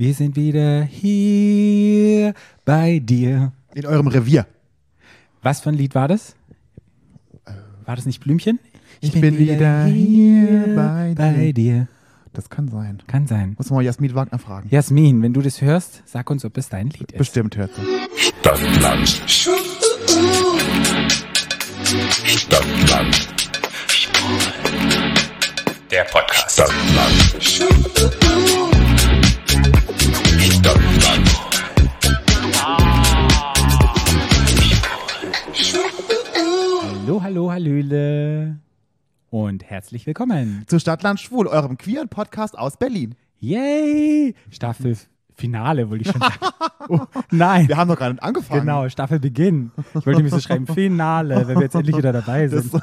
Wir sind wieder hier bei dir. In eurem Revier. Was für ein Lied war das? War das nicht Blümchen? Ich bin wieder hier bei dir. dir. Das kann sein. Kann sein. Muss man mal Jasmin Wagner fragen. Jasmin, wenn du das hörst, sag uns, ob es dein Lied ist. Bestimmt hört sie. Stadtland. Stadtland. Der Podcast. Stadtland. Hallo, hallo, hallöle. Und herzlich willkommen. Zu Stadtland Schwul, eurem queeren Podcast aus Berlin. Yay! Staffel Finale, wollte ich schon sagen. Oh, nein. Wir haben noch gar nicht angefangen. Genau, Staffelbeginn. Ich wollte nämlich so schreiben, Finale, wenn wir jetzt endlich wieder dabei sind.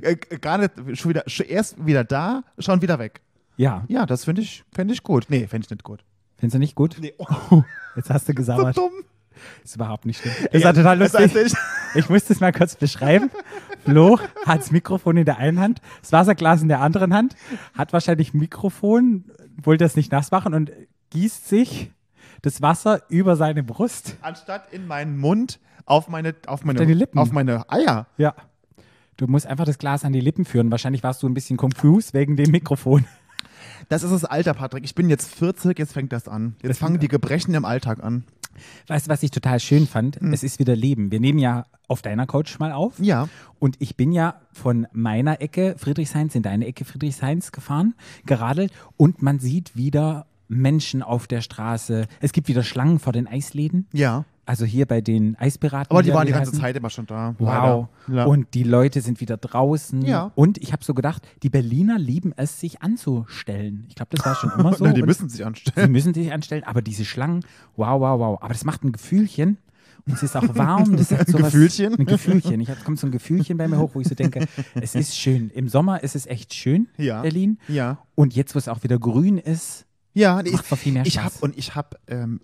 Äh, gar nicht, schon wieder, erst wieder da, schon wieder weg. ja, Ja, das finde ich, fänd ich gut. Nee, fände ich nicht gut. Findest du nicht gut? Nee, oh, Jetzt hast du so gesauert. dumm. Ist überhaupt nicht schlimm. Das war total Das lustig. heißt, ich- muss das mal kurz beschreiben. Flo hat das Mikrofon in der einen Hand, das Wasserglas in der anderen Hand, hat wahrscheinlich Mikrofon, wollte das nicht nass machen und gießt sich das Wasser über seine Brust. Anstatt in meinen Mund auf meine, auf meine, deine Lippen. auf meine Eier. Ja. Du musst einfach das Glas an die Lippen führen. Wahrscheinlich warst du ein bisschen confused wegen dem Mikrofon. Das ist das Alter, Patrick. Ich bin jetzt 40, jetzt fängt das an. Jetzt fangen die Gebrechen im Alltag an. Weißt du, was ich total schön fand? Es ist wieder Leben. Wir nehmen ja auf deiner Couch mal auf. Ja. Und ich bin ja von meiner Ecke Friedrichshains in deine Ecke Friedrichshains gefahren, geradelt und man sieht wieder Menschen auf der Straße. Es gibt wieder Schlangen vor den Eisläden. Ja. Also hier bei den Eispiraten. Aber die waren die ganze heißen. Zeit immer schon da. Wow. Ja. Und die Leute sind wieder draußen. Ja. Und ich habe so gedacht, die Berliner lieben es, sich anzustellen. Ich glaube, das war schon immer so. Na, die Und müssen sich Sie anstellen. müssen sich anstellen, aber diese Schlangen, wow, wow, wow. Aber das macht ein Gefühlchen. Und es ist auch warm. Das hat Ein sowas, Gefühlchen? Ein Gefühlchen. Ich hab, kommt so ein Gefühlchen bei mir hoch, wo ich so denke, es ist schön. Im Sommer ist es echt schön, Ja. Berlin. Ja. Und jetzt, wo es auch wieder grün ist, Ja, nee, Macht doch viel mehr ich Spaß. hab, und ich habe ähm,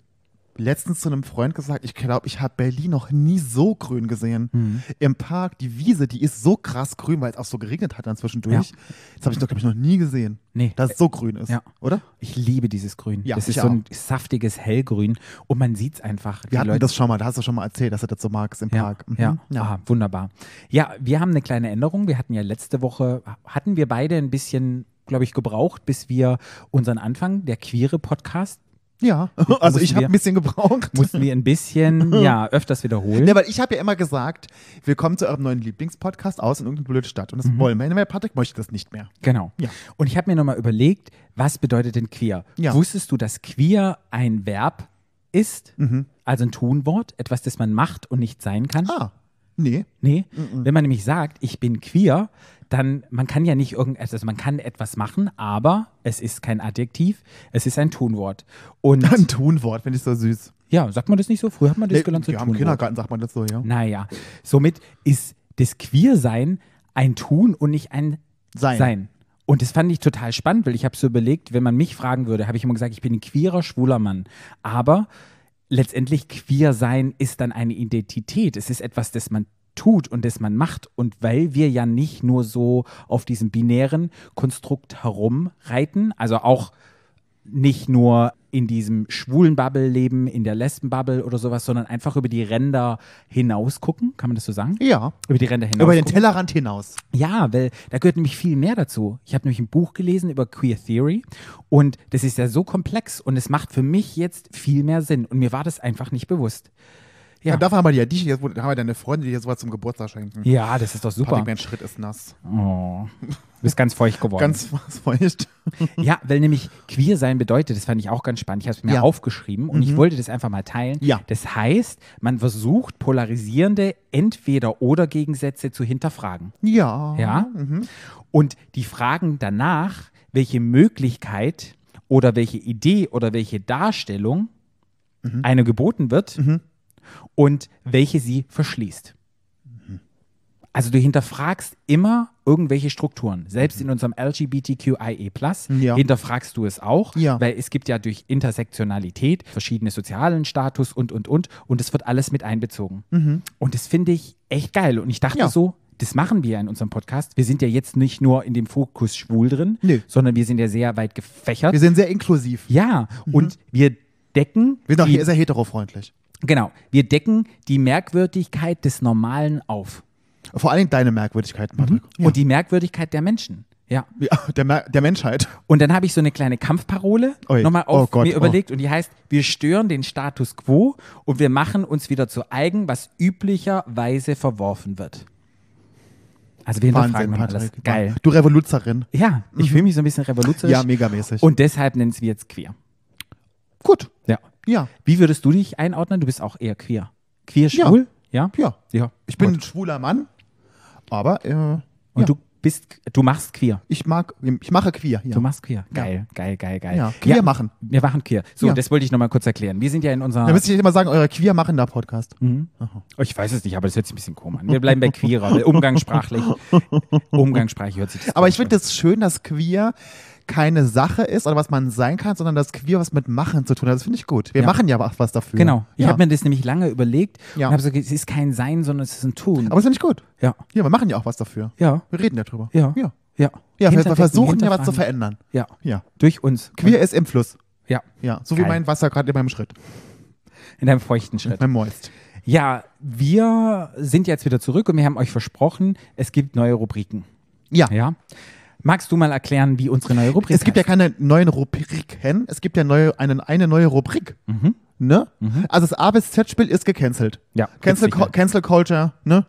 letztens zu einem Freund gesagt, ich glaube, ich habe Berlin noch nie so grün gesehen. Mhm. Im Park, die Wiese, die ist so krass grün, weil es auch so geregnet hat dann zwischendurch. Ja. Das habe ich, glaube ich, noch nie gesehen, nee, dass es so grün ist. Ja. Oder? ich liebe dieses Grün. Ja, das ist ich so ein saftiges Hellgrün. Und man sieht es einfach. Wir hatten Leute- das schon mal, da hast du schon mal erzählt, dass du das so magst im Ja, Park. Mhm. ja. ja. Aha, wunderbar. Ja, wir haben eine kleine Änderung. Wir hatten ja letzte Woche, hatten wir beide ein bisschen, glaube ich, gebraucht, bis wir unseren Anfang, der queere Podcast, Ja. also ich habe wir- ein bisschen gebraucht. mussten wir ein bisschen, ja, öfters wiederholen. Ja, weil ich habe ja immer gesagt, willkommen zu eurem neuen Lieblingspodcast aus in irgendeiner blöden Stadt. Und das wollen wir. Weil Patrick möchte das nicht mehr. Genau. Ja. Und ich habe mir nochmal überlegt, was bedeutet denn queer? Ja. Wusstest du, dass queer ein Verb ist? Mhm. Also ein Tunwort, etwas, das man macht und nicht sein kann? Ah, nee. Nee, wenn man nämlich sagt, ich bin queer, dann man kann ja nicht irgendetwas, also man kann etwas machen, aber es ist kein Adjektiv, es ist ein Tunwort. Und Ein Tunwort, finde ich so süß. ja, sagt man das nicht so? Früher hat man das gelernt, so ja, im. Kindergarten sagt man das so, ja. Naja, somit ist das Queersein ein Tun und nicht ein Sein. Sein. Und das fand ich total spannend, weil ich habe so überlegt, wenn man mich fragen würde, habe ich immer gesagt, ich bin ein queerer, schwuler Mann. Aber letztendlich queer sein ist dann eine Identität. Es ist etwas, das man tut und das man macht. Und weil wir ja nicht nur so auf diesem binären Konstrukt herumreiten, also auch nicht nur in diesem schwulen Bubble leben, in der Lesben-Bubble oder sowas, sondern einfach über die Ränder hinaus gucken, kann man das so sagen? Ja. Über die Ränder hinaus. Über den gucken. Tellerrand hinaus. Ja, weil da gehört nämlich viel mehr dazu. Ich habe nämlich ein Buch gelesen über Queer Theory und das ist ja so komplex und es macht für mich jetzt viel mehr Sinn und mir war das einfach nicht bewusst. Ja, Ja. Dafür haben wir dir dich, jetzt, haben wir deine Freunde, die dir sowas zum Geburtstag schenken. ja das ist doch super. Patrick, mein Schritt ist nass. Oh, du bist ganz feucht geworden. Ganz feucht. ja, weil nämlich queer sein bedeutet, das fand ich auch ganz spannend. Ich habe es mir Ja. aufgeschrieben und ich wollte das einfach mal teilen. Ja. Das heißt, man versucht polarisierende Entweder-oder-Gegensätze zu hinterfragen. Ja. Ja. Mhm. Und die Fragen danach, welche Möglichkeit oder welche Idee oder welche Darstellung Mhm. eine geboten wird und welche sie verschließt. Also du hinterfragst immer irgendwelche Strukturen. Selbst in unserem LGBTQIE+, Ja. hinterfragst du es auch, Ja. weil es gibt ja durch Intersektionalität verschiedene sozialen Status und, und, und. Und es wird alles mit einbezogen. Und das finde ich echt geil. Und ich dachte Ja. so, das machen wir ja in unserem Podcast. Wir sind ja jetzt nicht nur in dem Fokus schwul drin, Nö. sondern wir sind ja sehr weit gefächert. Wir sind sehr inklusiv. ja, und wir decken Wir sind auch hier sehr heterofreundlich. Genau, wir decken die Merkwürdigkeit des Normalen auf Vor allem deine Merkwürdigkeiten, Patrick. Ja. und die Merkwürdigkeit der Menschen. Ja. ja, der, Mer der Menschheit. Und dann habe ich so eine kleine Kampfparole Ui. nochmal Oh auf Gott, mir oh. überlegt und die heißt, wir stören den Status quo und wir machen uns wieder zu eigen, was üblicherweise verworfen wird. Also wir hinterfragen Wahnsinn, mal alles. Patrick. Geil. Du Revoluzerin. Ja, ich fühle mich so ein bisschen revoluzerisch. Ja, megamäßig. Und deshalb nennen wir jetzt queer. gut. Ja. Ja. Wie würdest du dich einordnen? Du bist auch eher queer. Queer, Ja. schwul? Ja. Ja. Ja. Ich bin Gut. ein schwuler Mann, aber äh, Und ja. du bist, du machst queer. ich mag, ich mache queer. Ja. Du machst queer. Geil, geil, geil, geil. Ja, queer machen. Wir machen queer. So, Ja. das wollte ich nochmal kurz erklären. Wir sind ja in unserer. Da müsste ich immer sagen, euer queer machender Podcast. Oh, Ich weiß es nicht, aber das hört sich ein bisschen komisch an. Wir bleiben bei queerer, umgangssprachlich. Umgangssprachlich hört sich das Aber ich finde es schön, dass queer keine Sache ist oder was man sein kann, sondern dass queer was mit Machen zu tun hat. Das finde ich gut. Wir Ja. machen ja auch was dafür. Genau. Ich ja. habe mir das nämlich lange überlegt Ja. und habe so gesagt, es ist kein Sein, sondern es ist ein Tun. Aber das finde ich gut. ja. Ja, wir machen ja auch was dafür. Ja. Wir reden ja drüber. Ja. Ja, Ja. ja wir versuchen ja was zu verändern. Ja. Ja. Durch uns. Queer ist im Fluss. Ja. Ja, so wie Geil. mein Wasser gerade in meinem Schritt. In einem feuchten Schritt. Mein Moist. Ja, wir sind jetzt wieder zurück und wir haben euch versprochen, es gibt neue Rubriken. Ja. Ja. Magst du mal erklären, wie unsere neue Rubrik Es gibt ja heißt? keine neuen Rubriken, es gibt ja neue, eine, eine neue Rubrik. Mhm. Ne? Also das A bis Z-Spiel ist gecancelt. Ja, Cancel. Cancel Culture, ne?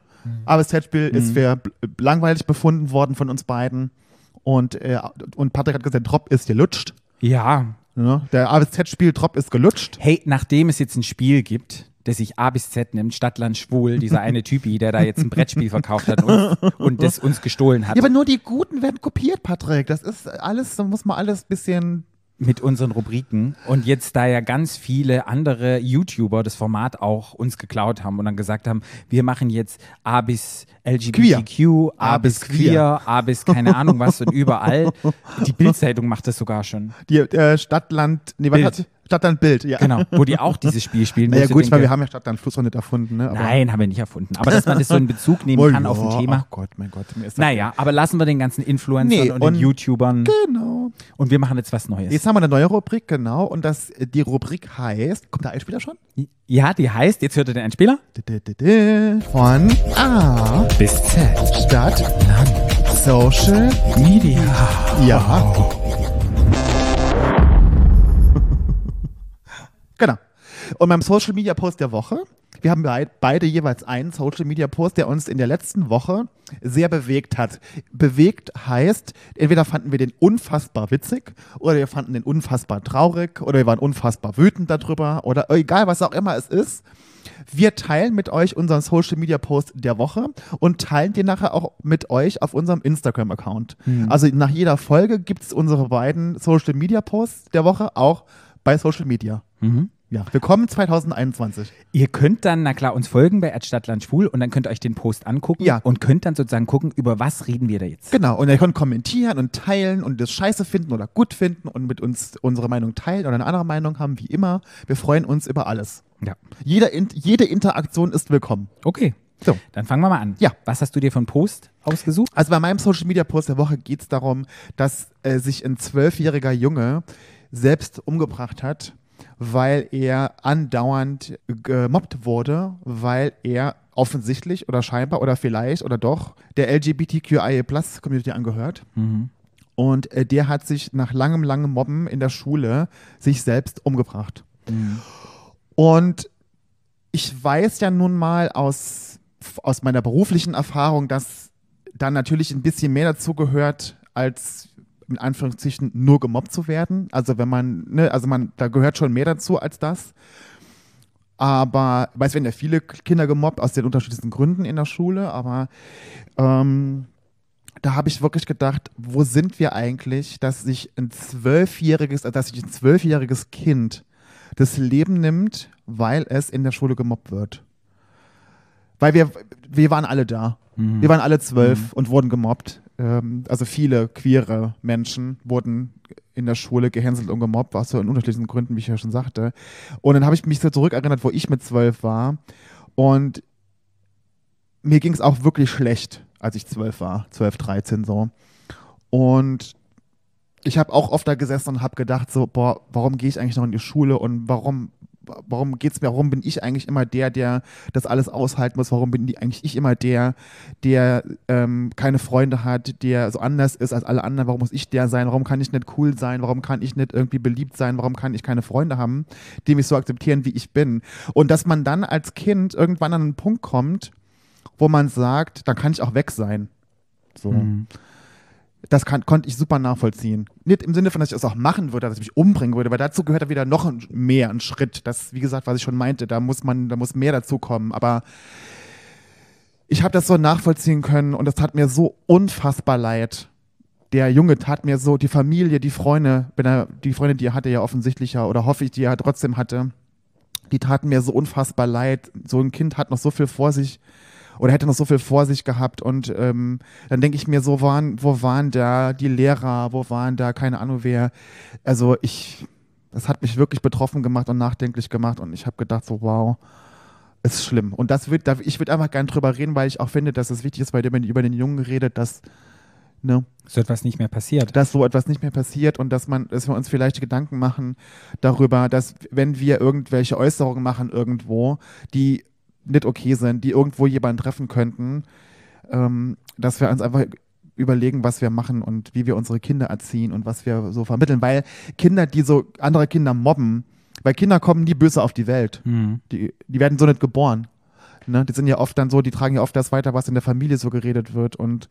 A bis Z-Spiel ist für bl- langweilig befunden worden von uns beiden. Und, äh, und Patrick hat gesagt, Drop ist gelutscht. Ja. Ne? Der A bis Z-Spiel Drop ist gelutscht. Hey, nachdem es jetzt ein Spiel gibt, das sich A bis Z nimmt, Stadtland Schwul, dieser eine Typi, der da jetzt ein Brettspiel verkauft hat und, und das uns gestohlen hat Ja, aber nur die Guten werden kopiert, Patrick. Das ist alles, da muss man alles bisschen. mit unseren Rubriken. Und jetzt, da ja ganz viele andere YouTuber das Format auch uns geklaut haben und dann gesagt haben, wir machen jetzt A bis LGBTQ, A, A bis bis queer, A bis keine Ahnung was und überall. Die Bildzeitung macht das sogar schon. Die äh, Stadtland, nee, was Bild. hat Stadtland Bild, ja. Genau, wo die auch dieses Spiel spielen. wo Naja, gut, weil wir haben ja Stadtland Fluss auch nicht erfunden, ne? Aber Nein, haben wir nicht erfunden. Aber dass man das so in Bezug nehmen Oh kann auf ein Thema. Ach Gott, mein Gott. Mir ist Naja, aber lassen wir den ganzen Influencern Nee, und, und- den YouTubern Genau. und wir machen jetzt was Neues. Jetzt haben wir eine neue Rubrik, genau. Und das, die Rubrik heißt, kommt der Einspieler schon? Ja, die heißt, jetzt hört ihr den Einspieler? Von A Bis Z. Stadt Social Media. Ja. genau. Und beim Social Media Post der Woche, wir haben beid- beide jeweils einen Social Media Post, der uns in der letzten Woche sehr bewegt hat. Bewegt heißt, entweder fanden wir den unfassbar witzig oder wir fanden den unfassbar traurig oder wir waren unfassbar wütend darüber oder egal was auch immer es ist. Wir teilen mit euch unseren Social Media Post der Woche und teilen den nachher auch mit euch auf unserem Instagram-Account. Also nach jeder Folge gibt es unsere beiden Social Media Posts der Woche auch bei Social Media. Ja, willkommen 2021. Ihr könnt dann, na klar, uns folgen bei Stadtland Schwul und dann könnt ihr euch den Post angucken Ja. und könnt dann sozusagen gucken, über was reden wir da jetzt. Genau, und ihr könnt kommentieren und teilen und das scheiße finden oder gut finden und mit uns unsere Meinung teilen oder eine andere Meinung haben, wie immer. Wir freuen uns über alles. Ja. Jeder, In- jede Interaktion ist willkommen. Okay. So. Dann fangen wir mal an. Ja. Was hast du dir einen Post ausgesucht? Also bei meinem Social Media Post der Woche geht es darum, dass äh, sich ein zwölfjähriger Junge selbst umgebracht hat, weil er andauernd gemobbt wurde, weil er offensichtlich oder scheinbar oder vielleicht oder doch der LGBTQIA Plus Community angehört. Und äh, der hat sich nach langem, langem Mobben in der Schule sich selbst umgebracht. Und ich weiß ja nun mal aus, aus meiner beruflichen Erfahrung, dass da natürlich ein bisschen mehr dazu gehört, als in Anführungszeichen nur gemobbt zu werden. Also wenn man, ne, also man, da gehört schon mehr dazu als das. Aber, weil es werden ja viele Kinder gemobbt aus den unterschiedlichsten Gründen in der Schule, aber ähm, da habe ich wirklich gedacht, wo sind wir eigentlich, dass sich ein zwölfjähriges, dass sich ein zwölfjähriges Kind das Leben nimmt, weil es in der Schule gemobbt wird. Weil wir, wir waren alle da. Wir waren alle zwölf und wurden gemobbt. Ähm, also viele queere Menschen wurden in der Schule gehänselt und gemobbt, was so in unterschiedlichen Gründen, wie ich ja schon sagte. Und dann habe ich mich so zurückerinnert, wo ich mit zwölf war. Und mir ging es auch wirklich schlecht. als ich zwölf war, zwölf, dreizehn so. Und ich habe auch oft da gesessen und habe gedacht, so, boah, warum gehe ich eigentlich noch in die Schule und warum, warum geht's mir, warum bin ich eigentlich immer der, der das alles aushalten muss? Warum bin eigentlich ich immer der, der ähm, keine Freunde hat, der so anders ist als alle anderen? Warum muss ich der sein? Warum kann ich nicht cool sein? Warum kann ich nicht irgendwie beliebt sein? Warum kann ich keine Freunde haben, die mich so akzeptieren, wie ich bin? Und dass man dann als Kind irgendwann an einen Punkt kommt, wo man sagt, dann kann ich auch weg sein. So. Mhm. Das kann, konnte ich super nachvollziehen. Nicht im Sinne von, dass ich es auch machen würde, dass ich mich umbringen würde, weil dazu gehört ja wieder noch mehr ein Schritt. Das, wie gesagt, was ich schon meinte, da muss man, da muss mehr dazu kommen. Aber ich habe das so nachvollziehen können und es tat mir so unfassbar leid. Der Junge tat mir so, die Familie, die Freunde, wenn er, die Freunde, die er hatte, ja offensichtlich ja, oder hoffe ich, die er trotzdem hatte, die taten mir so unfassbar leid. So ein Kind hat noch so viel vor sich oder hätte noch so viel vor sich gehabt und ähm, dann denke ich mir so, waren, wo waren da die Lehrer, wo waren da keine Ahnung wer. Also ich, das hat mich wirklich betroffen gemacht und nachdenklich gemacht und ich habe gedacht so, wow, ist schlimm. Und das wird, ich würde einfach gerne drüber reden, weil ich auch finde, dass es wichtig ist, weil wenn man über den Jungen redet, dass, ne, So etwas nicht mehr passiert. dass so etwas nicht mehr passiert und dass man, dass wir uns vielleicht Gedanken machen darüber, dass wenn wir irgendwelche Äußerungen machen irgendwo, die nicht okay sind, die irgendwo jemanden treffen könnten, ähm, dass wir uns einfach überlegen, was wir machen und wie wir unsere Kinder erziehen und was wir so vermitteln. Weil Kinder, die so andere Kinder mobben, weil Kinder kommen nie böse auf die Welt. Mhm. Die, die werden so nicht geboren. Ne? Die sind ja oft dann so, die tragen ja oft das weiter, was in der Familie so geredet wird. Und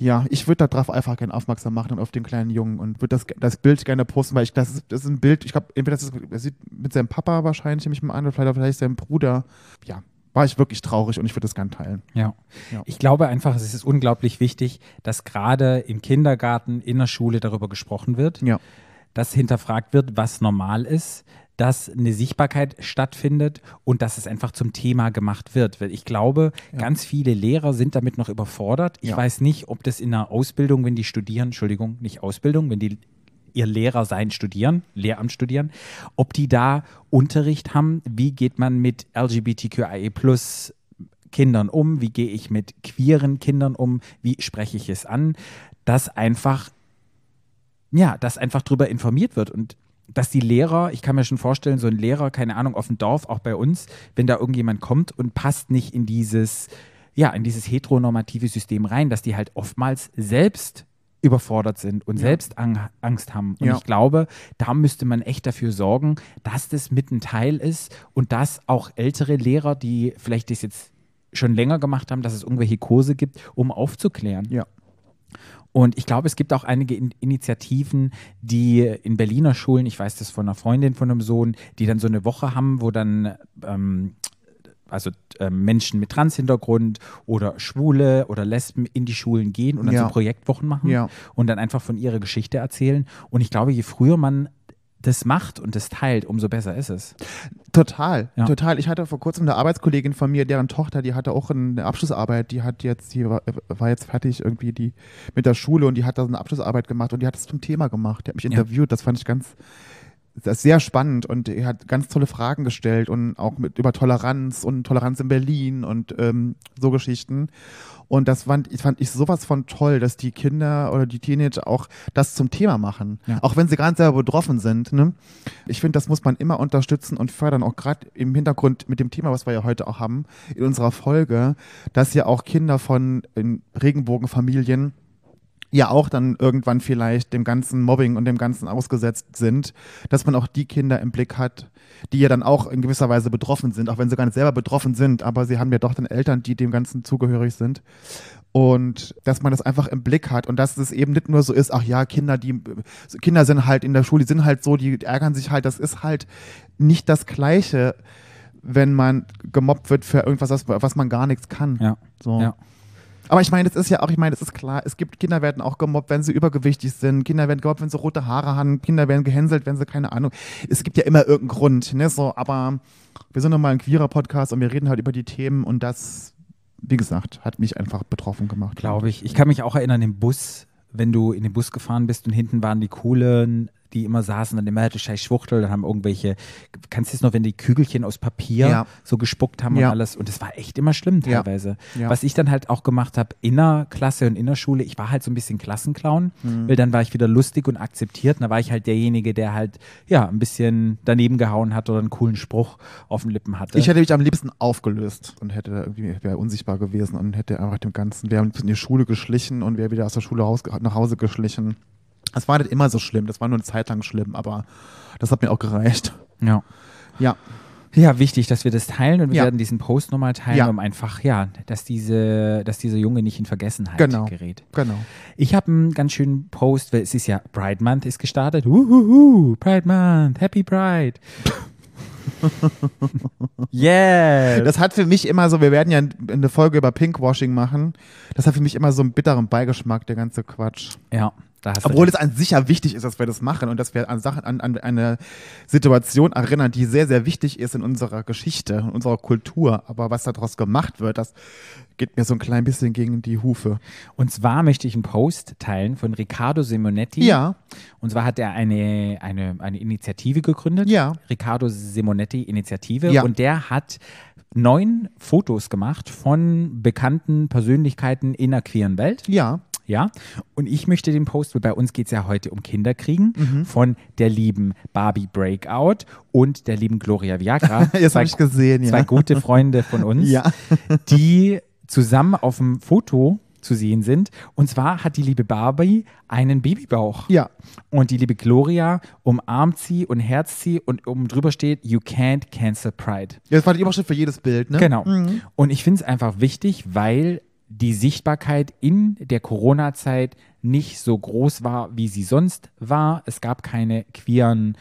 ja, ich würde darauf einfach gerne aufmerksam machen und auf den kleinen Jungen und würde das, das Bild gerne posten, weil ich, das ist, das ist ein Bild, ich glaube, entweder das ist, er sieht mit seinem Papa wahrscheinlich, nehme ich mal an, oder vielleicht, vielleicht seinem Bruder. Ja, war ich wirklich traurig und ich würde das gerne teilen. Ja. Ja. Ich glaube einfach, es ist unglaublich wichtig, dass gerade im Kindergarten, in der Schule darüber gesprochen wird, Ja. dass hinterfragt wird, was normal ist, dass eine Sichtbarkeit stattfindet und dass es einfach zum Thema gemacht wird. Weil ich glaube, ganz viele Lehrer sind damit noch überfordert. Ich Ja. weiß nicht, ob das in der Ausbildung, wenn die studieren, Entschuldigung, nicht Ausbildung, wenn die ihr Lehrer sein studieren, Lehramt studieren, ob die da Unterricht haben, wie geht man mit LGBTQIA plus Kindern um, wie gehe ich mit queeren Kindern um, wie spreche ich es an, dass einfach, ja, dass einfach drüber informiert wird und dass die Lehrer, ich kann mir schon vorstellen, so ein Lehrer, keine Ahnung, auf dem Dorf, auch bei uns, wenn da irgendjemand kommt und passt nicht in dieses, ja, in dieses heteronormative System rein, dass die halt oftmals selbst überfordert sind und selbst Ang Angst haben. Und Ja. ich glaube, da müsste man echt dafür sorgen, dass das mit ein Teil ist und dass auch ältere Lehrer, die vielleicht das jetzt schon länger gemacht haben, dass es irgendwelche Kurse gibt, um aufzuklären. Ja. Und ich glaube, es gibt auch einige In Initiativen, die in Berliner Schulen, ich weiß das von einer Freundin von einem Sohn, die dann so eine Woche haben, wo dann ähm, also ähm, Menschen mit Transhintergrund oder Schwule oder Lesben in die Schulen gehen und dann Ja. so Projektwochen machen Ja. und dann einfach von ihrer Geschichte erzählen. Und ich glaube, je früher man das macht und das teilt, umso besser ist es. Total, Ja. total. Ich hatte vor kurzem eine Arbeitskollegin von mir, deren Tochter, die hatte auch eine Abschlussarbeit, die hat jetzt, die war, war jetzt fertig irgendwie die mit der Schule und die hat da so eine Abschlussarbeit gemacht und die hat es zum Thema gemacht. Die hat mich interviewt, das fand ich ganz das ist sehr spannend und er hat ganz tolle Fragen gestellt und auch mit über Toleranz und Toleranz in Berlin und ähm, so Geschichten. Und das fand, ich fand ich sowas von toll, dass die Kinder oder die Teenager auch das zum Thema machen. Ja. Auch wenn sie gar nicht selber betroffen sind. Ne? Ich finde, das muss man immer unterstützen und fördern, auch gerade im Hintergrund mit dem Thema, was wir ja heute auch haben, in unserer Folge, dass ja auch Kinder von Regenbogenfamilien ja auch dann irgendwann vielleicht dem ganzen Mobbing und dem ganzen ausgesetzt sind, dass man auch die Kinder im Blick hat, die ja dann auch in gewisser Weise betroffen sind, auch wenn sie gar nicht selber betroffen sind, aber sie haben ja doch dann Eltern, die dem Ganzen zugehörig sind. Und dass man das einfach im Blick hat und dass es eben nicht nur so ist, ach ja, Kinder, die Kinder sind halt in der Schule, die sind halt so, die ärgern sich halt, das ist halt nicht das Gleiche, wenn man gemobbt wird für irgendwas, was, man gar nichts kann. Ja. So. Ja. Aber ich meine, das ist ja auch, ich meine, das ist klar, es gibt Kinder werden auch gemobbt, wenn sie übergewichtig sind, Kinder werden gemobbt, wenn sie rote Haare haben, Kinder werden gehänselt, wenn sie keine Ahnung. Es gibt ja immer irgendeinen Grund, ne, so, aber wir sind nun mal ein queerer Podcast und wir reden halt über die Themen und das, wie gesagt, hat mich einfach betroffen gemacht. Glaube ich. Ich kann mich auch erinnern im Bus, wenn du in den Bus gefahren bist und hinten waren die coolen die immer saßen und immer, du scheiß Schwuchtel, dann haben irgendwelche, kannst du es noch, wenn die Kügelchen aus Papier Ja. so gespuckt haben Ja. und alles. Und das war echt immer schlimm teilweise. Ja. Was ich dann halt auch gemacht habe, in der Klasse und in der Schule, ich war halt so ein bisschen Klassenclown, Mhm. weil dann war ich wieder lustig und akzeptiert. Und da war ich halt derjenige, der halt, ja, ein bisschen daneben gehauen hat oder einen coolen Spruch auf den Lippen hatte. Ich hätte mich am liebsten aufgelöst und hätte irgendwie wäre unsichtbar gewesen und hätte einfach dem Ganzen, wäre in die Schule geschlichen und wäre wieder aus der Schule raus, nach Hause geschlichen. Das war nicht immer so schlimm, das war nur eine Zeit lang schlimm, aber das hat mir auch gereicht. ja. Ja, Ja, wichtig, dass wir das teilen und wir Ja. werden diesen Post nochmal teilen, Ja. um einfach, ja, dass diese, dass dieser Junge nicht in Vergessenheit Genau. gerät. genau. Ich habe einen ganz schönen Post, weil es ist ja Pride Month ist gestartet. Uhuhu, Pride Month, Happy Pride. yeah. Das hat für mich immer so, wir werden ja eine Folge über Pinkwashing machen, das hat für mich immer so einen bitteren Beigeschmack, der ganze Quatsch. ja, Obwohl recht. es an sich ja wichtig ist, dass wir das machen und dass wir an Sachen, an, an eine Situation erinnern, die sehr, sehr wichtig ist in unserer Geschichte, in unserer Kultur. Aber was daraus gemacht wird, das geht mir so ein klein bisschen gegen die Hufe. Und zwar möchte ich einen Post teilen von Riccardo Simonetti. Ja, Und zwar hat er eine, eine, eine Initiative gegründet. Ja. Riccardo Simonetti Initiative. Ja. Und der hat neun Fotos gemacht von bekannten Persönlichkeiten in der queeren Welt. ja, Ja, und ich möchte den Post, weil bei uns geht es ja heute um Kinderkriegen, Mhm. von der lieben Barbie Breakout und der lieben Gloria Viagra. Jetzt habe ich gesehen, ja. Zwei gute Freunde von uns, Ja. die zusammen auf dem Foto zu sehen sind. Und zwar hat die liebe Barbie einen Babybauch. Ja. Und die liebe Gloria umarmt sie und herzt sie und oben drüber steht, You can't cancel Pride. Das war die Überschrift für jedes Bild, ne? Genau. Und ich finde es einfach wichtig, weil die Sichtbarkeit in der Corona-Zeit nicht so groß war, wie sie sonst war. Es gab keine queeren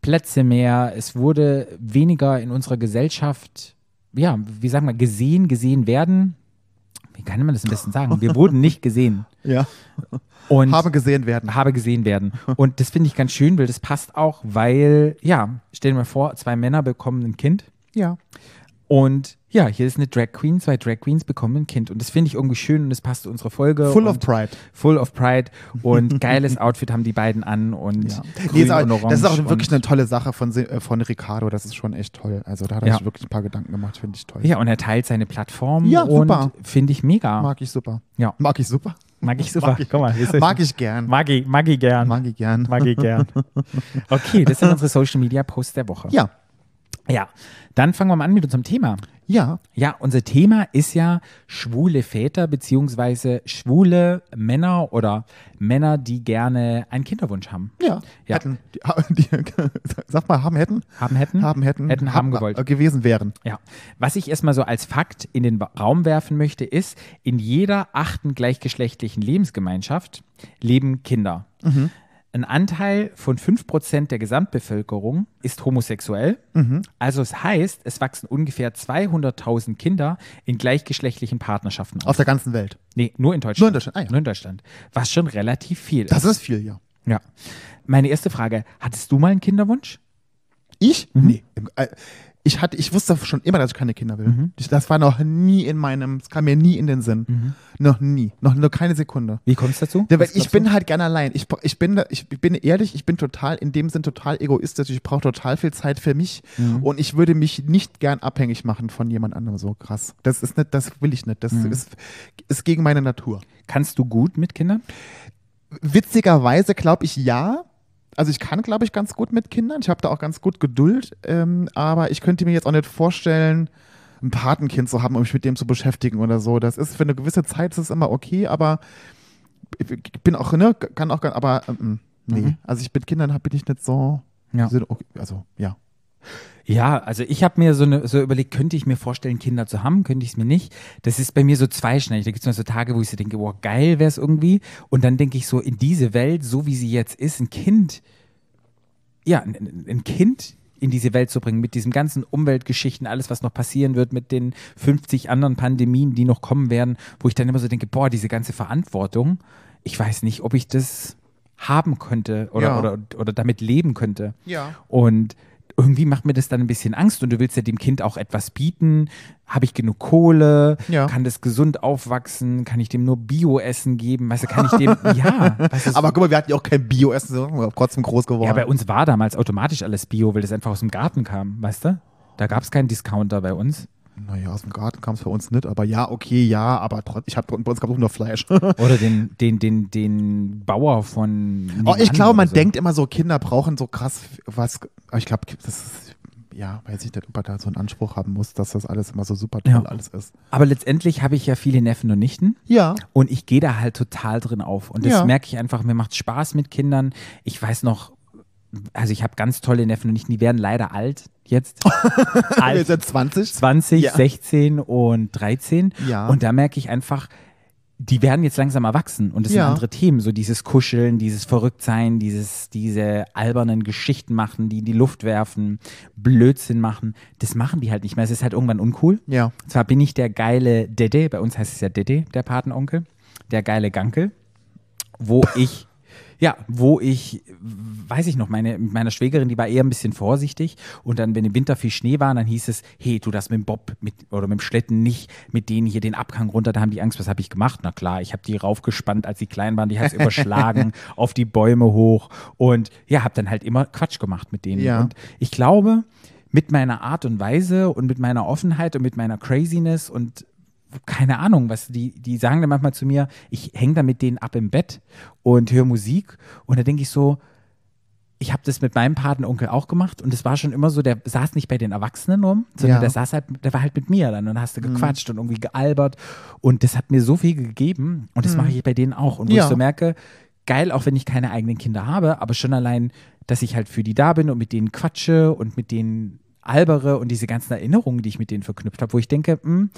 Plätze mehr. Es wurde weniger in unserer Gesellschaft, ja, wie sagen wir, gesehen, gesehen werden. Wie kann man das am besten sagen? Wir wurden nicht gesehen. Ja. Und Habe gesehen werden. habe gesehen werden. Und das finde ich ganz schön, weil das passt auch, weil, ja, stell dir mal vor, zwei Männer bekommen ein Kind. Ja. Und ja, hier ist eine Drag Queen, zwei Drag Queens bekommen ein Kind. Und das finde ich irgendwie schön und das passt zu unserer Folge. Full of Pride. Full of Pride. Und geiles Outfit haben die beiden an und Ja. Nee, ist auch, und das ist auch wirklich eine tolle Sache von, äh, von Ricardo. Das ist schon echt toll. Also da hat er Ja. sich wirklich ein paar Gedanken gemacht. Finde ich toll. Ja, und er teilt seine Plattform Ja, super. finde ich mega. Mag ich super. Ja. Mag ich super. Mag ich super. Mag ich, Guck mal, mag ich gern. Mag ich, mag ich gern. Mag ich gern. Mag ich gern. Okay, das sind unsere Social Media Posts der Woche. Ja. Ja, dann fangen wir mal an mit unserem Thema. Ja. Ja, unser Thema ist ja schwule Väter beziehungsweise schwule Männer oder Männer, die gerne einen Kinderwunsch haben. Ja. Ja. Hätten. Die, sag mal, haben hätten. Haben hätten? Haben hätten. Hätten, haben gewollt. äh, Gewesen wären. Ja. Was ich erstmal so als Fakt in den Raum werfen möchte, ist, in jeder achten gleichgeschlechtlichen Lebensgemeinschaft leben Kinder. Ein Anteil von 5% der Gesamtbevölkerung ist homosexuell. Also es heißt, es wachsen ungefähr 200.000 Kinder in gleichgeschlechtlichen Partnerschaften auf. Auf der ganzen Welt. Nee, nur in Deutschland. Nur in Deutschland, ah ja. Nur in Deutschland. Was schon relativ viel Das ist. ist viel, ja. Ja. Meine erste Frage, hattest du mal einen Kinderwunsch? Ich? Mhm. Nee. Ich, hatte, ich wusste schon immer, dass ich keine Kinder will. Mhm. Das war noch nie in meinem, es kam mir nie in den Sinn. Noch nie. Noch nur keine Sekunde. Wie kommst du dazu? Ja, ich glaubst bin halt gerne allein. Ich, ich, bin, ich bin ehrlich, ich bin total, in dem Sinn total egoistisch. Ich brauche total viel Zeit für mich Mhm. und ich würde mich nicht gern abhängig machen von jemand anderem. So krass. Das ist nicht, das will ich nicht. Das Mhm. ist, ist gegen meine Natur. Kannst du gut mit Kindern? Witzigerweise glaube ich ja. Also ich kann, glaube ich, ganz gut mit Kindern. Ich habe da auch ganz gut Geduld. Ähm, aber ich könnte mir jetzt auch nicht vorstellen, ein Patenkind zu haben, um mich mit dem zu beschäftigen oder so. Das ist für eine gewisse Zeit ist es immer okay, aber ich bin auch, ne, kann auch, aber ähm, nee. Mhm. Also ich mit Kindern bin ich nicht so. Ja. okay, Also ja. Ja, also ich habe mir so, eine, so überlegt, könnte ich mir vorstellen, Kinder zu haben, könnte ich es mir nicht. Das ist bei mir so zweischneidig. Da gibt es so Tage, wo ich so denke, boah, geil wäre es irgendwie. Und dann denke ich so, in diese Welt, so wie sie jetzt ist, ein Kind, ja, ein, ein- ein Kind in diese Welt zu bringen, mit diesen ganzen Umweltgeschichten, alles, was noch passieren wird, mit den 50 anderen Pandemien, die noch kommen werden, wo ich dann immer so denke, boah, diese ganze Verantwortung, ich weiß nicht, ob ich das haben könnte oder, Ja. oder, oder damit leben könnte. Ja. Und, irgendwie macht mir das dann ein bisschen Angst und du willst ja dem Kind auch etwas bieten. Habe ich genug Kohle? Ja. Kann das gesund aufwachsen? Kann ich dem nur Bio-Essen geben? Weißt du, kann ich dem, ja. Weißt du, Aber guck mal, wir hatten ja auch kein Bio-Essen, so, trotzdem groß geworden. ja, bei uns war damals automatisch alles Bio, weil das einfach aus dem Garten kam, weißt du? Da gab es keinen Discounter bei uns. Naja, aus dem Garten kam es bei uns nicht, aber ja, okay, ja, aber trotz, ich hab, bei uns gab es auch nur Fleisch. Oder den, den, den, den Bauer von. Oh, ich glaube, man so. denkt immer so, Kinder brauchen so krass was. Aber ich glaube, das ist, ja, weiß ich nicht, ob man da so einen Anspruch haben muss, dass das alles immer so super toll Ja. alles ist. Aber letztendlich habe ich ja viele Neffen und Nichten. Ja. Und ich gehe da halt total drin auf. Und das Ja. merke ich einfach, mir macht Spaß mit Kindern. Ich weiß noch, also ich habe ganz tolle Neffen und Nichten, die werden leider alt jetzt. Wir alt. sind 20. 20, Ja. 16 und 13. Ja. Und da merke ich einfach, die werden jetzt langsam erwachsen und es Ja. sind andere Themen, so dieses Kuscheln, dieses Verrücktsein, dieses, diese albernen Geschichten machen, die in die Luft werfen, Blödsinn machen. Das machen die halt nicht mehr. Es ist halt irgendwann uncool. Ja. Zwar bin ich der geile Dede, bei uns heißt es ja Dede, der Patenonkel, der geile Gankel, wo ich, ja, wo ich, weiß ich noch, meine, mit meiner Schwägerin, die war eher ein bisschen vorsichtig und dann, wenn im Winter viel Schnee war, dann hieß es, hey, tu das mit dem Bob mit, oder mit dem Schlitten nicht, mit denen hier den Abhang runter, da haben die Angst, was habe ich gemacht? Na klar, ich habe die raufgespannt, als sie klein waren, die hat es überschlagen, auf die Bäume hoch und ja, habe dann halt immer Quatsch gemacht mit denen. Ja. Und ich glaube, mit meiner Art und Weise und mit meiner Offenheit und mit meiner Craziness und keine Ahnung, was die, die sagen dann manchmal zu mir, ich hänge da mit denen ab im Bett und höre Musik und da denke ich so, ich habe das mit meinem Patenonkel auch gemacht und es war schon immer so, der saß nicht bei den Erwachsenen rum, sondern Ja. der saß halt, der war halt mit mir dann und hast du gequatscht und irgendwie gealbert und das hat mir so viel gegeben und das mache ich bei denen auch und wo Ja. ich so merke, geil, auch wenn ich keine eigenen Kinder habe, aber schon allein, dass ich halt für die da bin und mit denen quatsche und mit denen albere und diese ganzen Erinnerungen, die ich mit denen verknüpft habe, wo ich denke, hm,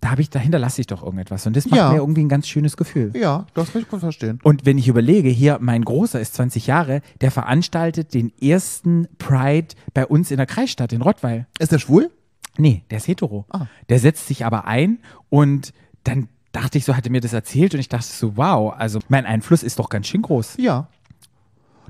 da habe ich, dahinter lasse ich doch irgendetwas und das macht Ja. mir irgendwie ein ganz schönes Gefühl. Ja, das kann ich gut verstehen. Und wenn ich überlege, hier, mein Großer ist 20 Jahre, der veranstaltet den ersten Pride bei uns in der Kreisstadt in Rottweil. Ist der schwul? Nee, der ist hetero. Ah. Der setzt sich aber ein und dann dachte ich so, hatte mir das erzählt und ich dachte so, wow, also mein Einfluss ist doch ganz schön groß. Ja.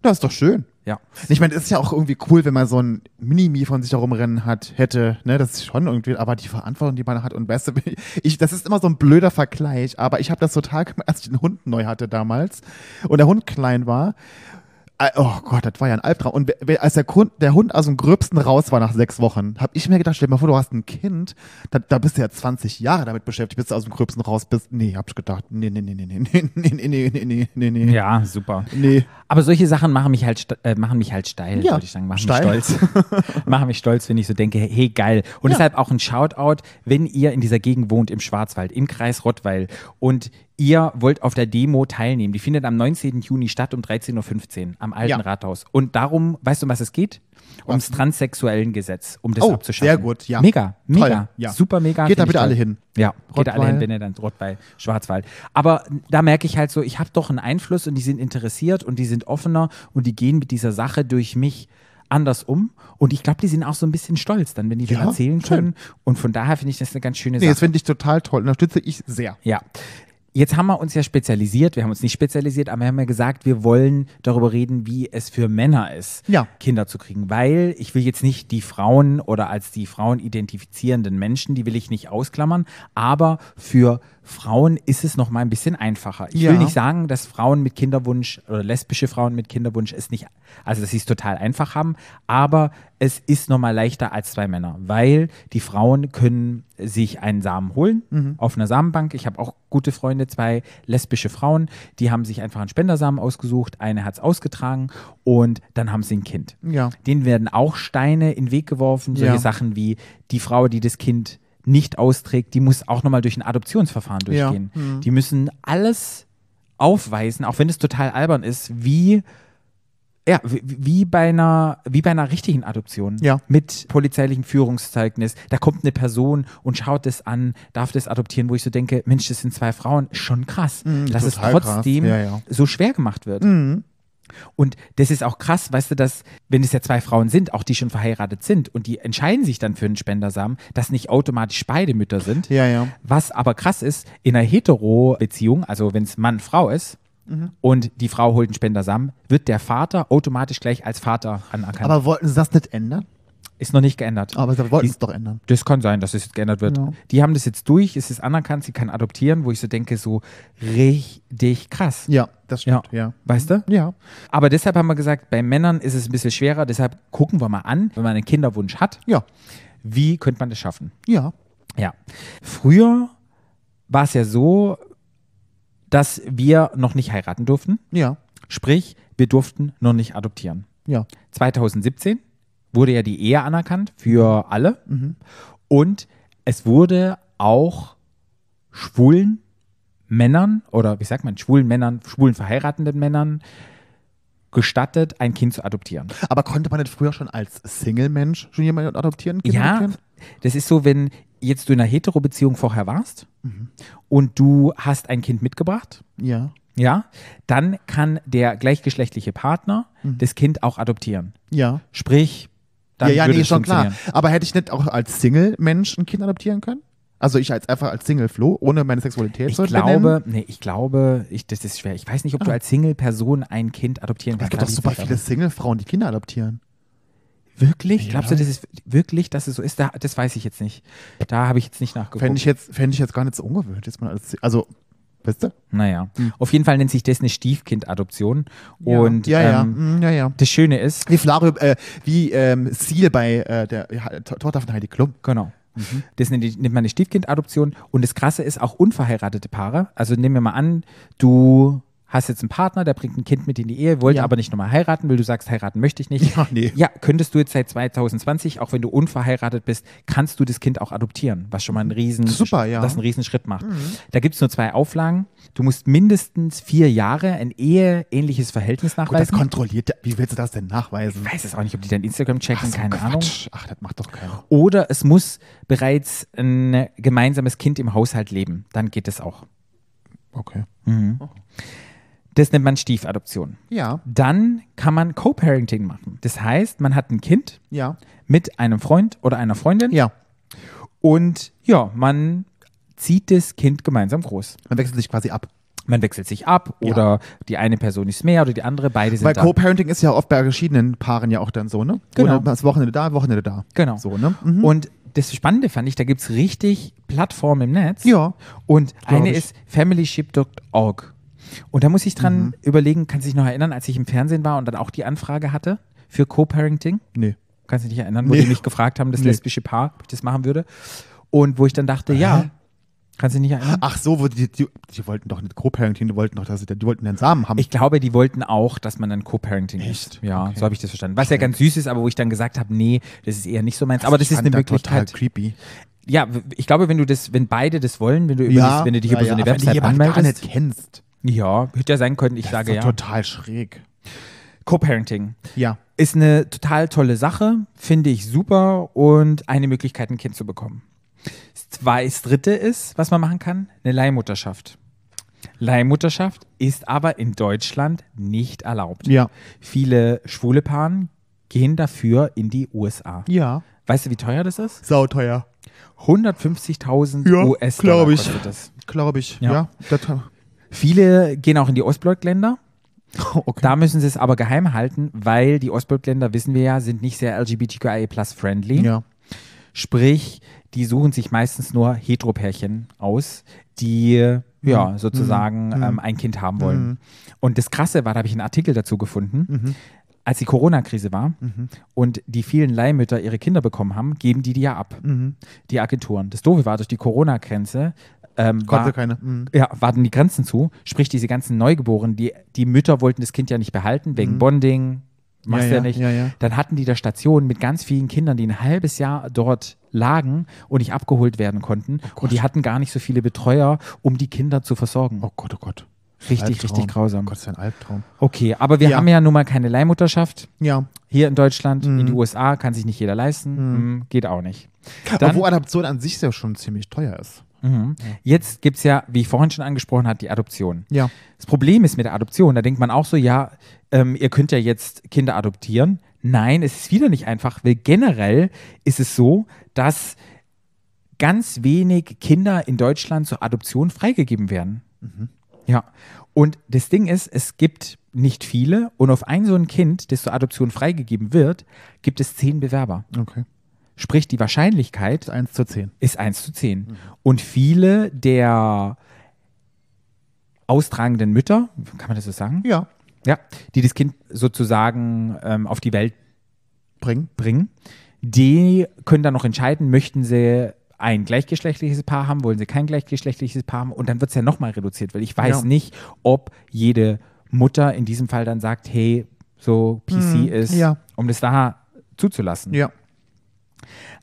Das ist doch schön. Ja. Ich meine, es ist ja auch irgendwie cool, wenn man so ein Mini-Mi von sich herumrennen hat, hätte, ne, das ist schon irgendwie, aber die Verantwortung, die man hat und weißt du, ich, das ist immer so ein blöder Vergleich, aber ich habe das total gemacht, als ich den Hund neu hatte damals und der Hund klein war. Äh, Oh Gott, das war ja ein Albtraum. Und als der, Hund, der Hund aus dem Gröbsten raus war nach sechs Wochen, habe ich mir gedacht, stell dir mal vor, du hast ein Kind, da, da bist du ja 20 Jahre damit beschäftigt, bis du aus dem Gröbsten raus bist. Nee, hab ich gedacht, nee, nee, nee, nee, nee, nee, nee, nee, nee, nee, nee, nee. Ja, super. Nee. Aber solche Sachen machen mich halt, äh, machen mich halt steil, Ja, wollte ich sagen. Machen steil. mich stolz. machen mich stolz, wenn ich so denke, hey, geil. Und Ja. deshalb auch ein Shoutout, wenn ihr in dieser Gegend wohnt, im Schwarzwald, im Kreis Rottweil und ihr wollt auf der Demo teilnehmen. Die findet am 19. Juni statt um 13.15 Uhr am Alten Ja. Rathaus. Und darum, weißt du, um was es geht? Ums transsexuellen Gesetz, um das Oh, abzuschaffen. sehr gut, ja. Mega, mega. Toll, ja. Super mega. Geht da bitte toll. alle hin. Ja, geht alle hin, Rottweil. wenn ihr dann Rottweil, Schwarzwald. Aber da merke ich halt so, ich habe doch einen Einfluss und die sind interessiert und die sind offener und die gehen mit dieser Sache durch mich anders um. Und ich glaube, die sind auch so ein bisschen stolz dann, wenn die Ja, dann erzählen schön. können. Und von daher finde ich das eine ganz schöne Nee, das Sache. finde ich total toll. Unterstütze ich sehr. Ja. Jetzt haben wir uns ja spezialisiert, wir haben uns nicht spezialisiert, aber wir haben ja gesagt, wir wollen darüber reden, wie es für Männer ist, Ja. Kinder zu kriegen. Weil ich will jetzt nicht die Frauen oder als die Frauen identifizierenden Menschen, die will ich nicht ausklammern, aber für Frauen ist es noch mal ein bisschen einfacher. Ich Ja. will nicht sagen, dass Frauen mit Kinderwunsch oder lesbische Frauen mit Kinderwunsch es nicht, also dass sie es total einfach haben, aber es ist noch mal leichter als zwei Männer, weil die Frauen können sich einen Samen holen Mhm. auf einer Samenbank. Ich habe auch gute Freunde, zwei lesbische Frauen, die haben sich einfach einen Spendersamen ausgesucht, eine hat es ausgetragen und dann haben sie ein Kind. Ja. Denen werden auch Steine in den Weg geworfen, solche Ja. Sachen wie die Frau, die das Kind nicht austrägt, die muss auch nochmal durch ein Adoptionsverfahren Ja. durchgehen. Mhm. Die müssen alles aufweisen, auch wenn es total albern ist, wie ja, wie, wie bei einer, wie bei einer richtigen Adoption. Ja. Mit polizeilichem Führungszeugnis. Da kommt eine Person und schaut das an, darf das adoptieren, wo ich so denke, Mensch, das sind zwei Frauen, schon krass, Mhm, dass es trotzdem. Ja, ja. so schwer gemacht wird. Mhm. Und das ist auch krass, weißt du, dass, wenn es ja zwei Frauen sind, auch die schon verheiratet sind und die entscheiden sich dann für einen Spendersamen, dass nicht automatisch beide Mütter sind. Ja, ja. Was aber krass ist, in einer Hetero-Beziehung, also wenn es Mann-Frau ist, und die Frau holt einen Spendersamen, wird der Vater automatisch gleich als Vater anerkannt. Aber wollten sie das nicht ändern? Ist noch nicht geändert. Aber sie wollten es doch ändern. Das kann sein, dass es jetzt geändert wird. Ja. Die haben das jetzt durch, es ist anerkannt, sie kann adoptieren, wo ich so denke, so richtig krass. Ja, das stimmt. Ja. Weißt du? Ja. Aber deshalb haben wir gesagt, bei Männern ist es ein bisschen schwerer, deshalb gucken wir mal an, wenn man einen Kinderwunsch hat, Ja. wie könnte man das schaffen? Ja. Ja. Früher war es ja so, dass wir noch nicht heiraten durften. Ja. Sprich, wir durften noch nicht adoptieren. Ja. 2017 wurde ja die Ehe anerkannt für alle. Mhm. Und es wurde auch schwulen Männern oder wie sagt man, schwulen Männern, schwulen verheiratenden Männern gestattet, ein Kind zu adoptieren. Aber konnte man nicht früher schon als Single-Mensch schon jemanden adoptieren? Kind Ja, adoptieren? das ist so, wenn jetzt du in einer Hetero-Beziehung vorher warst Mhm. und du hast ein Kind mitgebracht, Ja. ja, dann kann der gleichgeschlechtliche Partner Mhm. das Kind auch adoptieren. Ja. Sprich, dann ja, ja, würde nee, es schon klar. Aber hätte ich nicht auch als Single-Mensch ein Kind adoptieren können? Also ich als einfach als Single-Flo, ohne meine Sexualität Ich zu glaube, nee, ich glaube, ich, das ist schwer. Ich weiß nicht, ob du als Single-Person ein Kind adoptieren Ah. Es kannst. gibt doch super viele. Single-Frauen, die Kinder adoptieren. Wirklich? Ja. Glaubst du, das ist wirklich, dass es so ist? Da, das weiß ich jetzt nicht. Da habe ich jetzt nicht nachgeguckt. Fände ich, jetzt, fänd ich jetzt gar nicht so ungewöhnlich. Jetzt mal als, also, weißt du? naja. Hm. Auf jeden Fall nennt sich das eine Stiefkind-Adoption. Und ja, ja, ähm, mm, ja, ja. das Schöne ist, Wie Flario, äh, wie ähm, Seal bei äh, der Tochter von Heidi Klum. Genau. Mhm. Das nennt, nennt man eine Stiefkind-Adoption. Und das Krasse ist auch unverheiratete Paare. Also nehmen wir mal an, du hast jetzt einen Partner, der bringt ein Kind mit in die Ehe, wollte Ja. aber nicht nochmal heiraten, weil du sagst, heiraten möchte ich nicht. Ja, nee. Ja, könntest du jetzt seit 2020, auch wenn du unverheiratet bist, kannst du das Kind auch adoptieren, was schon mal ein riesen, Super, ja. Mhm. das einen Riesenschritt macht. Da gibt es nur zwei Auflagen. Du musst mindestens vier Jahre ein eheähnliches Verhältnis Gut, das nachweisen. kontrolliert, wie willst du das denn nachweisen? ich weiß es auch nicht, ob die dein Instagram checken, so, keine Quatsch. Ahnung. Ach, das macht doch keiner. Oder es muss bereits ein gemeinsames Kind im Haushalt leben. Dann geht es auch. Okay. Das nennt man Stiefadoption. Ja, Dann kann man Co-Parenting machen. Das heißt, man hat ein Kind ja, mit einem Freund oder einer Freundin ja. und ja, man zieht das Kind gemeinsam groß. Man wechselt sich quasi ab. Man wechselt sich ab Ja. oder die eine Person ist mehr oder die andere, beide sind Weil. Co-Parenting ist ja oft bei verschiedenen Paaren ja auch dann so, ne? Genau. Oder das Wochenende da, Wochenende da. Genau. So, ne? Mhm. Und das Spannende fand ich, da gibt es richtig Plattformen im Netz. Ja. Und eine ich. ist familyship.org. Und da muss ich dran Mhm. überlegen, kannst du dich noch erinnern, als ich im Fernsehen war und dann auch die Anfrage hatte für Co-Parenting? Nee. Kannst du dich erinnern, wo Nee. die mich gefragt haben, das Nee. lesbische Paar, ob ich das machen würde? Und wo ich dann dachte, ja, kannst du dich nicht erinnern? Ach so, die, die, die wollten doch nicht Co-Parenting, die wollten doch, dass sie, die wollten den Samen haben. Ich glaube, die wollten auch, dass man dann Co-Parenting ist. Ja, Okay. so habe ich das verstanden. Was ja ganz süß ist, aber wo ich dann gesagt habe, nee, das ist eher nicht so meins. Aber das ist eine das total Möglichkeit. creepy. Ja, ich glaube, wenn du das, wenn beide das wollen, wenn du, über das, wenn du dich ja, über so ja, eine aber wenn du Website jemanden gar anmeldest. nicht kennst. Ja, hätte ja sein können, ich Das sage ist ja. total schräg. Co-Parenting Ja. ist eine total tolle Sache, finde ich super und eine Möglichkeit, ein Kind zu bekommen. Das, dritte ist, was man machen kann, eine Leihmutterschaft. Leihmutterschaft ist aber in Deutschland nicht erlaubt. Ja. Viele schwule Paaren gehen dafür in die USA. Ja. Weißt du, wie teuer das ist? Sauteuer. 150.000 Ja, US-Dollar kostet das. Glaube ich. Ja. Ja. Viele gehen auch in die Ostblockländer. okay. Da müssen sie es aber geheim halten, weil die Ostblockländer, wissen wir ja, sind nicht sehr LGBTQIA plus friendly. ja. Sprich, die suchen sich meistens nur Heteropärchen aus, die ja sozusagen ähm, ein Kind haben wollen. Und das Krasse war, da habe ich einen Artikel dazu gefunden, als die Corona-Krise war und die vielen Leihmütter ihre Kinder bekommen haben, geben die die ja ab, die Agenturen. Das Doofe war, durch die Corona-Grenze ähm, Konnte war, keine. Mhm. ja, warten die Grenzen zu. Sprich, diese ganzen Neugeborenen, die, die Mütter wollten das Kind ja nicht behalten, wegen Bonding, machst Mhm. Ja, ja, ja, nicht. ja, ja. Dann hatten die da Stationen mit ganz vielen Kindern, die ein halbes Jahr dort lagen und nicht abgeholt werden konnten. und die hatten gar nicht so viele Betreuer, um die Kinder zu versorgen. Oh Gott, oh Gott. richtig, Albtraum. richtig grausam. Oh Gott, ist ein Albtraum. Okay, aber wir Ja. haben ja nun mal keine Leihmutterschaft Ja. hier in Deutschland. In Mhm. die USA kann sich nicht jeder leisten. Hm, geht auch nicht. Aber Dann- wo Adoption an sich ja schon ziemlich teuer ist. Mhm. Jetzt gibt es ja, wie ich vorhin schon angesprochen habe, die Adoption. Ja. Das Problem ist mit der Adoption, da denkt man auch so, ja, ähm, ihr könnt ja jetzt Kinder adoptieren. Nein, es ist wieder nicht einfach, weil generell ist es so, dass ganz wenig Kinder in Deutschland zur Adoption freigegeben werden. Ja. Und das Ding ist, es gibt nicht viele und auf ein so ein Kind, das zur Adoption freigegeben wird, gibt es zehn Bewerber. Okay. Sprich, die Wahrscheinlichkeit 1 zu 10. ist 1 zu 10. Und viele der austragenden Mütter, kann man das so sagen? Ja. Ja, die das Kind sozusagen ähm, auf die Welt Bringen. bringen, die können dann noch entscheiden, möchten sie ein gleichgeschlechtliches Paar haben, wollen sie kein gleichgeschlechtliches Paar haben und dann wird es ja nochmal reduziert, weil ich weiß Ja. nicht, ob jede Mutter in diesem Fall dann sagt, hey, so PC ist, Mhm. ja. um das da zuzulassen. Ja.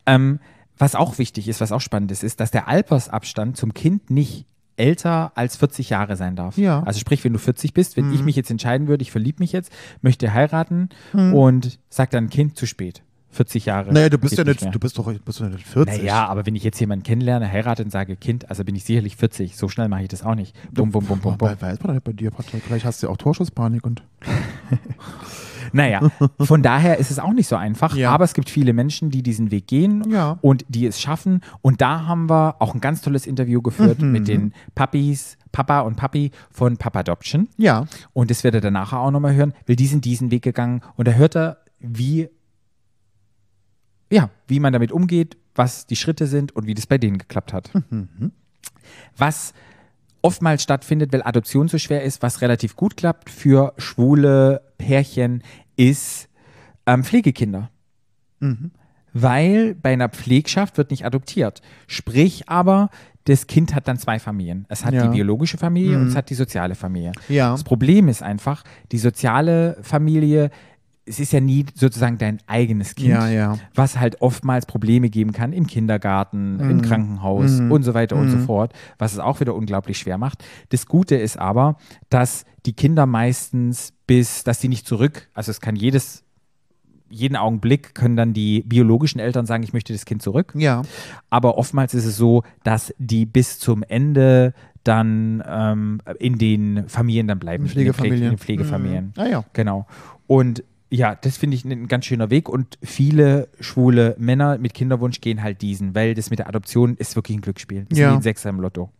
Ähm, was auch wichtig ist, was auch spannend ist, ist, dass der Altersabstand zum Kind nicht älter als 40 Jahre sein darf. Ja. Mhm. Also sprich, wenn du 40 bist, wenn ich mich jetzt entscheiden würde, ich verliebe mich jetzt, möchte heiraten und sag dann Kind zu spät. 40 Jahre. Naja, du bist ja nicht, mehr. du bist doch bist doch nicht 40. Naja, aber wenn ich jetzt jemanden kennenlerne, heirate und sage Kind, also bin ich sicherlich 40. So schnell mache ich das auch nicht. Bum, bum, bum, bum, bum. Bei, weiß man nicht bei dir, Patrick. Vielleicht hast du ja auch Torschusspanik und. Naja, von daher ist es auch nicht so einfach, Ja. aber es gibt viele Menschen, die diesen Weg gehen Ja. und die es schaffen. Und da haben wir auch ein ganz tolles Interview geführt Mhm. mit den Papis, Papa und Papi von Papa Adoption. Ja. Und das werdet ihr nachher auch nochmal hören, weil die sind diesen Weg gegangen und da hört er, wie, ja, wie man damit umgeht, was die Schritte sind und wie das bei denen geklappt hat. Was oftmals stattfindet, weil Adoption so schwer ist, was relativ gut klappt für schwule Pärchen, ist ähm, Pflegekinder. Weil bei einer Pflegschaft wird nicht adoptiert. Sprich aber, das Kind hat dann zwei Familien. Es hat Ja. die biologische Familie und es hat die soziale Familie. Ja. Das Problem ist einfach, die soziale Familie, es ist ja nie sozusagen dein eigenes Kind, Ja, ja. was halt oftmals Probleme geben kann im Kindergarten, Mhm. im Krankenhaus und so weiter und so fort, was es auch wieder unglaublich schwer macht. Das Gute ist aber, dass die Kinder meistens bis, dass sie nicht zurück, also es kann jedes jeden Augenblick können dann die biologischen Eltern sagen, ich möchte das Kind zurück. Ja. Aber oftmals ist es so, dass die bis zum Ende dann ähm, in den Familien dann bleiben. In Pflegefamilien. In den Pflegefamilien. Mhm. Ah ja. Genau. Und ja, das finde ich ein ganz schöner Weg und viele schwule Männer mit Kinderwunsch gehen halt diesen, weil das mit der Adoption ist wirklich ein Glücksspiel. Das Ja. ist wie ein Sechser im Lotto.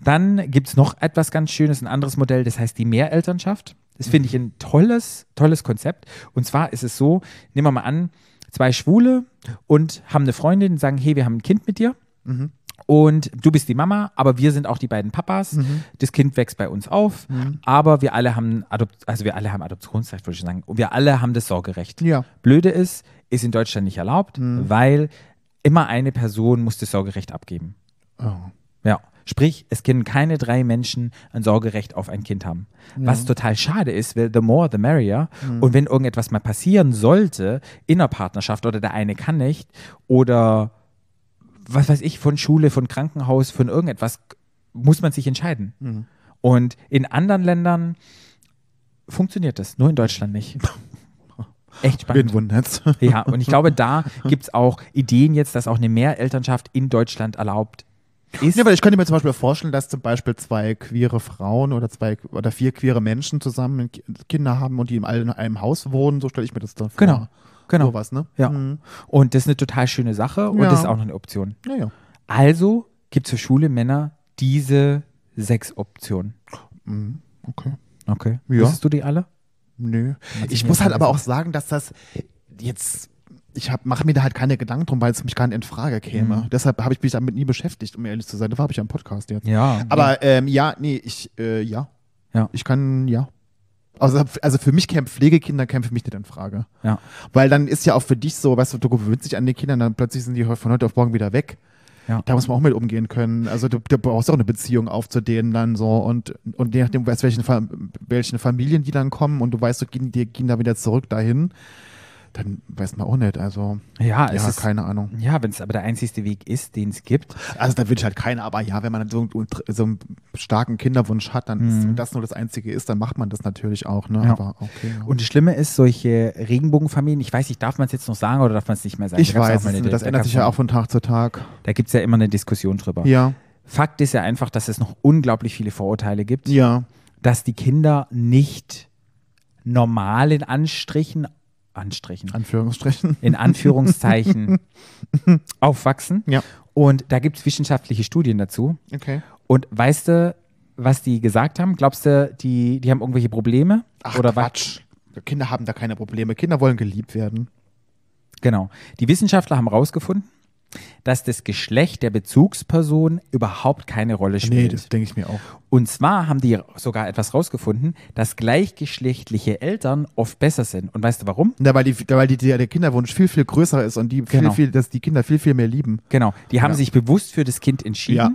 Dann gibt es noch etwas ganz Schönes, ein anderes Modell, das heißt die Mehrelternschaft. Das finde ich ein tolles, tolles Konzept. Und zwar ist es so, nehmen wir mal an, zwei Schwule und haben eine Freundin und sagen, hey, wir haben ein Kind mit dir. Und du bist die Mama, aber wir sind auch die beiden Papas. Das Kind wächst bei uns auf, aber wir alle haben Adop also wir alle haben Adoptionsrecht, würde ich sagen. Und wir alle haben das Sorgerecht. Ja. Blöde ist, ist in Deutschland nicht erlaubt, weil immer eine Person muss das Sorgerecht abgeben. Oh. Ja. Sprich, es können keine drei Menschen ein Sorgerecht auf ein Kind haben. Was total schade ist, weil the more, the merrier. Und wenn irgendetwas mal passieren sollte in der Partnerschaft oder der eine kann nicht oder was weiß ich, von Schule, von Krankenhaus, von irgendetwas, muss man sich entscheiden. Und in anderen Ländern funktioniert das, nur in Deutschland nicht. Echt spannend. Wen wundert's? Ja, und ich glaube, da gibt es auch Ideen jetzt, dass auch eine Mehrelternschaft in Deutschland erlaubt ist. Ja, weil ich könnte mir zum Beispiel vorstellen, dass zum Beispiel zwei queere Frauen oder zwei oder vier queere Menschen zusammen Ki- Kinder haben und die in einem, einem Haus wohnen, so stelle ich mir das dann vor. Genau, genau. Sowas, ne? Ja. Mhm. Und das ist eine total schöne Sache und Ja. das ist auch noch eine Option. Ja, ja. Also gibt es für schwule Männer diese sechs Optionen. Mhm. Okay. Okay. Ja. Wusstest du die alle? Nö. sich Ich muss halt aber auch sagen, dass das jetzt, ich mache mir da halt keine Gedanken drum, weil es mich gar nicht in Frage käme. Mhm. Deshalb habe ich mich damit nie beschäftigt, um ehrlich zu sein. Da habe ich ja im Podcast jetzt. Ja. Aber ähm, ja, nee, ich, äh, ja. Ja. Ich kann, ja. Also, also für mich kämen Pflegekinder kämen für mich nicht in Frage. ja. Weil dann ist ja auch für dich so, weißt du, du gewöhnst dich an die Kinder, dann plötzlich sind die von heute auf morgen wieder weg. Ja. Da muss man auch mit umgehen können. Also du, du brauchst auch eine Beziehung auf zu denen dann so und, und je nachdem, weißt, welchen, welchen Familien die dann kommen und du weißt, du gehen, die gehen da wieder zurück dahin, dann weiß man auch nicht. Also Ja, ja, ist, keine Ahnung. ja wenn es aber der einzigste Weg ist, den es gibt. Also da würde ich halt keine, aber ja, wenn man so, so einen starken Kinderwunsch hat, dann ist, und das nur das Einzige ist, dann macht man das natürlich auch. Ne? Mhm. Ja. Aber okay. Ja. Und das Schlimme ist, solche Regenbogenfamilien, ich weiß nicht, darf man es jetzt noch sagen oder darf man es nicht mehr sagen? ich Da weiß, das da ändert sich ja auch von Tag zu Tag. Da gibt es ja immer eine Diskussion drüber. Ja, Fakt ist ja einfach, dass es noch unglaublich viele Vorurteile gibt, ja, dass die Kinder nicht normal in Anstrichen, Anstrichen, Anführungsstrichen. in Anführungszeichen aufwachsen. Ja. Und da gibt es wissenschaftliche Studien dazu. Okay. Und weißt du, was die gesagt haben? Glaubst du, die, die haben irgendwelche Probleme? Ach, Oder was? Quatsch. Kinder haben da keine Probleme. Kinder wollen geliebt werden. Genau. Die Wissenschaftler haben herausgefunden, dass das Geschlecht der Bezugsperson überhaupt keine Rolle spielt. denke ich mir auch. Und zwar haben die sogar etwas rausgefunden, dass gleichgeschlechtliche Eltern oft besser sind. Und weißt du warum? Na, weil die, weil die, der Kinderwunsch viel, viel größer ist und die Genau. viel, viel, dass die Kinder viel, viel mehr lieben. Genau. Die haben Ja. sich bewusst für das Kind entschieden Ja.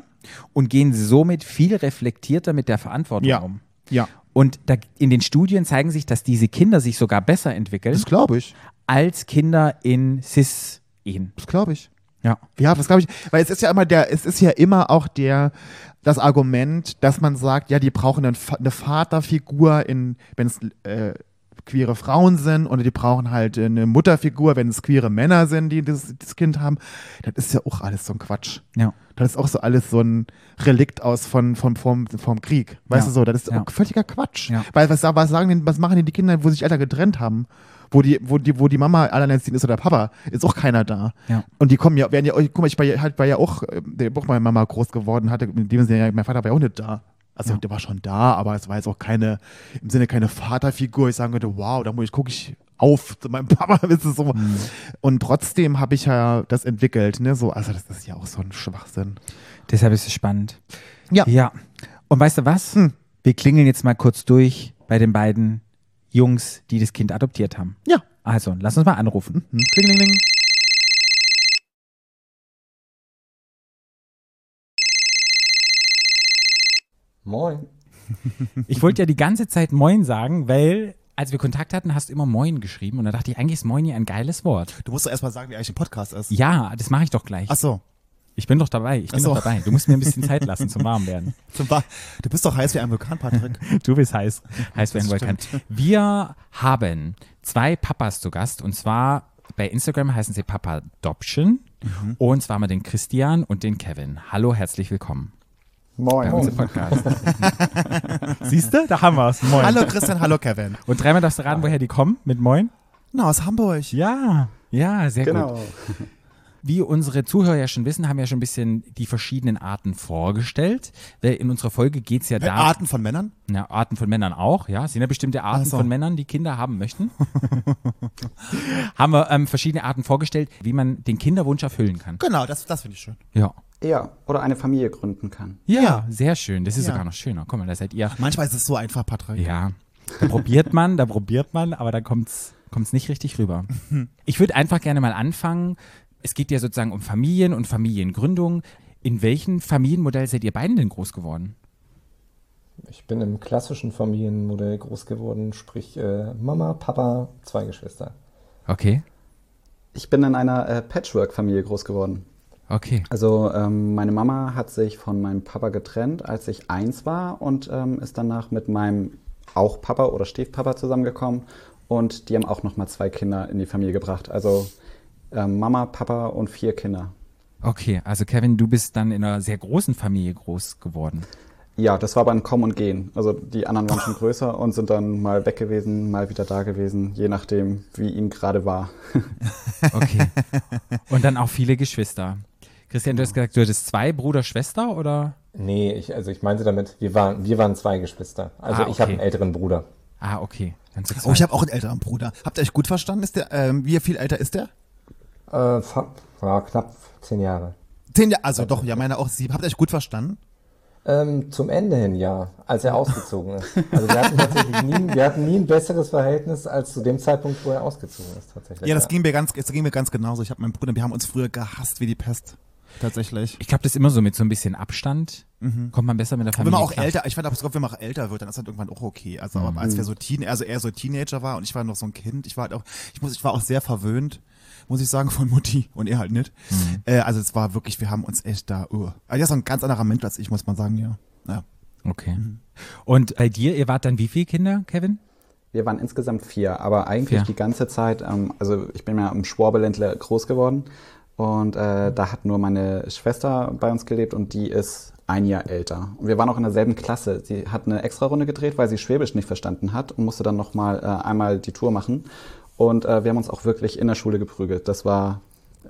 und gehen somit viel reflektierter mit der Verantwortung Ja. um. Ja, Und da, in den Studien zeigen sich, dass diese Kinder sich sogar besser entwickeln das glaube ich. als Kinder in Cis-Ehen. Das glaube ich. Ja. Ja, das glaube ich. Weil es ist ja immer der, es ist ja immer auch der, das Argument, dass man sagt, ja, die brauchen eine Vaterfigur in, wenn es äh, queere Frauen sind oder die brauchen halt eine Mutterfigur, wenn es queere Männer sind, die das, das Kind haben. Das ist ja auch alles so ein Quatsch. Ja. Das ist auch so alles so ein Relikt aus von, von, vom, vom Krieg. Weißt Ja. du so, das ist Ja. auch völliger Quatsch. Ja. Weil was, was sagen denn, was machen denn die Kinder, wo sich Eltern getrennt haben? Wo die, wo die, wo die Mama alleinerziehend ist oder Papa, ist auch keiner da. Ja. Und die kommen ja, werden ja, guck mal, ich war ja, halt, war ja auch, äh, der auch meine Mama groß geworden hatte, in dem Sinne, ja, mein Vater war ja auch nicht da. Also Ja. der war schon da, aber es war jetzt auch keine, im Sinne keine Vaterfigur. Ich sagen würde, wow, da muss ich, gucke ich auf zu meinem Papa, ist es so. Mhm. Und trotzdem habe ich ja das entwickelt, ne, so, also das ist ja auch so ein Schwachsinn. Deshalb ist es spannend. Ja. Ja. Und weißt du was? Hm. Wir klingeln jetzt mal kurz durch bei den beiden Jungs, die das Kind adoptiert haben. Ja. Also, lass uns mal anrufen. Hm. Klingelingeling. Moin. Ich wollte ja die ganze Zeit Moin sagen, weil als wir Kontakt hatten, hast du immer Moin geschrieben und da dachte ich, eigentlich ist Moin ja ein geiles Wort. Du musst doch erstmal sagen, wie eigentlich ein Podcast ist. Ja, das mache ich doch gleich. Ach so. Ich bin doch dabei. Ich bin so. doch dabei. Du musst mir ein bisschen Zeit lassen zum Warmwerden. Zum Ba- Du bist doch heiß wie ein Vulkan, Patrick. Du bist heiß. Heiß wie ein Vulkan. Wir haben zwei Papas zu Gast und zwar bei Instagram heißen sie Papa Adoption Mhm. und zwar mal den Christian und den Kevin. Hallo, herzlich willkommen Moin. Siehst du? Da haben wir es. Moin. hallo Christian, hallo Kevin. Und dreimal darfst du raten, woher die kommen mit Moin? Na, aus Hamburg. Ja, ja, sehr gut. Genau. Wie unsere Zuhörer ja schon wissen, haben wir ja schon ein bisschen die verschiedenen Arten vorgestellt. In unserer Folge geht es ja da. Arten von Männern? Ja, Arten von Männern auch, ja. Sind ja bestimmte Arten Ach so. von Männern, die Kinder haben möchten. haben wir ähm, verschiedene Arten vorgestellt, wie man den Kinderwunsch erfüllen kann. Genau, das, das finde ich schön. Ja. Ja, oder eine Familie gründen kann. Ja, Ja. sehr schön. Das ist Ja. sogar noch schöner. Guck mal, da seid ihr. Manchmal ist es so einfach, Patrick. Ja. Da probiert man, da probiert man, aber da kommt's kommt's nicht richtig rüber. Ich würde einfach gerne mal anfangen. Es geht ja sozusagen um Familien und Familiengründung. In welchem Familienmodell seid ihr beiden denn groß geworden? Ich bin im klassischen Familienmodell groß geworden, sprich äh, Mama, Papa, zwei Geschwister. Okay. Ich bin in einer äh, Patchwork-Familie groß geworden. Okay. Also ähm, meine Mama hat sich von meinem Papa getrennt, als ich eins war und ähm, ist danach mit meinem auch Papa oder Stiefpapa zusammengekommen und die haben auch nochmal zwei Kinder in die Familie gebracht. Also ähm, Mama, Papa und vier Kinder. Okay, also Kevin, du bist dann in einer sehr großen Familie groß geworden. Ja, das war ein Kommen und Gehen. Also die anderen waren schon größer und sind dann mal weg gewesen, mal wieder da gewesen, je nachdem, wie ihnen gerade war. Okay. Und dann auch viele Geschwister. Christian, du hast gesagt, du hattest zwei Bruder, Schwester oder? Nee, ich, also ich meinte damit, wir waren, wir waren zwei Geschwister. Also Ah, ich habe okay. einen älteren Bruder. Ah, okay. Oh, ich habe auch einen älteren Bruder. Habt ihr euch gut verstanden? Ist der, ähm, wie viel älter ist der? Äh, fa- ja, knapp zehn Jahre. Zehn Jahre, also doch, ja, meine auch sieben. Habt ihr euch gut verstanden? Ähm, zum Ende hin, ja, als er ausgezogen ist. Also wir hatten tatsächlich nie, wir hatten nie ein besseres Verhältnis als zu dem Zeitpunkt, wo er ausgezogen ist, tatsächlich. Ja, das ging mir ganz, das ging mir ganz genauso. Ich habe meinen Bruder, wir haben uns früher gehasst wie die Pest. Tatsächlich. ich glaube, das ist immer so mit so ein bisschen Abstand. Kommt man besser mit der Und wenn Familie man auch klar. älter, ich fand auch, wenn man auch älter wird, dann ist das irgendwann auch okay. Also aber als wir so Teen, also er so Teenager war und ich war noch so ein Kind, ich war halt auch, ich muss, ich war auch sehr verwöhnt, muss ich sagen, von Mutti und er halt nicht. Äh, also es war wirklich, wir haben uns echt da, uh. Also er ist so ein ganz anderer Mensch als ich, muss man sagen, ja. ja. Okay. Und bei dir, ihr wart dann wie viele Kinder, Kevin? Wir waren insgesamt vier, aber eigentlich Vier. die ganze Zeit, ähm, also ich bin ja im Schwabeländler groß geworden und äh, da hat nur meine Schwester bei uns gelebt und die ist ein Jahr älter. Und wir waren auch in derselben Klasse. Sie hat eine Extra-Runde gedreht, weil sie Schwäbisch nicht verstanden hat und musste dann nochmal äh, einmal die Tour machen. Und äh, wir haben uns auch wirklich in der Schule geprügelt. Das war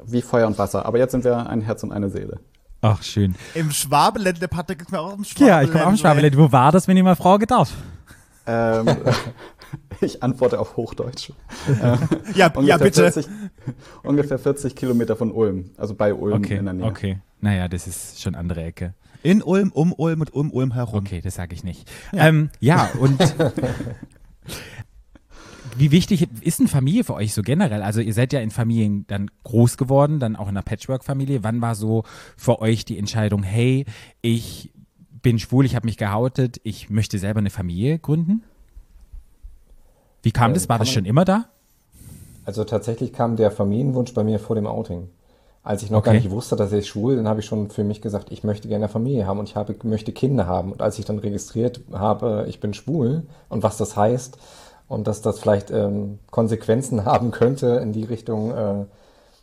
wie Feuer und Wasser. Aber jetzt sind wir ein Herz und eine Seele. Ach, schön. Im Schwabeländle, Patrick ist mir auch im Schwabeländle. Ja, ich komme auch im Schwabeland. Wo war das, wenn ich mal fragen darf? Ähm, ich antworte auf Hochdeutsch. Ja, ja, Ungefähr bitte. 40, ungefähr 40 Kilometer von Ulm, also bei Ulm Okay, in der Nähe. okay. Naja, das ist schon andere Ecke. In Ulm, um Ulm und um Ulm herum. Okay, das sage ich nicht. Ja, ähm, ja und wie wichtig ist eine Familie für euch so generell? Also ihr seid ja in Familien dann groß geworden, dann auch in einer Patchwork-Familie. Wann war so für euch die Entscheidung, hey, ich bin schwul, ich habe mich gehautet, ich möchte selber eine Familie gründen? Wie kam Ähm, das? War das schon immer da? Also tatsächlich kam der Familienwunsch bei mir vor dem Outing. Als ich noch Okay. gar nicht wusste, dass ich schwul, dann habe ich schon für mich gesagt, ich möchte gerne eine Familie haben und ich habe, möchte Kinder haben. Und als ich dann registriert habe, ich bin schwul und was das heißt und dass das vielleicht ähm, Konsequenzen haben könnte in die Richtung, äh,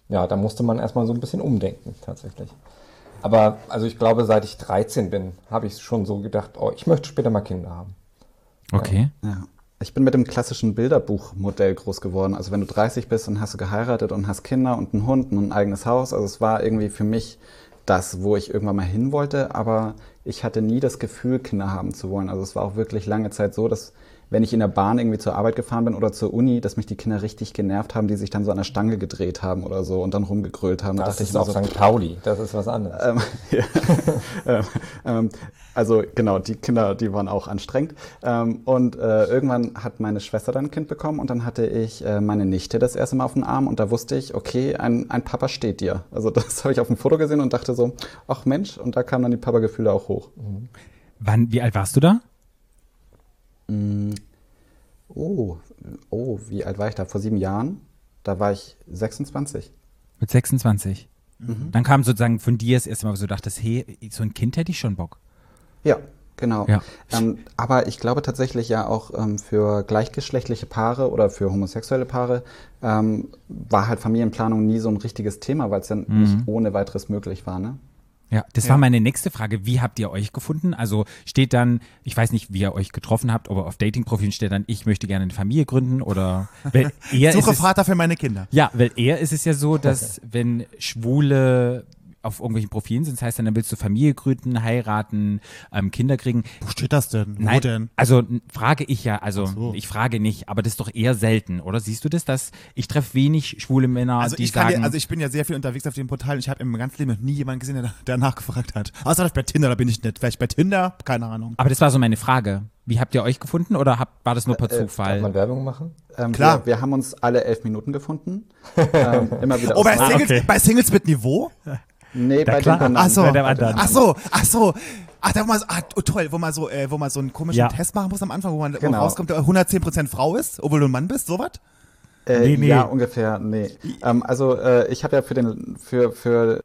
ja, da musste man erstmal so ein bisschen umdenken tatsächlich. Aber also ich glaube, seit ich 13 bin, habe ich schon so gedacht, oh, ich möchte später mal Kinder haben. Okay. Ja. Ich bin mit dem klassischen Bilderbuchmodell groß geworden. Also wenn du 30 bist und hast du geheiratet und hast Kinder und einen Hund und ein eigenes Haus. Also es war irgendwie für mich das, wo ich irgendwann mal hin wollte. Aber ich hatte nie das Gefühl, Kinder haben zu wollen. Also es war auch wirklich lange Zeit so, dass wenn ich in der Bahn irgendwie zur Arbeit gefahren bin oder zur Uni, dass mich die Kinder richtig genervt haben, die sich dann so an der Stange gedreht haben oder so und dann rumgegrölt haben. Da Das dachte ich ist immer auch so, St. Pauli, das ist was anderes. ähm, ja. ähm, ähm, also genau, die Kinder, die waren auch anstrengend. Ähm, und äh, irgendwann hat meine Schwester dann ein Kind bekommen und dann hatte ich äh, meine Nichte das erste Mal auf dem Arm und da wusste ich, okay, ein, ein Papa steht dir. Also das habe ich auf dem Foto gesehen und dachte so, ach Mensch, und da kamen dann die Papa-Gefühle auch hoch. Wann, wie alt warst du da? Oh, oh, wie alt war ich da? Vor sieben Jahren? Da war ich 26. Mit 26. Mhm. Dann kam sozusagen von dir das erste Mal, wo du dachtest, hey, so ein Kind hätte ich schon Bock. Ja, genau. Ja. Ähm, aber ich glaube tatsächlich ja auch ähm, für gleichgeschlechtliche Paare oder für homosexuelle Paare ähm, war halt Familienplanung nie so ein richtiges Thema, weil es ja nicht ohne weiteres möglich war. Ne? Ja, das war meine nächste Frage. Wie habt ihr euch gefunden? Also steht dann, ich weiß nicht, wie ihr euch getroffen habt, aber auf Datingprofilen steht dann, ich möchte gerne eine Familie gründen oder weil eher ist Suche es, Vater für meine Kinder. Ja, weil eher ist es ja so, dass wenn Schwule auf irgendwelchen Profilen sind, das heißt dann, dann willst du Familie gründen, heiraten, ähm, Kinder kriegen. Wo steht das denn? Wo Nein, denn? also frage ich ja, also so. ich frage nicht, aber das ist doch eher selten, oder? Siehst du das, dass ich treffe wenig schwule Männer, Also die ich, kann sagen, dir, also ich bin ja sehr viel unterwegs auf dem Portal und ich habe im ganzen Leben noch nie jemanden gesehen, der danach gefragt hat. Außer vielleicht bei Tinder, da bin ich nicht. Vielleicht bei Tinder, keine Ahnung. aber das war so meine Frage. Wie habt ihr euch gefunden oder habt, war das nur per Darf Zufall? man Werbung machen? Ähm, Klar. Wir, wir haben uns alle elf Minuten gefunden. ähm, immer wieder. Oh, bei Singles, okay. bei Singles mit Niveau? nee, bei klar. den anderen. Ach so. bei dem anderen. Ach so, ach so. Ach, da wo man so, ah, oh, toll, wo man so, äh, wo man so einen komischen Ja. Test machen muss am Anfang, wo man Genau. rauskommt, der 110% Frau ist, obwohl du ein Mann bist, sowas? Äh, Nee, nee. Ja, ungefähr, nee. Ähm, also äh, ich habe ja für den für für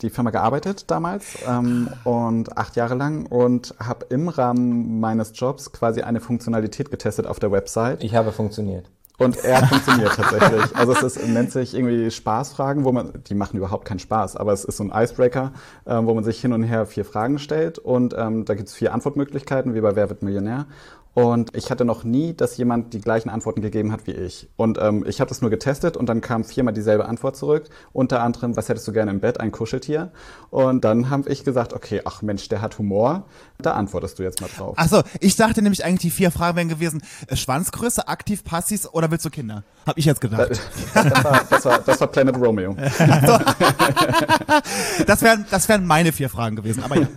die Firma gearbeitet damals ähm, und acht Jahre lang und habe im Rahmen meines Jobs quasi eine Funktionalität getestet auf der Website Ich habe funktioniert. Und er funktioniert tatsächlich. Also es ist, nennt sich irgendwie Spaßfragen, wo man, die machen überhaupt keinen Spaß, aber es ist so ein Icebreaker, ähm, wo man sich hin und her vier Fragen stellt und ähm, da gibt es vier Antwortmöglichkeiten, wie bei Wer wird Millionär. Und ich hatte noch nie, dass jemand die gleichen Antworten gegeben hat wie ich. Und ähm, ich habe das nur getestet und dann kam viermal dieselbe Antwort zurück. Unter anderem, was hättest du gerne im Bett? Ein Kuscheltier. Und dann habe ich gesagt, okay, ach Mensch, der hat Humor. Da antwortest du jetzt mal drauf. Ach so, ich dachte nämlich eigentlich, die vier Fragen wären gewesen, äh, Schwanzgröße, aktiv, passiv oder willst du Kinder? Hab ich jetzt gedacht. Das war, das war, das war Planet Romeo. Das wären, das wären meine vier Fragen gewesen, aber ja.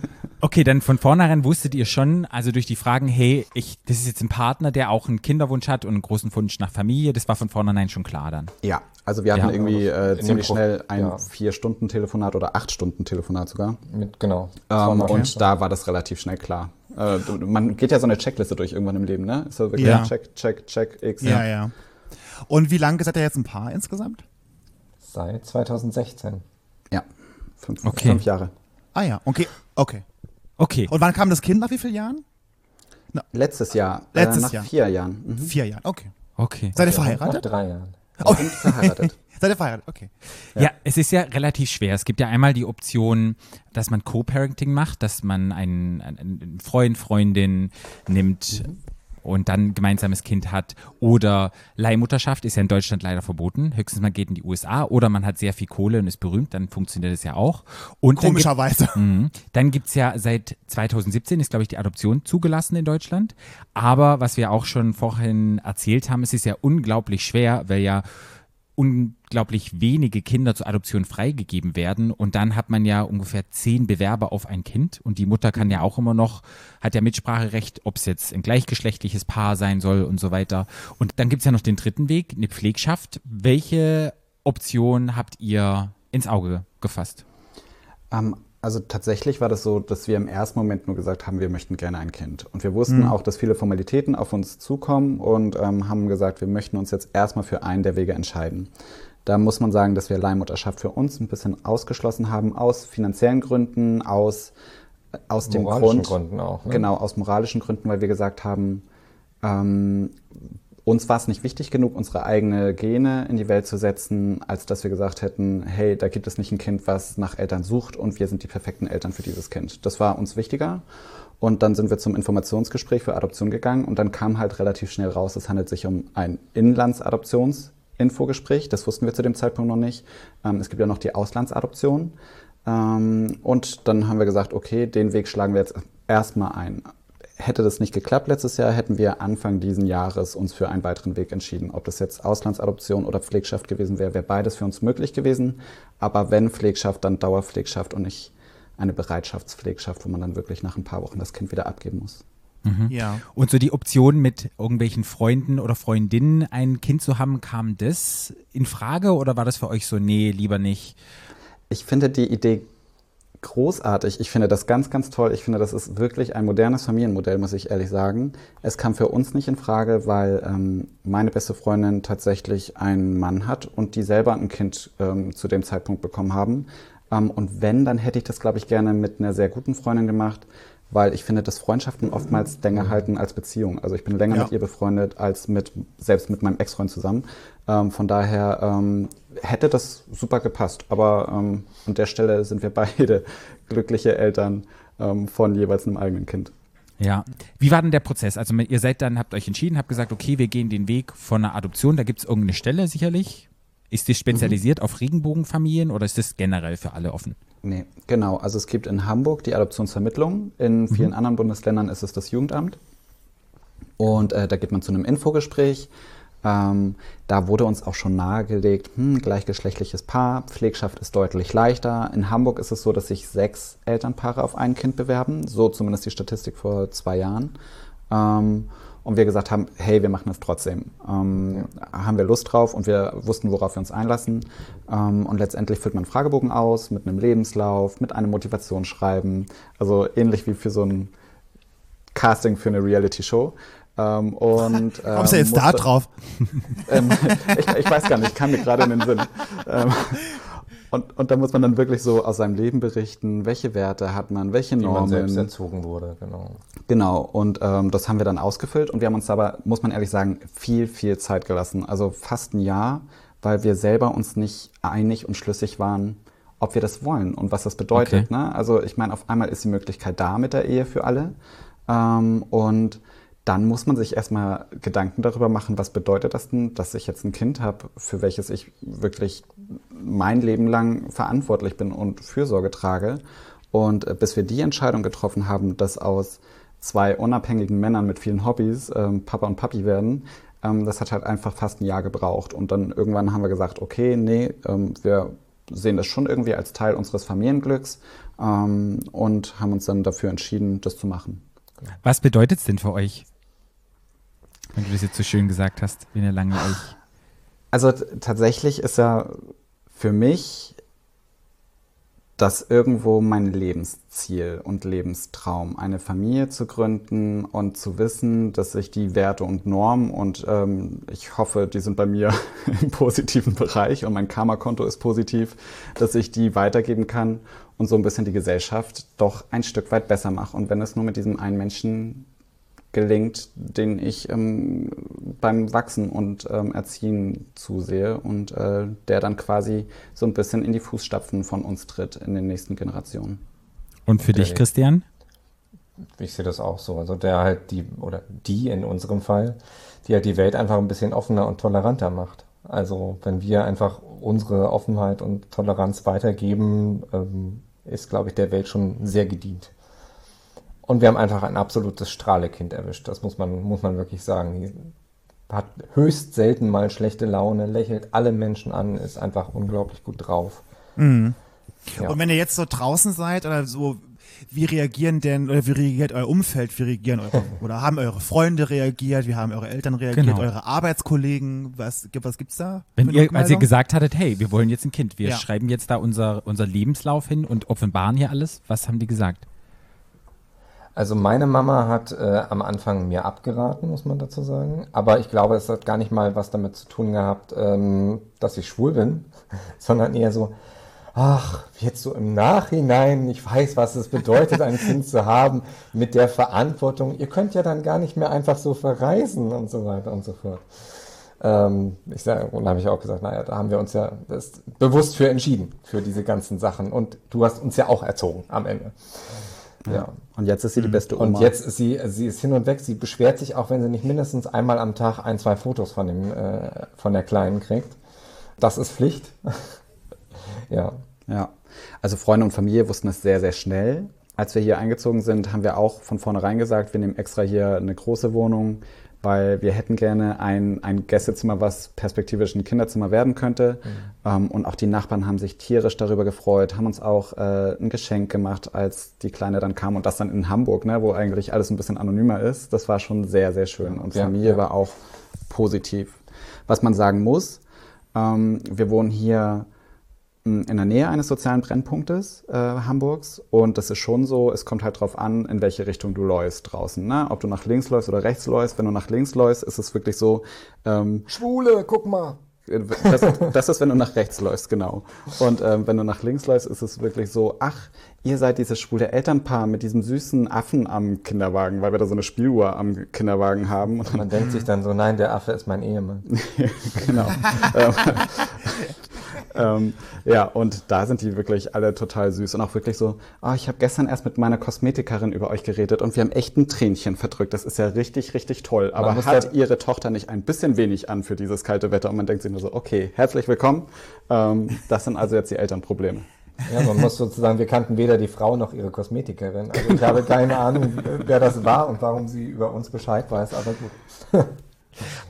Okay, dann von vornherein wusstet ihr schon, also durch die Fragen, hey, ich, das ist jetzt ein Partner, der auch einen Kinderwunsch hat und einen großen Wunsch nach Familie, das war von vornherein schon klar dann. Ja, also wir hatten Ja. irgendwie äh, In dem ziemlich schnell ein ja. Vier-Stunden-Telefonat oder Acht-Stunden-Telefonat sogar. Mit, genau. Ähm, Zweimal und da war das relativ schnell klar. Äh, man geht ja so eine Checkliste durch irgendwann im Leben, ne? So wirklich Ja. check, check, check, x. Ja, ja. Und wie lange seid ihr jetzt ein Paar insgesamt? Seit 2016. Ja. Fünf, Okay. fünf Jahre. Ah ja, okay, okay. Okay. Und wann kam das Kind? Nach wie vielen Jahren? Letztes Jahr. Letztes äh, nach Jahr. vier Jahren. Mhm. Vier Jahren, okay. Okay. Seid ihr Nach verheiratet? drei Jahren. Und verheiratet. Seid ihr verheiratet? Okay. Ja. es ist ja relativ schwer. Es gibt ja einmal die Option, dass man Co-Parenting macht, dass man einen, einen Freund, Freundin nimmt, und dann gemeinsames Kind hat. Oder Leihmutterschaft ist ja in Deutschland leider verboten. Höchstens man geht in die USA oder man hat sehr viel Kohle und ist berühmt, dann funktioniert das ja auch. Und dann gibt- Komischerweise. Mhm. Ja seit 2017 ist, glaube ich, die Adoption zugelassen in Deutschland. Aber was wir auch schon vorhin erzählt haben, es ist ja unglaublich schwer, weil ja unglaublich wenige Kinder zur Adoption freigegeben werden. Und dann hat man ja ungefähr zehn Bewerber auf ein Kind. Und die Mutter kann ja auch immer noch, hat ja Mitspracherecht, ob es jetzt ein gleichgeschlechtliches Paar sein soll und so weiter. Und dann gibt's ja noch den dritten Weg, eine Pflegschaft. Welche Option habt ihr ins Auge gefasst? Ähm, also tatsächlich war das so, dass wir im ersten Moment nur gesagt haben, wir möchten gerne ein Kind. Und wir wussten auch, dass viele Formalitäten auf uns zukommen und ähm, haben gesagt, wir möchten uns jetzt erstmal für einen der Wege entscheiden. Da muss man sagen, dass wir Leihmutterschaft für uns ein bisschen ausgeschlossen haben, aus finanziellen Gründen, aus, aus dem Moralischen Grund, Gründen auch, ne? Genau, aus moralischen Gründen, weil wir gesagt haben, ähm, uns war es nicht wichtig genug, unsere eigene Gene in die Welt zu setzen, als dass wir gesagt hätten, hey, da gibt es nicht ein Kind, was nach Eltern sucht und wir sind die perfekten Eltern für dieses Kind. Das war uns wichtiger. Und dann sind wir zum Informationsgespräch für Adoption gegangen und dann kam halt relativ schnell raus, es handelt sich um ein Inlandsadoptions-Infogespräch. Das wussten wir zu dem Zeitpunkt noch nicht. Ähm, es gibt ja noch die Auslandsadoption. Ähm, und dann haben wir gesagt, okay, den Weg schlagen wir jetzt erstmal ein. Hätte das nicht geklappt letztes Jahr, hätten wir Anfang diesen Jahres uns für einen weiteren Weg entschieden. Ob das jetzt Auslandsadoption oder Pflegschaft gewesen wäre, wäre beides für uns möglich gewesen. Aber wenn Pflegschaft, dann Dauerpflegschaft und nicht eine Bereitschaftspflegschaft, wo man dann wirklich nach ein paar Wochen das Kind wieder abgeben muss. Ja. Und so die Option mit irgendwelchen Freunden oder Freundinnen ein Kind zu haben, kam das in Frage oder war das für euch so, nee, lieber nicht? Ich finde die Idee großartig. Ich finde das ganz, ganz toll. Ich finde, das ist wirklich ein modernes Familienmodell, muss ich ehrlich sagen. Es kam für uns nicht in Frage, weil ähm, meine beste Freundin tatsächlich einen Mann hat und die selber ein Kind ähm, zu dem Zeitpunkt bekommen haben. Ähm, und wenn, dann hätte ich das, glaube ich, gerne mit einer sehr guten Freundin gemacht, weil ich finde, dass Freundschaften oftmals länger halten als Beziehungen. Also ich bin länger Ja. mit ihr befreundet als mit selbst mit meinem Ex-Freund zusammen. Ähm, von daher ähm, hätte das super gepasst. Aber ähm, an der Stelle sind wir beide glückliche Eltern ähm, von jeweils einem eigenen Kind. Ja. Wie war denn der Prozess? Also ihr seid dann, habt euch entschieden, habt gesagt, okay, wir gehen den Weg von einer Adoption, da gibt es irgendeine Stelle sicherlich. Ist die spezialisiert auf Regenbogenfamilien oder ist das generell für alle offen? Nee, genau. Also es gibt in Hamburg die Adoptionsvermittlung. In vielen anderen Bundesländern ist es das Jugendamt. Und äh, da geht man zu einem Infogespräch. Ähm, da wurde uns auch schon nahegelegt, hm, gleichgeschlechtliches Paar, Pflegschaft ist deutlich leichter. In Hamburg ist es so, dass sich sechs Elternpaare auf ein Kind bewerben, so zumindest die Statistik vor zwei Jahren. Ähm, und wir gesagt haben, hey, wir machen das trotzdem. Ähm, Haben wir Lust drauf und wir wussten, worauf wir uns einlassen. Ähm, und letztendlich füllt man einen Fragebogen aus mit einem Lebenslauf, mit einem Motivationsschreiben. Also ähnlich wie für so ein Casting für eine Reality-Show. Ähm, und, Kommst du ähm, jetzt da musste- drauf? ähm, ich, ich weiß gar nicht, kam mir gerade in den Sinn. Und, und da muss man dann wirklich so aus seinem Leben berichten, welche Werte hat man, welche Wie man selbst Normen. erzogen wurde, genau. Genau, und ähm, das haben wir dann ausgefüllt und wir haben uns aber, muss man ehrlich sagen, viel, viel Zeit gelassen. Also fast ein Jahr, weil wir selber uns nicht einig und schlüssig waren, ob wir das wollen und was das bedeutet. Okay. Ne? Also ich meine, auf einmal ist die Möglichkeit da mit der Ehe für alle. Ähm, und dann muss man sich erstmal Gedanken darüber machen, was bedeutet das denn, dass ich jetzt ein Kind habe, für welches ich wirklich mein Leben lang verantwortlich bin und Fürsorge trage. Und äh, bis wir die Entscheidung getroffen haben, dass aus zwei unabhängigen Männern mit vielen Hobbys ähm, Papa und Papi werden, ähm, das hat halt einfach fast ein Jahr gebraucht. Und dann irgendwann haben wir gesagt, okay, nee, ähm, wir sehen das schon irgendwie als Teil unseres Familienglücks ähm, und haben uns dann dafür entschieden, das zu machen. Was bedeutet es denn für euch? Wenn du das jetzt so schön gesagt hast, wenn ihr lange euch. Also tatsächlich ist ja für mich das irgendwo mein Lebensziel und Lebenstraum, eine Familie zu gründen und zu wissen, dass ich die Werte und Normen und ähm, ich hoffe, die sind bei mir im positiven Bereich und mein Karma-Konto ist positiv, dass ich die weitergeben kann und so ein bisschen die Gesellschaft doch ein Stück weit besser mache. Und wenn es nur mit diesem einen Menschen gelingt, den ich ähm, beim Wachsen und ähm, Erziehen zusehe und äh, der dann quasi so ein bisschen in die Fußstapfen von uns tritt in den nächsten Generationen. Und für dich, Okay. Christian? ich sehe das auch so. Also der halt die, oder die in unserem Fall, die halt die Welt einfach ein bisschen offener und toleranter macht. Also wenn wir einfach unsere Offenheit und Toleranz weitergeben, ähm, ist, glaube ich, der Welt schon sehr gedient. Und wir haben einfach ein absolutes Strahlekind erwischt. Das muss man, muss man wirklich sagen. Die hat höchst selten mal schlechte Laune, lächelt alle Menschen an, ist einfach unglaublich gut drauf. Mhm. Ja. Und wenn ihr jetzt so draußen seid oder so, wie reagieren denn, oder wie reagiert euer Umfeld, wie reagieren eure, oder haben eure Freunde reagiert, wie haben eure Eltern reagiert, Genau. eure Arbeitskollegen, was, was gibt's da? Wenn ihr, als ihr gesagt hattet, hey, wir wollen jetzt ein Kind, wir Ja. schreiben jetzt da unser, unser Lebenslauf hin und offenbaren hier alles, was haben die gesagt? Also meine Mama hat äh, am Anfang mir abgeraten, muss man dazu sagen. Aber ich glaube, es hat gar nicht mal was damit zu tun gehabt, ähm, dass ich schwul bin, sondern eher so, ach, jetzt so im Nachhinein, ich weiß, was es bedeutet, ein Kind zu haben, mit der Verantwortung. Ihr könnt ja dann gar nicht mehr einfach so verreisen und so weiter und so fort. Ähm, ich sag, und da habe ich auch gesagt, naja, da haben wir uns ja bewusst für entschieden, für diese ganzen Sachen. Und du hast uns ja auch erzogen am Ende. Ja. Und jetzt ist sie die beste Oma. Und jetzt ist sie, sie ist hin und weg. Sie beschwert sich auch, wenn sie nicht mindestens einmal am Tag ein, zwei Fotos von dem, äh, von der Kleinen kriegt. Das ist Pflicht. ja. Ja, also Freunde und Familie wussten es sehr, sehr schnell. Als wir hier eingezogen sind, haben wir auch von vornherein gesagt, wir nehmen extra hier eine große Wohnung, weil wir hätten gerne ein, ein Gästezimmer, was perspektivisch ein Kinderzimmer werden könnte. Ähm, und auch die Nachbarn haben sich tierisch darüber gefreut, haben uns auch äh, ein Geschenk gemacht, als die Kleine dann kam und das dann in Hamburg, ne, wo eigentlich alles ein bisschen anonymer ist. Das war schon sehr, sehr schön. Und Ja, Familie ja. war auch positiv. Was man sagen muss, ähm, wir wohnen hier in der Nähe eines sozialen Brennpunktes äh, Hamburgs und das ist schon so, es kommt halt drauf an, in welche Richtung du läufst draußen. Ne? Ob du nach links läufst oder rechts läufst. Wenn du nach links läufst, ist es wirklich so, ähm, Schwule, guck mal. das, das ist, wenn du nach rechts läufst, genau. Und ähm, wenn du nach links läufst, ist es wirklich so, ach, ihr seid dieses schwule Elternpaar mit diesem süßen Affen am Kinderwagen, weil wir da so eine Spieluhr am Kinderwagen haben. Und Man denkt sich dann so, nein, der Affe ist mein Ehemann. genau. ähm, ja, und da sind die wirklich alle total süß und auch wirklich so, oh, ich habe gestern erst mit meiner Kosmetikerin über euch geredet und wir haben echt ein Tränchen verdrückt. Das ist ja richtig, richtig toll. Aber hat ja- ihre Tochter nicht ein bisschen wenig an für dieses kalte Wetter? Und man denkt sich nur so, okay, herzlich willkommen. Ähm, das sind also jetzt die Elternprobleme. Ja, man muss sozusagen, wir kannten weder die Frau noch ihre Kosmetikerin. Also ich habe keine Ahnung, wer das war und warum sie über uns Bescheid weiß, aber gut.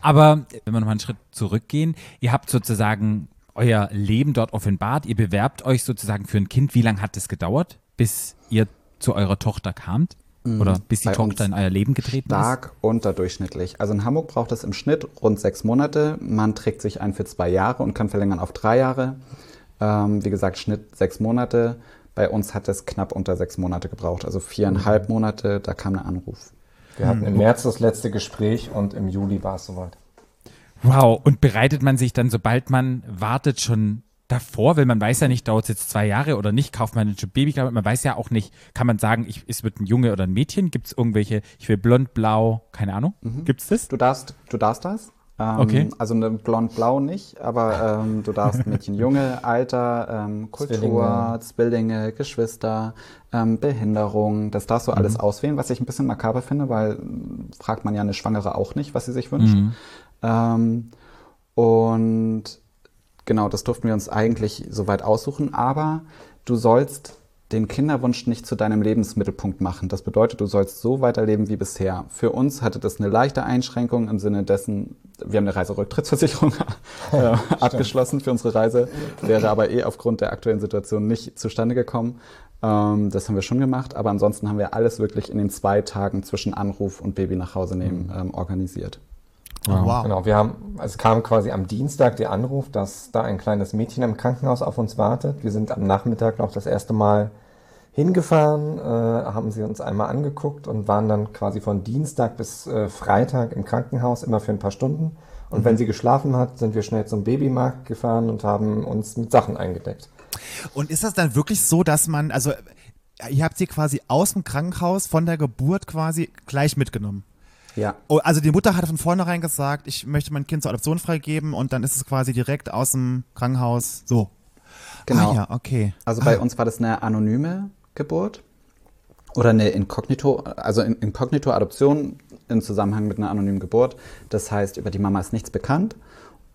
Aber wenn wir nochmal einen Schritt zurückgehen, ihr habt sozusagen euer Leben dort offenbart, ihr bewerbt euch sozusagen für ein Kind. Wie lange hat es gedauert, bis ihr zu eurer Tochter kamt? Oder bis die Tochter in euer Leben getreten ist? Stark unterdurchschnittlich. Also in Hamburg braucht es im Schnitt rund sechs Monate. Man trägt sich ein für zwei Jahre und kann verlängern auf drei Jahre. Ähm, wie gesagt, Schnitt sechs Monate. Bei uns hat es knapp unter sechs Monate gebraucht, also viereinhalb Monate, da kam ein Anruf. Wir hatten im März das letzte Gespräch und im Juli war es soweit. Wow, und bereitet man sich dann, sobald man wartet, schon davor, weil man weiß ja nicht, dauert es jetzt zwei Jahre oder nicht, kauft man ein Babykleid, man weiß ja auch nicht, kann man sagen, ich, es wird ein Junge oder ein Mädchen, gibt es irgendwelche, ich will blond, blau, keine Ahnung, gibt's das? Du darfst, du darfst das. Ähm, Okay. Also eine blond-blau nicht, aber ähm, du darfst Mädchen, Junge, Alter, ähm, Kultur, Zwillinge. Zwillinge, Geschwister, ähm, Behinderung, das darfst du alles auswählen, was ich ein bisschen makaber finde, weil ähm, fragt man ja eine Schwangere auch nicht, was sie sich wünscht. Ähm, und genau, das durften wir uns eigentlich soweit aussuchen, aber du sollst den Kinderwunsch nicht zu deinem Lebensmittelpunkt machen. Das bedeutet, du sollst so weiterleben wie bisher. Für uns hatte das eine leichte Einschränkung im Sinne dessen, wir haben eine Reiserücktrittsversicherung äh, abgeschlossen für unsere Reise, wäre aber eh aufgrund der aktuellen Situation nicht zustande gekommen. Ähm, das haben wir schon gemacht, aber ansonsten haben wir alles wirklich in den zwei Tagen zwischen Anruf und Baby nach Hause nehmen ähm, organisiert. Wow. Genau, wir haben, es kam quasi am Dienstag der Anruf, dass da ein kleines Mädchen im Krankenhaus auf uns wartet. Wir sind am Nachmittag noch das erste Mal hingefahren, äh, haben sie uns einmal angeguckt und waren dann quasi von Dienstag bis äh, Freitag im Krankenhaus, immer für ein paar Stunden. Und wenn sie geschlafen hat, sind wir schnell zum Babymarkt gefahren und haben uns mit Sachen eingedeckt. Und ist das dann wirklich so, dass man, also ihr habt sie quasi aus dem Krankenhaus von der Geburt quasi gleich mitgenommen? Ja. Oh, also die Mutter hat von vornherein gesagt, ich möchte mein Kind zur Adoption freigeben und dann ist es quasi direkt aus dem Krankenhaus so. Genau. Ah, ja, okay. Also bei uns war das eine anonyme Geburt. oder eine Inkognito, also in- Inkognito-Adoption im Zusammenhang mit einer anonymen Geburt. Das heißt, über die Mama ist nichts bekannt.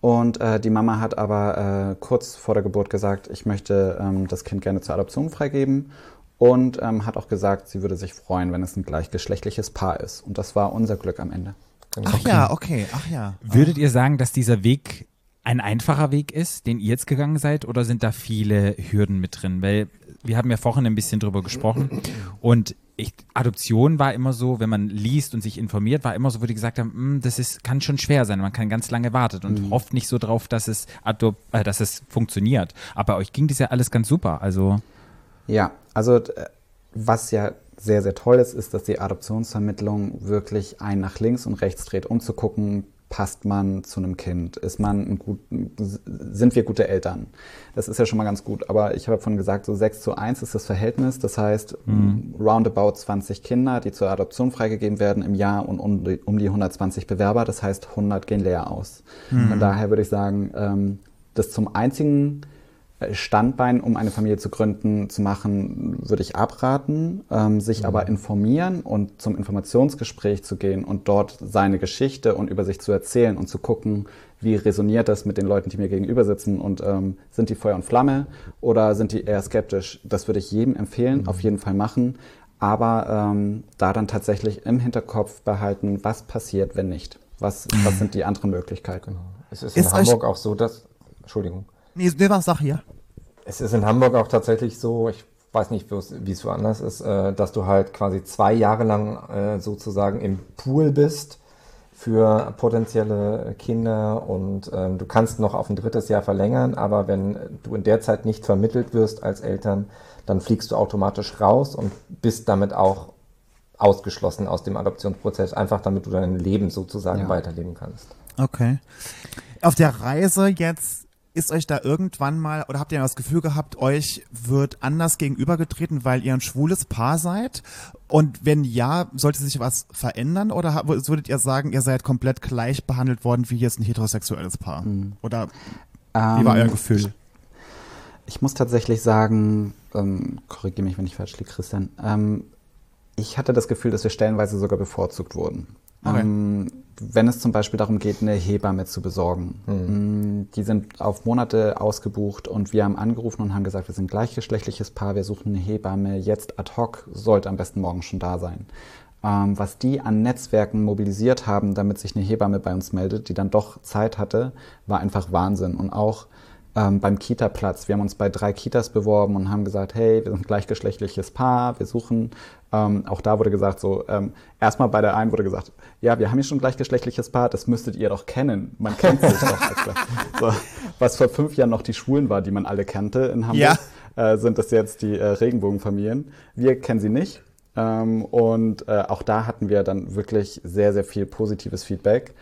Und äh, die Mama hat aber äh, kurz vor der Geburt gesagt, ich möchte ähm, das Kind gerne zur Adoption freigeben. Und ähm, hat auch gesagt, sie würde sich freuen, wenn es ein gleichgeschlechtliches Paar ist. Und das war unser Glück am Ende. Ach ja, okay, ach ja. Würdet ihr sagen, dass dieser Weg ein einfacher Weg ist, den ihr jetzt gegangen seid, oder sind da viele Hürden mit drin? Weil wir haben ja vorhin ein bisschen drüber gesprochen und ich, Adoption war immer so, wenn man liest und sich informiert, war immer so, wo die gesagt haben, "Hm, das ist, kann schon schwer sein, man kann ganz lange warten und hofft nicht so drauf, dass es, adop äh, dass es funktioniert. Aber bei euch ging das ja alles ganz super. Also Ja, also äh, was ja sehr, sehr toll ist, ist, dass die Adoptionsvermittlung wirklich ein nach links und rechts dreht, um zu gucken, passt man zu einem Kind? Ist man ein gut, sind wir gute Eltern? Das ist ja schon mal ganz gut. Aber ich habe vorhin gesagt, so 6 zu 1 ist das Verhältnis. Das heißt, roundabout 20 Kinder, die zur Adoption freigegeben werden im Jahr und um die, um die 120 Bewerber. Das heißt, 100 gehen leer aus. Von daher würde ich sagen, ähm, das zum einzigen Standbein, um eine Familie zu gründen, zu machen, würde ich abraten, ähm, sich aber informieren und zum Informationsgespräch zu gehen und dort seine Geschichte und über sich zu erzählen und zu gucken, wie resoniert das mit den Leuten, die mir gegenüber sitzen und ähm, sind die Feuer und Flamme oder sind die eher skeptisch? Das würde ich jedem empfehlen, auf jeden Fall machen, aber ähm, da dann tatsächlich im Hinterkopf behalten, was passiert, wenn nicht. Was, was sind die anderen Möglichkeiten? Es ist, Ist in Hamburg auch so, dass. Entschuldigung. Nee, nee was sag hier? Es ist in Hamburg auch tatsächlich so, ich weiß nicht, wie es- woanders ist, äh, dass du halt quasi zwei Jahre lang äh, sozusagen im Pool bist für potenzielle Kinder und ähm, du kannst noch auf ein drittes Jahr verlängern, aber wenn du in der Zeit nicht vermittelt wirst als Eltern, dann fliegst du automatisch raus und bist damit auch ausgeschlossen aus dem Adoptionsprozess, einfach damit du dein Leben sozusagen Ja. weiterleben kannst. Okay. Auf der Reise jetzt ist euch da irgendwann mal oder habt ihr das Gefühl gehabt, euch wird anders gegenübergetreten, weil ihr ein schwules Paar seid? Und wenn ja, sollte sich was verändern oder würdet ihr sagen, ihr seid komplett gleich behandelt worden wie jetzt ein heterosexuelles Paar? Oder wie war Ähm, euer Gefühl? Ich muss tatsächlich sagen, ähm, korrigiere mich, wenn ich falsch liege, Christian. Ähm, ich hatte das Gefühl, dass wir stellenweise sogar bevorzugt wurden. Okay. Ähm, wenn es zum Beispiel darum geht, eine Hebamme zu besorgen. Mm, Die sind auf Monate ausgebucht und wir haben angerufen und haben gesagt, wir sind ein gleichgeschlechtliches Paar, wir suchen eine Hebamme, jetzt ad hoc, sollte am besten morgen schon da sein. Ähm, was die an Netzwerken mobilisiert haben, damit sich eine Hebamme bei uns meldet, die dann doch Zeit hatte, war einfach Wahnsinn. Und auch ähm, beim Kita-Platz. Wir haben uns bei drei Kitas beworben und haben gesagt, hey, wir sind ein gleichgeschlechtliches Paar, wir suchen. Ähm, auch da wurde gesagt, so, ähm, erstmal bei der einen wurde gesagt, ja, wir haben hier schon ein gleichgeschlechtliches Paar, das müsstet ihr doch kennen. Man kennt sich doch. so, was vor fünf Jahren noch die Schwulen war, die man alle kannte in Hamburg, äh, sind das jetzt die äh, Regenbogenfamilien. Wir kennen sie nicht. Ähm, und äh, auch da hatten wir dann wirklich sehr, sehr viel positives Feedback.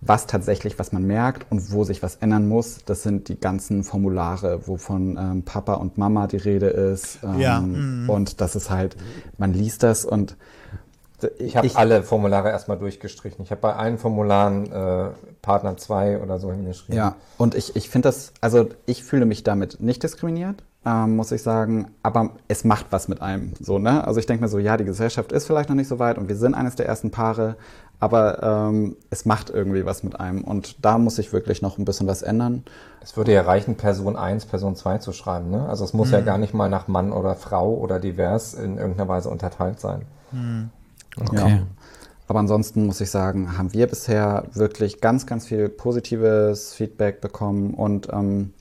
Was tatsächlich, was man merkt und wo sich was ändern muss, das sind die ganzen Formulare, wo von ähm, Papa und Mama die Rede ist. Ähm, Ja, mm. Und das ist halt, man liest das und Ich habe alle Formulare erstmal durchgestrichen. Ich habe bei allen Formularen äh, Partner 2 oder so hingeschrieben. Ja, und ich, ich finde das, also ich fühle mich damit nicht diskriminiert, ähm, muss ich sagen, aber es macht was mit einem. So, ne? Also ich denke mir so, ja, die Gesellschaft ist vielleicht noch nicht so weit und wir sind eines der ersten Paare, aber ähm, es macht irgendwie was mit einem. Und da muss sich wirklich noch ein bisschen was ändern. Es würde ja reichen, Person 1, Person 2 zu schreiben. Ne? Also es muss ja gar nicht mal nach Mann oder Frau oder divers in irgendeiner Weise unterteilt sein. Okay. Ja. Aber ansonsten muss ich sagen, haben wir bisher wirklich ganz, ganz viel positives Feedback bekommen und ähm,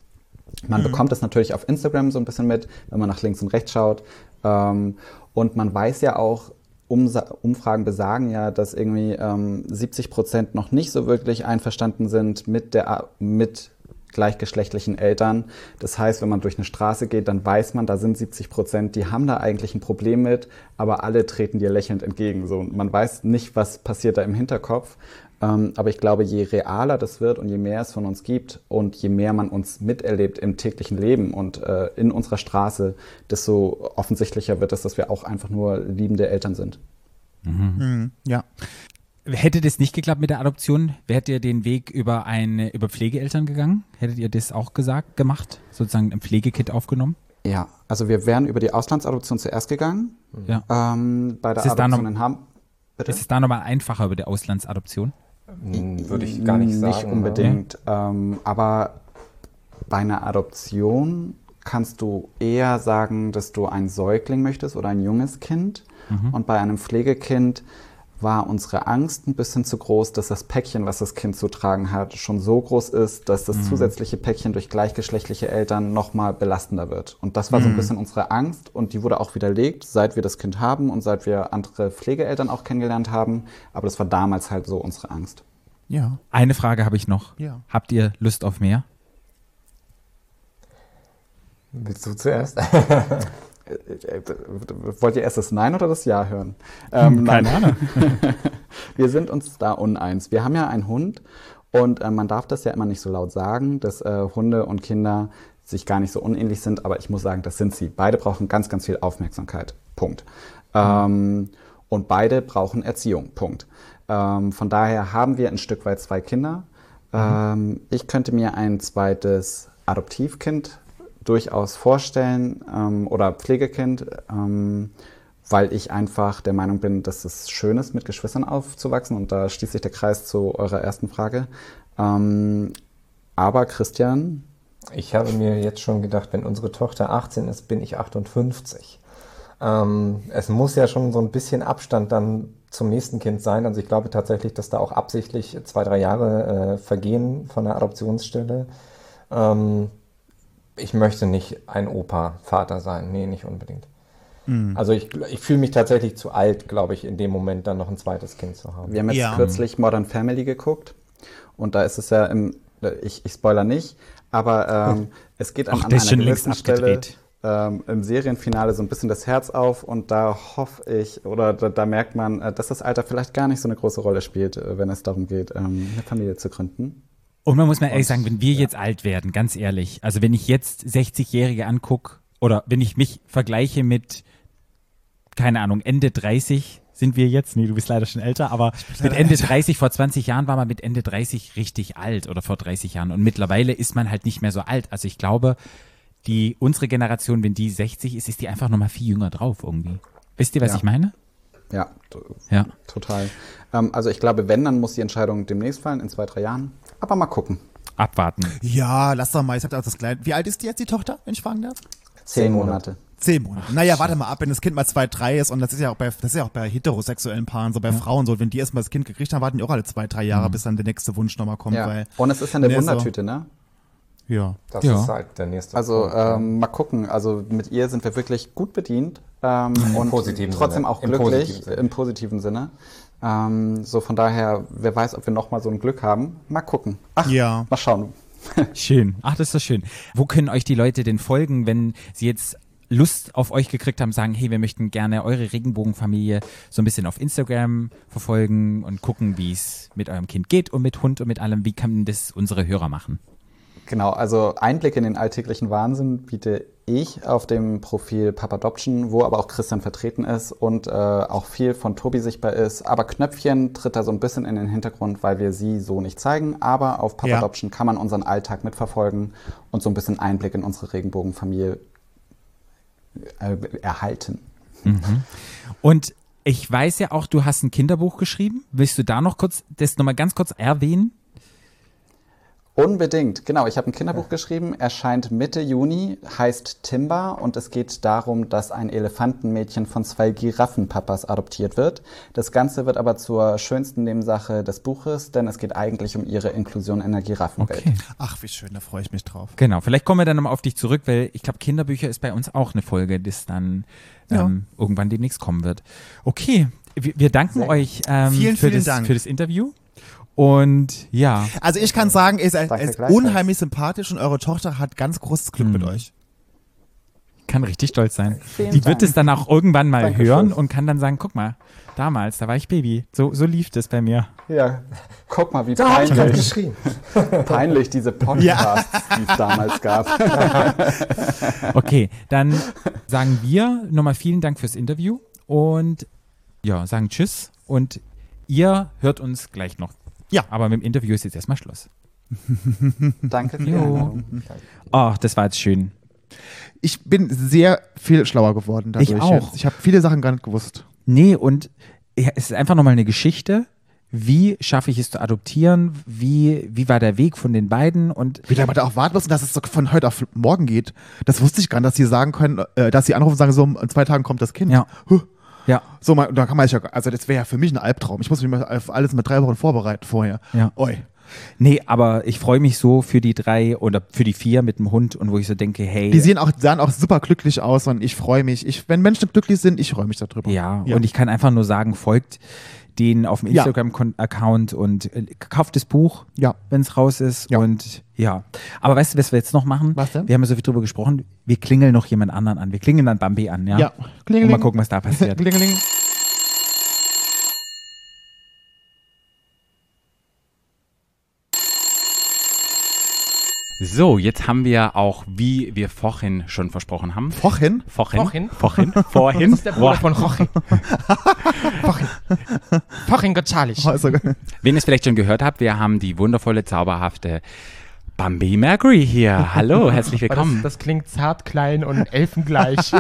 man bekommt das natürlich auf Instagram so ein bisschen mit, wenn man nach links und rechts schaut. Ähm, und man weiß ja auch, Umfragen besagen ja, dass irgendwie ähm, 70 Prozent noch nicht so wirklich einverstanden sind mit der mit gleichgeschlechtlichen Eltern. Das heißt, wenn man durch eine Straße geht, dann weiß man, da sind 70 Prozent, die haben da eigentlich ein Problem mit, aber alle treten dir lächelnd entgegen. So, Und man weiß nicht, was passiert da im Hinterkopf. Ähm, aber ich glaube, je realer das wird und je mehr es von uns gibt und je mehr man uns miterlebt im täglichen Leben und äh, in unserer Straße, desto offensichtlicher wird es, dass wir auch einfach nur liebende Eltern sind. Mhm, ja. Hätte das nicht geklappt mit der Adoption, wärt ihr den Weg über eine über Pflegeeltern gegangen? Hättet ihr das auch gesagt, gemacht? Sozusagen ein Pflegekit aufgenommen? Ja, also wir wären über die Auslandsadoption zuerst gegangen. Ja. Ähm, bei der Ist Adoption noch- in Hamburg. Ist es da nochmal einfacher über die Auslandsadoption? Hm, Würde ich gar nicht sagen. Nicht unbedingt. Ähm, aber bei einer Adoption kannst du eher sagen, dass du einen Säugling möchtest oder ein junges Kind. Und bei einem Pflegekind war unsere Angst ein bisschen zu groß, dass das Päckchen, was das Kind zu tragen hat, schon so groß ist, dass das zusätzliche Päckchen durch gleichgeschlechtliche Eltern nochmal belastender wird. Und das war so ein bisschen unsere Angst und die wurde auch widerlegt, seit wir das Kind haben und seit wir andere Pflegeeltern auch kennengelernt haben. Aber das war damals halt so unsere Angst. Ja. Eine Frage habe ich noch. Ja. Habt ihr Lust auf mehr? Willst du zuerst? Äh, Wollt ihr erst das Nein oder das Ja hören? Ähm, nein. Ahnung. Wir sind uns da uneins. Wir haben ja einen Hund und äh, man darf das ja immer nicht so laut sagen, dass äh, Hunde und Kinder sich gar nicht so unähnlich sind, aber ich muss sagen, das sind sie. Beide brauchen ganz, ganz viel Aufmerksamkeit. Punkt. Ähm, und beide brauchen Erziehung. Punkt. Ähm, von daher haben wir ein Stück weit zwei Kinder. Ähm, ich könnte mir ein zweites Adoptivkind durchaus vorstellen ähm, oder Pflegekind, ähm, weil ich einfach der Meinung bin, dass es schön ist, mit Geschwistern aufzuwachsen und da schließt sich der Kreis zu eurer ersten Frage. Ähm, aber Christian, Ich habe mir jetzt schon gedacht, wenn unsere Tochter 18 ist, bin ich 58. Ähm, es muss ja schon so ein bisschen Abstand dann zum nächsten Kind sein. Also ich glaube tatsächlich, dass da auch absichtlich zwei, drei Jahre äh, vergehen von der Adoptionsstelle. Ähm, ich möchte nicht ein Opa-Vater sein. Nee, nicht unbedingt. Also ich, ich fühle mich tatsächlich zu alt, glaube ich, in dem Moment dann noch ein zweites Kind zu haben. wir haben jetzt Ja. kürzlich Modern Family geguckt und da ist es ja im, ich, ich spoiler nicht, aber ähm, es geht an, Ach, an einer gewissen Stelle ähm, im Serienfinale so ein bisschen das Herz auf und da hoffe ich oder da, da merkt man, äh, dass das Alter vielleicht gar nicht so eine große Rolle spielt, äh, wenn es darum geht, ähm, eine Familie zu gründen. Und man muss mal ehrlich sagen, wenn wir jetzt alt werden, ganz ehrlich, also wenn ich jetzt 60-Jährige angucke oder wenn ich mich vergleiche mit, keine Ahnung, Ende 30 sind wir jetzt, nee, du bist leider schon älter, aber mit Ende 30, vor 20 Jahren war man mit Ende 30 richtig alt oder vor 30 Jahren und mittlerweile ist man halt nicht mehr so alt. Also ich glaube, die, unsere Generation, wenn die 60 ist, ist die einfach nochmal viel jünger drauf irgendwie. Wisst ihr, was Ja. ich meine? Ja, Ja. total. Ähm, also ich glaube, wenn, dann muss die Entscheidung demnächst fallen, in zwei, drei Jahren. Aber mal gucken. Abwarten. Ja, lass doch mal. Ich hab da auch das Kleine. Wie alt ist die jetzt, die Tochter, wenn ich fragen darf? Zehn Monate. Zehn Monate. Naja, warte mal ab, wenn das Kind mal zwei, drei ist und das ist ja auch bei, das ist ja auch bei heterosexuellen Paaren so, bei Frauen so, wenn die erstmal das Kind gekriegt haben, warten die auch alle zwei, drei Jahre, bis dann der nächste Wunsch nochmal kommt, Ja. weil. Und es ist ja eine Nee, so- Wundertüte, ne? Ja. Das Ja. ist halt der nächste Also ja. ähm, mal gucken. Also mit ihr sind wir wirklich gut bedient ähm, und positiven trotzdem Sinne. auch Im glücklich positiven Sinne. im positiven Sinne. Ähm, so von daher, wer weiß, ob wir noch mal so ein Glück haben. Mal gucken. Ach, Ja. mal schauen. Schön. Ach, das ist doch schön. Wo können euch die Leute denn folgen, wenn sie jetzt Lust auf euch gekriegt haben, sagen, hey, wir möchten gerne eure Regenbogenfamilie so ein bisschen auf Instagram verfolgen und gucken, wie es mit eurem Kind geht und mit Hund und mit allem. Wie kann das unsere Hörer machen? Genau, also Einblick in den alltäglichen Wahnsinn biete ich auf dem Profil Papadoption, wo aber auch Christian vertreten ist und äh, auch viel von Tobi sichtbar ist. Aber Knöpfchen tritt da so ein bisschen in den Hintergrund, weil wir sie so nicht zeigen. Aber auf Ja. Papadoption kann man unseren Alltag mitverfolgen und so ein bisschen Einblick in unsere Regenbogenfamilie äh, erhalten. Und ich weiß ja auch, du hast ein Kinderbuch geschrieben. Willst du da noch kurz, das nochmal ganz kurz erwähnen? Unbedingt, genau. Ich habe ein Kinderbuch geschrieben, erscheint Mitte Juni, heißt Timba und es geht darum, dass ein Elefantenmädchen von zwei Giraffenpapas adoptiert wird. Das Ganze wird aber zur schönsten Nebensache des Buches, denn es geht eigentlich um ihre Inklusion in der Giraffenwelt. Okay. Ach, wie schön, da freue ich mich drauf. Genau, vielleicht kommen wir dann nochmal auf dich zurück, weil ich glaube, Kinderbücher ist bei uns auch eine Folge, das dann ähm, irgendwann demnächst kommen wird. Okay, wir, wir danken euch ähm, Vielen, für, vielen das, Dank. für das Interview. Und ja, Also ich kann sagen, Danke ihr seid gleichfalls. unheimlich sympathisch und eure Tochter hat ganz großes Glück mit euch. kann richtig stolz sein. Vielen Die wird Dank. es dann auch irgendwann mal Dankeschön. hören und kann dann sagen, guck mal, damals, da war ich Baby. So, so lief das bei mir. Ja, guck mal, wie Da habe ich gerade peinlich, geschrien. peinlich diese Podcasts, die es damals gab. Okay, dann sagen wir nochmal vielen Dank fürs Interview und ja, sagen Tschüss und ihr hört uns gleich noch. Ja. Aber mit dem Interview ist jetzt erstmal Schluss. Danke für die. Einladung. Ach, das war jetzt schön. Ich bin sehr viel schlauer geworden dadurch. Ich auch. Ich habe viele Sachen gar nicht gewusst. Nee, und ja, es ist einfach nochmal eine Geschichte. Wie schaffe ich es zu adoptieren? Wie, wie war der Weg von den beiden? Und Wie lange man da auch warten muss, dass es so von heute auf morgen geht. Das wusste ich gar nicht, dass sie sagen können, äh, dass sie anrufen und sagen, so in zwei Tagen kommt das Kind. Ja. Huh. Ja, So, man, da kann man sich ja, also das wäre ja für mich ein Albtraum. Ich muss mich mal auf alles mit drei Wochen vorbereiten vorher. Ja. Oi. nee, aber ich freue mich so für die drei oder für die vier mit dem Hund und wo ich so denke, hey. Die sehen auch, sahen auch super glücklich aus und ich freue mich. Ich, wenn Menschen glücklich sind, ich freue mich darüber. Ja, und ich kann einfach nur sagen, folgt denen auf dem Ja. Instagram-Account und äh, kauft das Buch, Ja. wenn es raus ist. Ja. Und ja. Aber weißt du, was wir jetzt noch machen? Was denn? Wir haben ja so viel drüber gesprochen. Wir klingeln noch jemand anderen an. Wir klingeln dann Bambi an, ja? Ja. Und Klingeling. mal gucken, was da passiert. Klingeling. So, jetzt haben wir auch, wie wir vorhin schon versprochen haben. Vorhin? Vorhin. Vorhin? Vorhin. Vorhin. Das ist der Bruder von Rochi. Vorhin. Vorhin Gonzales. Also, Wenn ihr es vielleicht schon gehört habt, wir haben die wundervolle, zauberhafte Bambi Mercury hier. Hallo, herzlich willkommen. Das, das klingt zart, klein und elfengleich.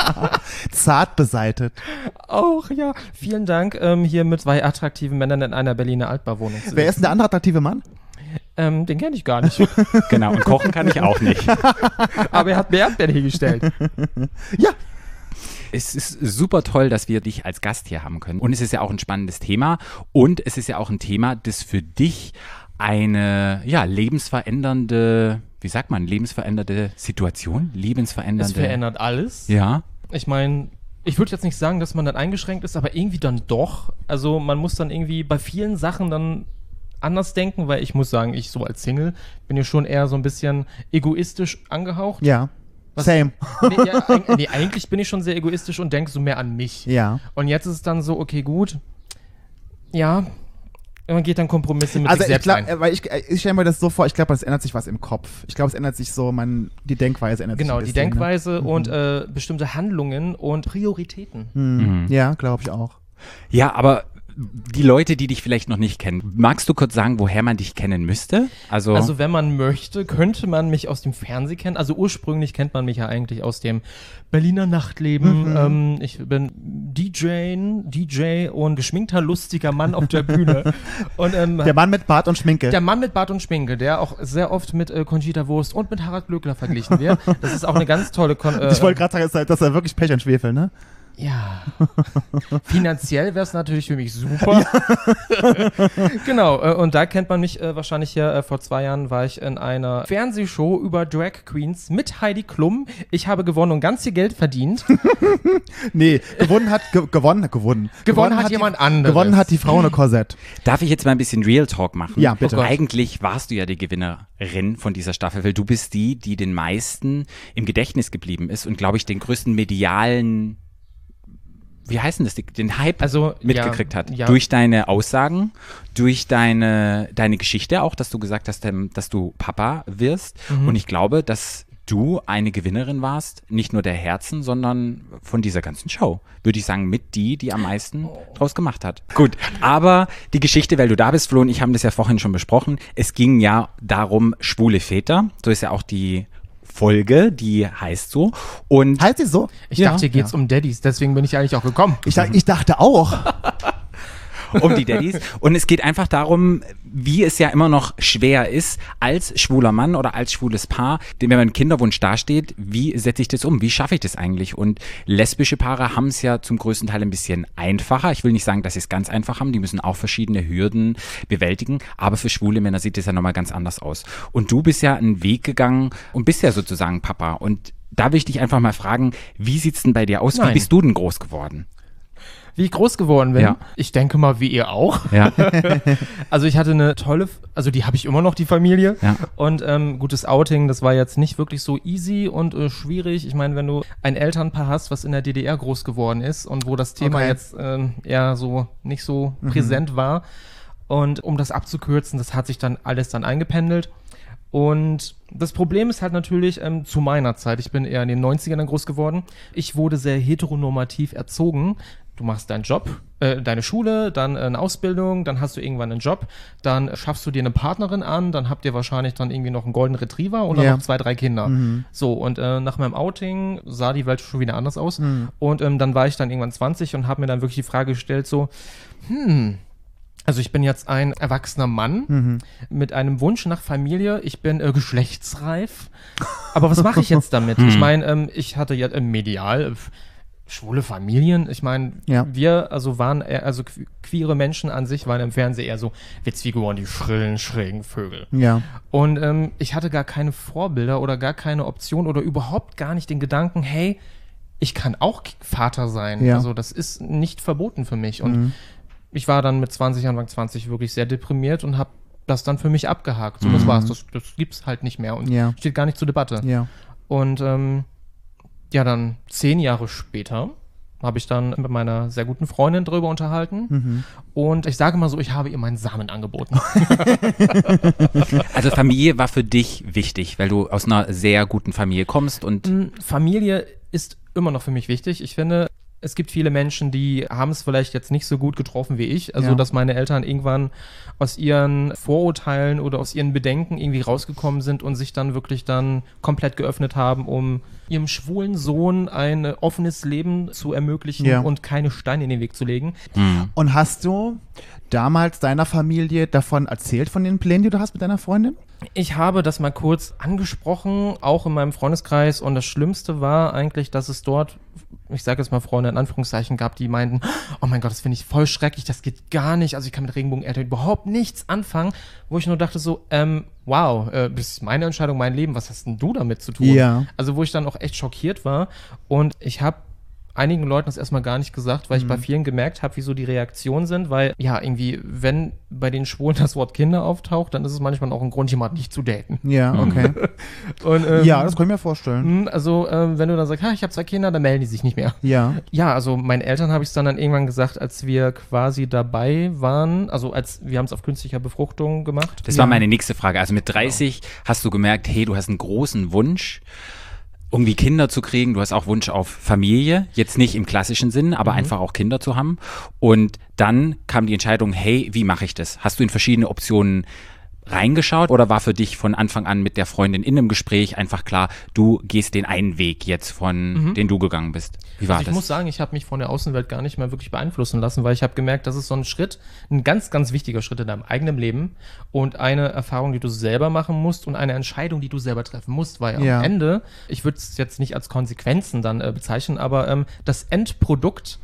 zart beseitet. Auch, ja. Vielen Dank, ähm, hier mit zwei attraktiven Männern in einer Berliner Altbauwohnung zu Wer ist denn der andere attraktive Mann? Ähm, den kenne ich gar nicht. genau, und kochen kann ich auch nicht. Aber er hat mir Erdbeeren hingestellt. Ja. Es ist super toll, dass wir dich als Gast hier haben können. Und es ist ja auch ein spannendes Thema. Und es ist ja auch ein Thema, das für dich eine ja, lebensverändernde, wie sagt man, lebensverändernde Situation? Es Lebensverändernde. verändert alles. Ja. Ich meine, ich würde jetzt nicht sagen, dass man dann eingeschränkt ist, aber irgendwie dann doch. Also man muss dann irgendwie bei vielen Sachen dann anders denken, weil ich muss sagen, ich so als Single bin ja schon eher so ein bisschen egoistisch angehaucht. Ja. Was- Same. Nee, ja, eig- nee, eigentlich bin ich schon sehr egoistisch und denke so mehr an mich. Ja. Und jetzt ist es dann so, okay, gut. Ja, man geht dann Kompromisse mit Also sich ich selbst glaube, ein. weil ich, ich stelle mir das so vor, ich glaube, es ändert sich was im Kopf. Ich glaube, es ändert sich so, man, die Denkweise ändert Genau, sich. die ein bisschen, Denkweise und äh, bestimmte Handlungen und Prioritäten. Ne? Mhm. Ja, glaube ich auch. Ja, aber die Leute, die dich vielleicht noch nicht kennen, magst du kurz sagen, woher man dich kennen müsste? Also, Also wenn man möchte, könnte man mich aus dem Fernsehen kennen. Also ursprünglich kennt man mich ja eigentlich aus dem Berliner Nachtleben. Ähm, ich bin DJ, DJ und geschminkter, lustiger Mann auf der Bühne. und ähm, Der Mann mit Bart und Schminke. Der Mann mit Bart und Schminke, der auch sehr oft mit äh, Conchita Wurst und mit Harald Glöckler verglichen wird. Das ist auch eine ganz tolle Kon äh, ich wollte gerade sagen, das ist halt- ja wirklich Pech und Schwefel, ne? Ja. Finanziell wäre es natürlich für mich super. genau, äh, und da kennt man mich äh, wahrscheinlich ja, äh, vor zwei Jahren war ich in einer Fernsehshow über Drag Queens mit Heidi Klum. Ich habe gewonnen und ganz viel Geld verdient. Nee, gewonnen hat, ge gewonnen, gewonnen. Gewonnen hat die- jemand anderes. Gewonnen hat die Frau ohne Korsett. darf ich jetzt mal ein bisschen Real Talk machen? Ja, bitte. Oh. Eigentlich warst du ja die Gewinnerin von dieser Staffel, weil du bist die, die den meisten im Gedächtnis geblieben ist und, glaube ich, den größten medialen, wie heißt denn das, den Hype Also, mitgekriegt ja, hat. ja. Durch deine Aussagen, durch deine, deine Geschichte auch, dass du gesagt hast, ähm, dass du Papa wirst. Mhm. Und ich glaube, dass du eine Gewinnerin warst, nicht nur der Herzen, sondern von dieser ganzen Show. Würde ich sagen, mit die, die am meisten draus gemacht hat. Gut, aber die Geschichte, weil du da bist, Flo und ich haben das ja vorhin schon besprochen. Es ging ja darum, schwule Väter. So ist ja auch die Folge, die heißt so. Und Heißt sie so? Ich Ja. dachte, hier geht's um Daddies, deswegen bin ich eigentlich auch gekommen. Ich, ich dachte auch. um die Daddies. Und es geht einfach darum, wie es ja immer noch schwer ist, als schwuler Mann oder als schwules Paar, wenn man einen Kinderwunsch dasteht, wie setze ich das um? Wie schaffe ich das eigentlich? Und lesbische Paare haben es ja zum größten Teil ein bisschen einfacher. Ich will nicht sagen, dass sie es ganz einfach haben. Die müssen auch verschiedene Hürden bewältigen. Aber für schwule Männer sieht es ja nochmal ganz anders aus. Und du bist ja einen Weg gegangen und bist ja sozusagen Papa. Und da will ich dich einfach mal fragen, wie sieht's denn bei dir aus? Wie Nein. bist du denn groß geworden? Wie ich groß geworden bin. Ja. Ich denke mal, wie ihr auch. Ja. Also ich hatte eine tolle, also die habe ich immer noch, die Familie. Ja. Und ähm, gutes Outing, das war jetzt nicht wirklich so easy und äh, schwierig. Ich meine, wenn du ein Elternpaar hast, was in der DDR groß geworden ist und wo das Thema Okay. jetzt ähm, eher so nicht so präsent war. Und um das abzukürzen, das hat sich dann alles dann eingependelt. Und das Problem ist halt natürlich ähm, zu meiner Zeit, ich bin eher in den 90ern dann groß geworden, ich wurde sehr heteronormativ erzogen du machst deinen Job, äh, deine Schule, dann äh, eine Ausbildung, dann hast du irgendwann einen Job, dann schaffst du dir eine Partnerin an, dann habt ihr wahrscheinlich dann irgendwie noch einen Golden Retriever und dann Ja. noch zwei, drei Kinder. Mhm. So, und äh, nach meinem Outing sah die Welt schon wieder anders aus. Und ähm, dann war ich dann irgendwann 20 und habe mir dann wirklich die Frage gestellt, so, hm, also ich bin jetzt ein erwachsener Mann Mhm. mit einem Wunsch nach Familie. Ich bin äh, geschlechtsreif. Aber was mache ich jetzt damit? Ich meine, ähm, ich hatte ja äh, medial äh, schwule Familien. Ich meine, Ja. wir also waren eher, also que- queere Menschen an sich waren im Fernsehen eher so Witzfiguren, die schrillen, schrägen Vögel. Ja. Und ähm, ich hatte gar keine Vorbilder oder gar keine Option oder überhaupt gar nicht den Gedanken, hey, ich kann auch Vater sein. Ja. Also das ist nicht verboten für mich. Und ich war dann mit 20, Anfang 20 wirklich sehr deprimiert und habe das dann für mich abgehakt. So, das war's. Das, das gibt's halt nicht mehr und Ja. steht gar nicht zur Debatte. Ja. Und ähm, ja, dann zehn Jahre später habe ich dann mit meiner sehr guten Freundin drüber unterhalten. Mhm. Und ich sage mal so, ich habe ihr meinen Samen angeboten. Also Familie war für dich wichtig, weil du aus einer sehr guten Familie kommst und Mm, Familie ist immer noch für mich wichtig. Ich finde, es gibt viele Menschen, die haben es vielleicht jetzt nicht so gut getroffen wie ich. Also, Ja. dass meine Eltern irgendwann aus ihren Vorurteilen oder aus ihren Bedenken irgendwie rausgekommen sind und sich dann wirklich dann komplett geöffnet haben, um ihrem schwulen Sohn ein offenes Leben zu ermöglichen Ja. und keine Steine in den Weg zu legen. Und hast du damals deiner Familie davon erzählt, von den Plänen, die du hast mit deiner Freundin? Ich habe das mal kurz angesprochen, auch in meinem Freundeskreis. Und das Schlimmste war eigentlich, dass es dort, ich sage jetzt mal Freunde in Anführungszeichen, gab, die meinten, oh mein Gott, das finde ich voll schrecklich, das geht gar nicht. Also ich kann mit Regenbogeneltern überhaupt nichts anfangen. Wo ich nur dachte so, ähm, wow, äh, das ist meine Entscheidung, mein Leben, was hast denn du damit zu tun? Ja. Also wo ich dann auch echt schockiert war. Und ich habe einigen Leuten das erstmal gar nicht gesagt, weil ich bei vielen gemerkt habe, wie so die Reaktionen sind, weil ja, irgendwie, wenn bei den Schwulen das Wort Kinder auftaucht, dann ist es manchmal auch ein Grund, jemanden nicht zu daten. Ja, okay. Und, ähm, ja, das kann ich mir vorstellen. hm, Also, ähm, wenn du dann sagst, ha, ich habe zwei Kinder, dann melden die sich nicht mehr. Ja. Ja, also meinen Eltern habe ich es dann, dann irgendwann gesagt, als wir quasi dabei waren, also als wir haben es auf künstlicher Befruchtung gemacht. das Ja. war meine nächste Frage. Also mit 30 hast du gemerkt, hey, du hast einen großen Wunsch, irgendwie Kinder zu kriegen. Du hast auch Wunsch auf Familie, jetzt nicht im klassischen Sinn, aber einfach auch Kinder zu haben. Und dann kam die Entscheidung, hey, wie mache ich das? Hast du in verschiedene Optionen reingeschaut oder war für dich von Anfang an mit der Freundin in einem Gespräch einfach klar, du gehst den einen Weg jetzt von, den du gegangen bist? Wie war Also ich das? muss sagen, ich habe mich von der Außenwelt gar nicht mehr wirklich beeinflussen lassen, weil ich habe gemerkt, das ist so ein Schritt, ein ganz, ganz wichtiger Schritt in deinem eigenen Leben und eine Erfahrung, die du selber machen musst und eine Entscheidung, die du selber treffen musst, weil Ja. am Ende, ich würde es jetzt nicht als Konsequenzen dann äh, bezeichnen, aber ähm, das Endprodukt,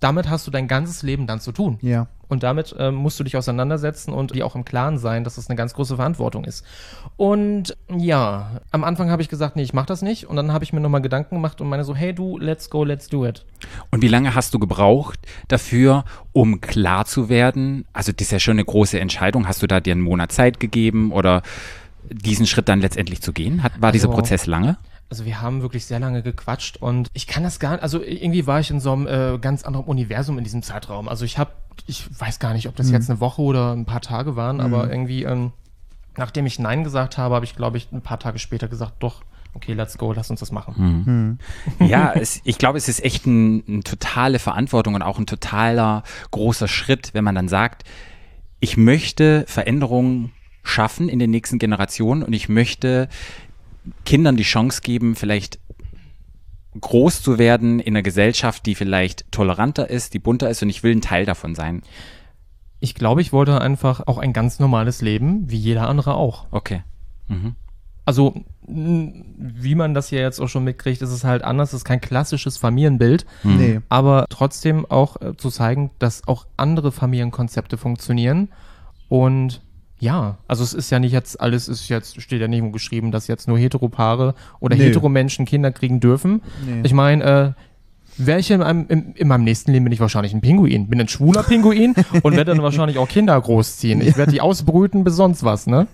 damit hast du dein ganzes Leben dann zu tun. Ja. Und damit ähm, musst du dich auseinandersetzen und dir auch im Klaren sein, dass das eine ganz große Verantwortung ist. Und ja, am Anfang habe ich gesagt, nee, ich mache das nicht. Und dann habe ich mir nochmal Gedanken gemacht und meine so, hey du, let's go, let's do it. Und wie lange hast du gebraucht dafür, um klar zu werden? Also das ist ja schon eine große Entscheidung. Hast du da dir einen Monat Zeit gegeben oder diesen Schritt dann letztendlich zu gehen? Hat, war dieser Also- Prozess lange? Also wir haben wirklich sehr lange gequatscht und ich kann das gar nicht, also irgendwie war ich in so einem äh, ganz anderen Universum in diesem Zeitraum. Also ich habe, ich weiß gar nicht, ob das jetzt eine Woche oder ein paar Tage waren, aber irgendwie, ähm, nachdem ich Nein gesagt habe, habe ich, glaube ich, ein paar Tage später gesagt, doch, okay, let's go, lass uns das machen. Ja, es, ich glaube, es ist echt ein, eine totale Verantwortung und auch ein totaler großer Schritt, wenn man dann sagt, ich möchte Veränderungen schaffen in den nächsten Generationen und ich möchte Kindern die Chance geben, vielleicht groß zu werden in einer Gesellschaft, die vielleicht toleranter ist, die bunter ist und ich will ein Teil davon sein. Ich glaube, ich wollte einfach auch ein ganz normales Leben, wie jeder andere auch. Okay. Also, mh, wie man das ja jetzt auch schon mitkriegt, ist es halt anders, es ist kein klassisches Familienbild. Nee. aber trotzdem auch äh, zu zeigen, dass auch andere Familienkonzepte funktionieren. Und ja, also es ist ja nicht jetzt, alles ist jetzt, steht ja nirgendwo geschrieben, dass jetzt nur Heteropaare oder Nee. Heteromenschen Kinder kriegen dürfen. Nee. Ich meine, äh, Wäre ich in meinem, in, in meinem nächsten Leben bin ich wahrscheinlich ein Pinguin. Bin ein schwuler Pinguin und werde dann wahrscheinlich auch Kinder großziehen. Ich werde die ausbrüten bis sonst was, ne?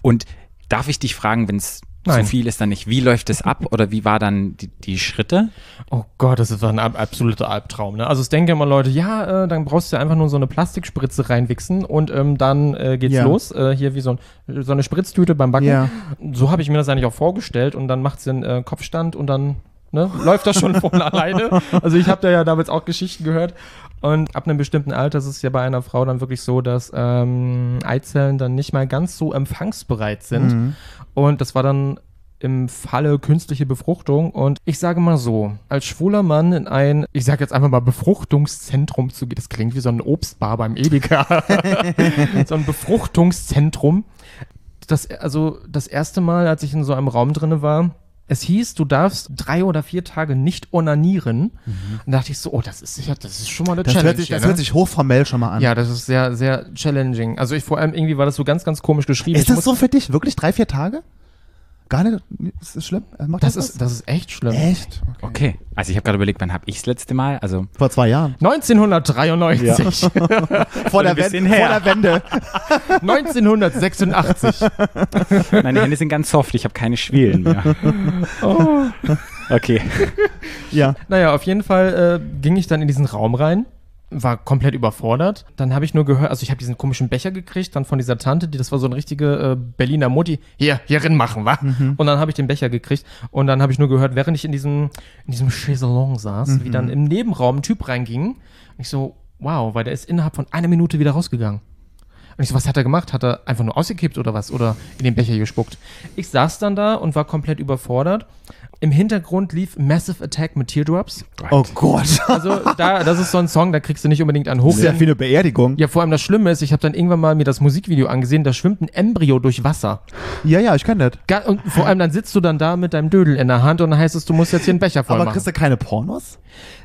Und darf ich dich fragen, wenn es zu viel ist, dann nicht, wie läuft es ab oder wie war dann die, die Schritte? Oh Gott, das ist ein ab absoluter Albtraum. Ne? Also es denken immer Leute, ja, äh, dann brauchst du einfach nur so eine Plastikspritze reinwichsen und ähm, dann äh, geht's Ja. los. Äh, hier wie so, ein, so eine Spritztüte beim Backen. Ja. So habe ich mir das eigentlich auch vorgestellt und dann macht sie einen äh, Kopfstand und dann Ne? Läuft das schon von alleine. Also ich habe da ja damals auch Geschichten gehört. Und ab einem bestimmten Alter ist es ja bei einer Frau dann wirklich so, dass ähm, Eizellen dann nicht mal ganz so empfangsbereit sind. Mhm. Und das war dann im Falle künstliche Befruchtung. Und ich sage mal so, als schwuler Mann in ein, ich sage jetzt einfach mal Befruchtungszentrum zu gehen, das klingt wie so ein Obstbar beim Edeka, so ein Befruchtungszentrum. Das, also das erste Mal, als ich in so einem Raum drinne war, es hieß, du darfst drei oder vier Tage nicht onanieren. Und da dachte ich so, oh, das ist sicher, das ist schon mal eine Mhm. Das, Challenge. hört sich, das ne? hört sich hochformell schon mal an. ja, das ist sehr, sehr challenging. Also ich vor allem irgendwie war das so ganz, ganz komisch geschrieben. Ist Ich das so für dich? Wirklich drei, vier Tage? Gar nicht? Ist das schlimm? Äh, Macht Das was? ist, das ist echt schlimm. echt? Okay. Also ich habe gerade überlegt, wann habe ich das letzte Mal? Also Vor zwei Jahren. 1993, Vor, der, Wende, vor der Wende. 1986. meine Hände sind ganz soft, ich habe keine Schwielen mehr. Oh. Okay. Ja. Naja, auf jeden Fall äh, ging ich dann in diesen Raum rein, war komplett überfordert. Dann habe ich nur gehört, also ich habe diesen komischen Becher gekriegt, dann von dieser Tante, die das war so eine richtige äh, Berliner Mutti, hier, hier rein machen, wa? Und dann habe ich den Becher gekriegt und dann habe ich nur gehört, während ich in diesem, in diesem Chaiselong saß, wie dann im Nebenraum ein Typ reinging. Und ich so, wow, weil der ist innerhalb von einer Minute wieder rausgegangen. Und ich so, was hat er gemacht? Hat er einfach nur ausgekippt oder was? Oder in den Becher gespuckt? Ich saß dann da und war komplett überfordert. Im Hintergrund lief Massive Attack mit Teardrops. Oh Gott. Also da, das ist so ein Song, da kriegst du nicht unbedingt einen hoch. Das ist ja wie eine Beerdigung. Ja, vor allem das Schlimme ist, ich habe dann irgendwann mal mir das Musikvideo angesehen, da schwimmt ein Embryo durch Wasser. Ja, ja, ich kenne das. Und vor allem dann sitzt du dann da mit deinem Dödel in der Hand und dann heißt es, du musst jetzt hier einen Becher voll Aber machen. kriegst du keine Pornos?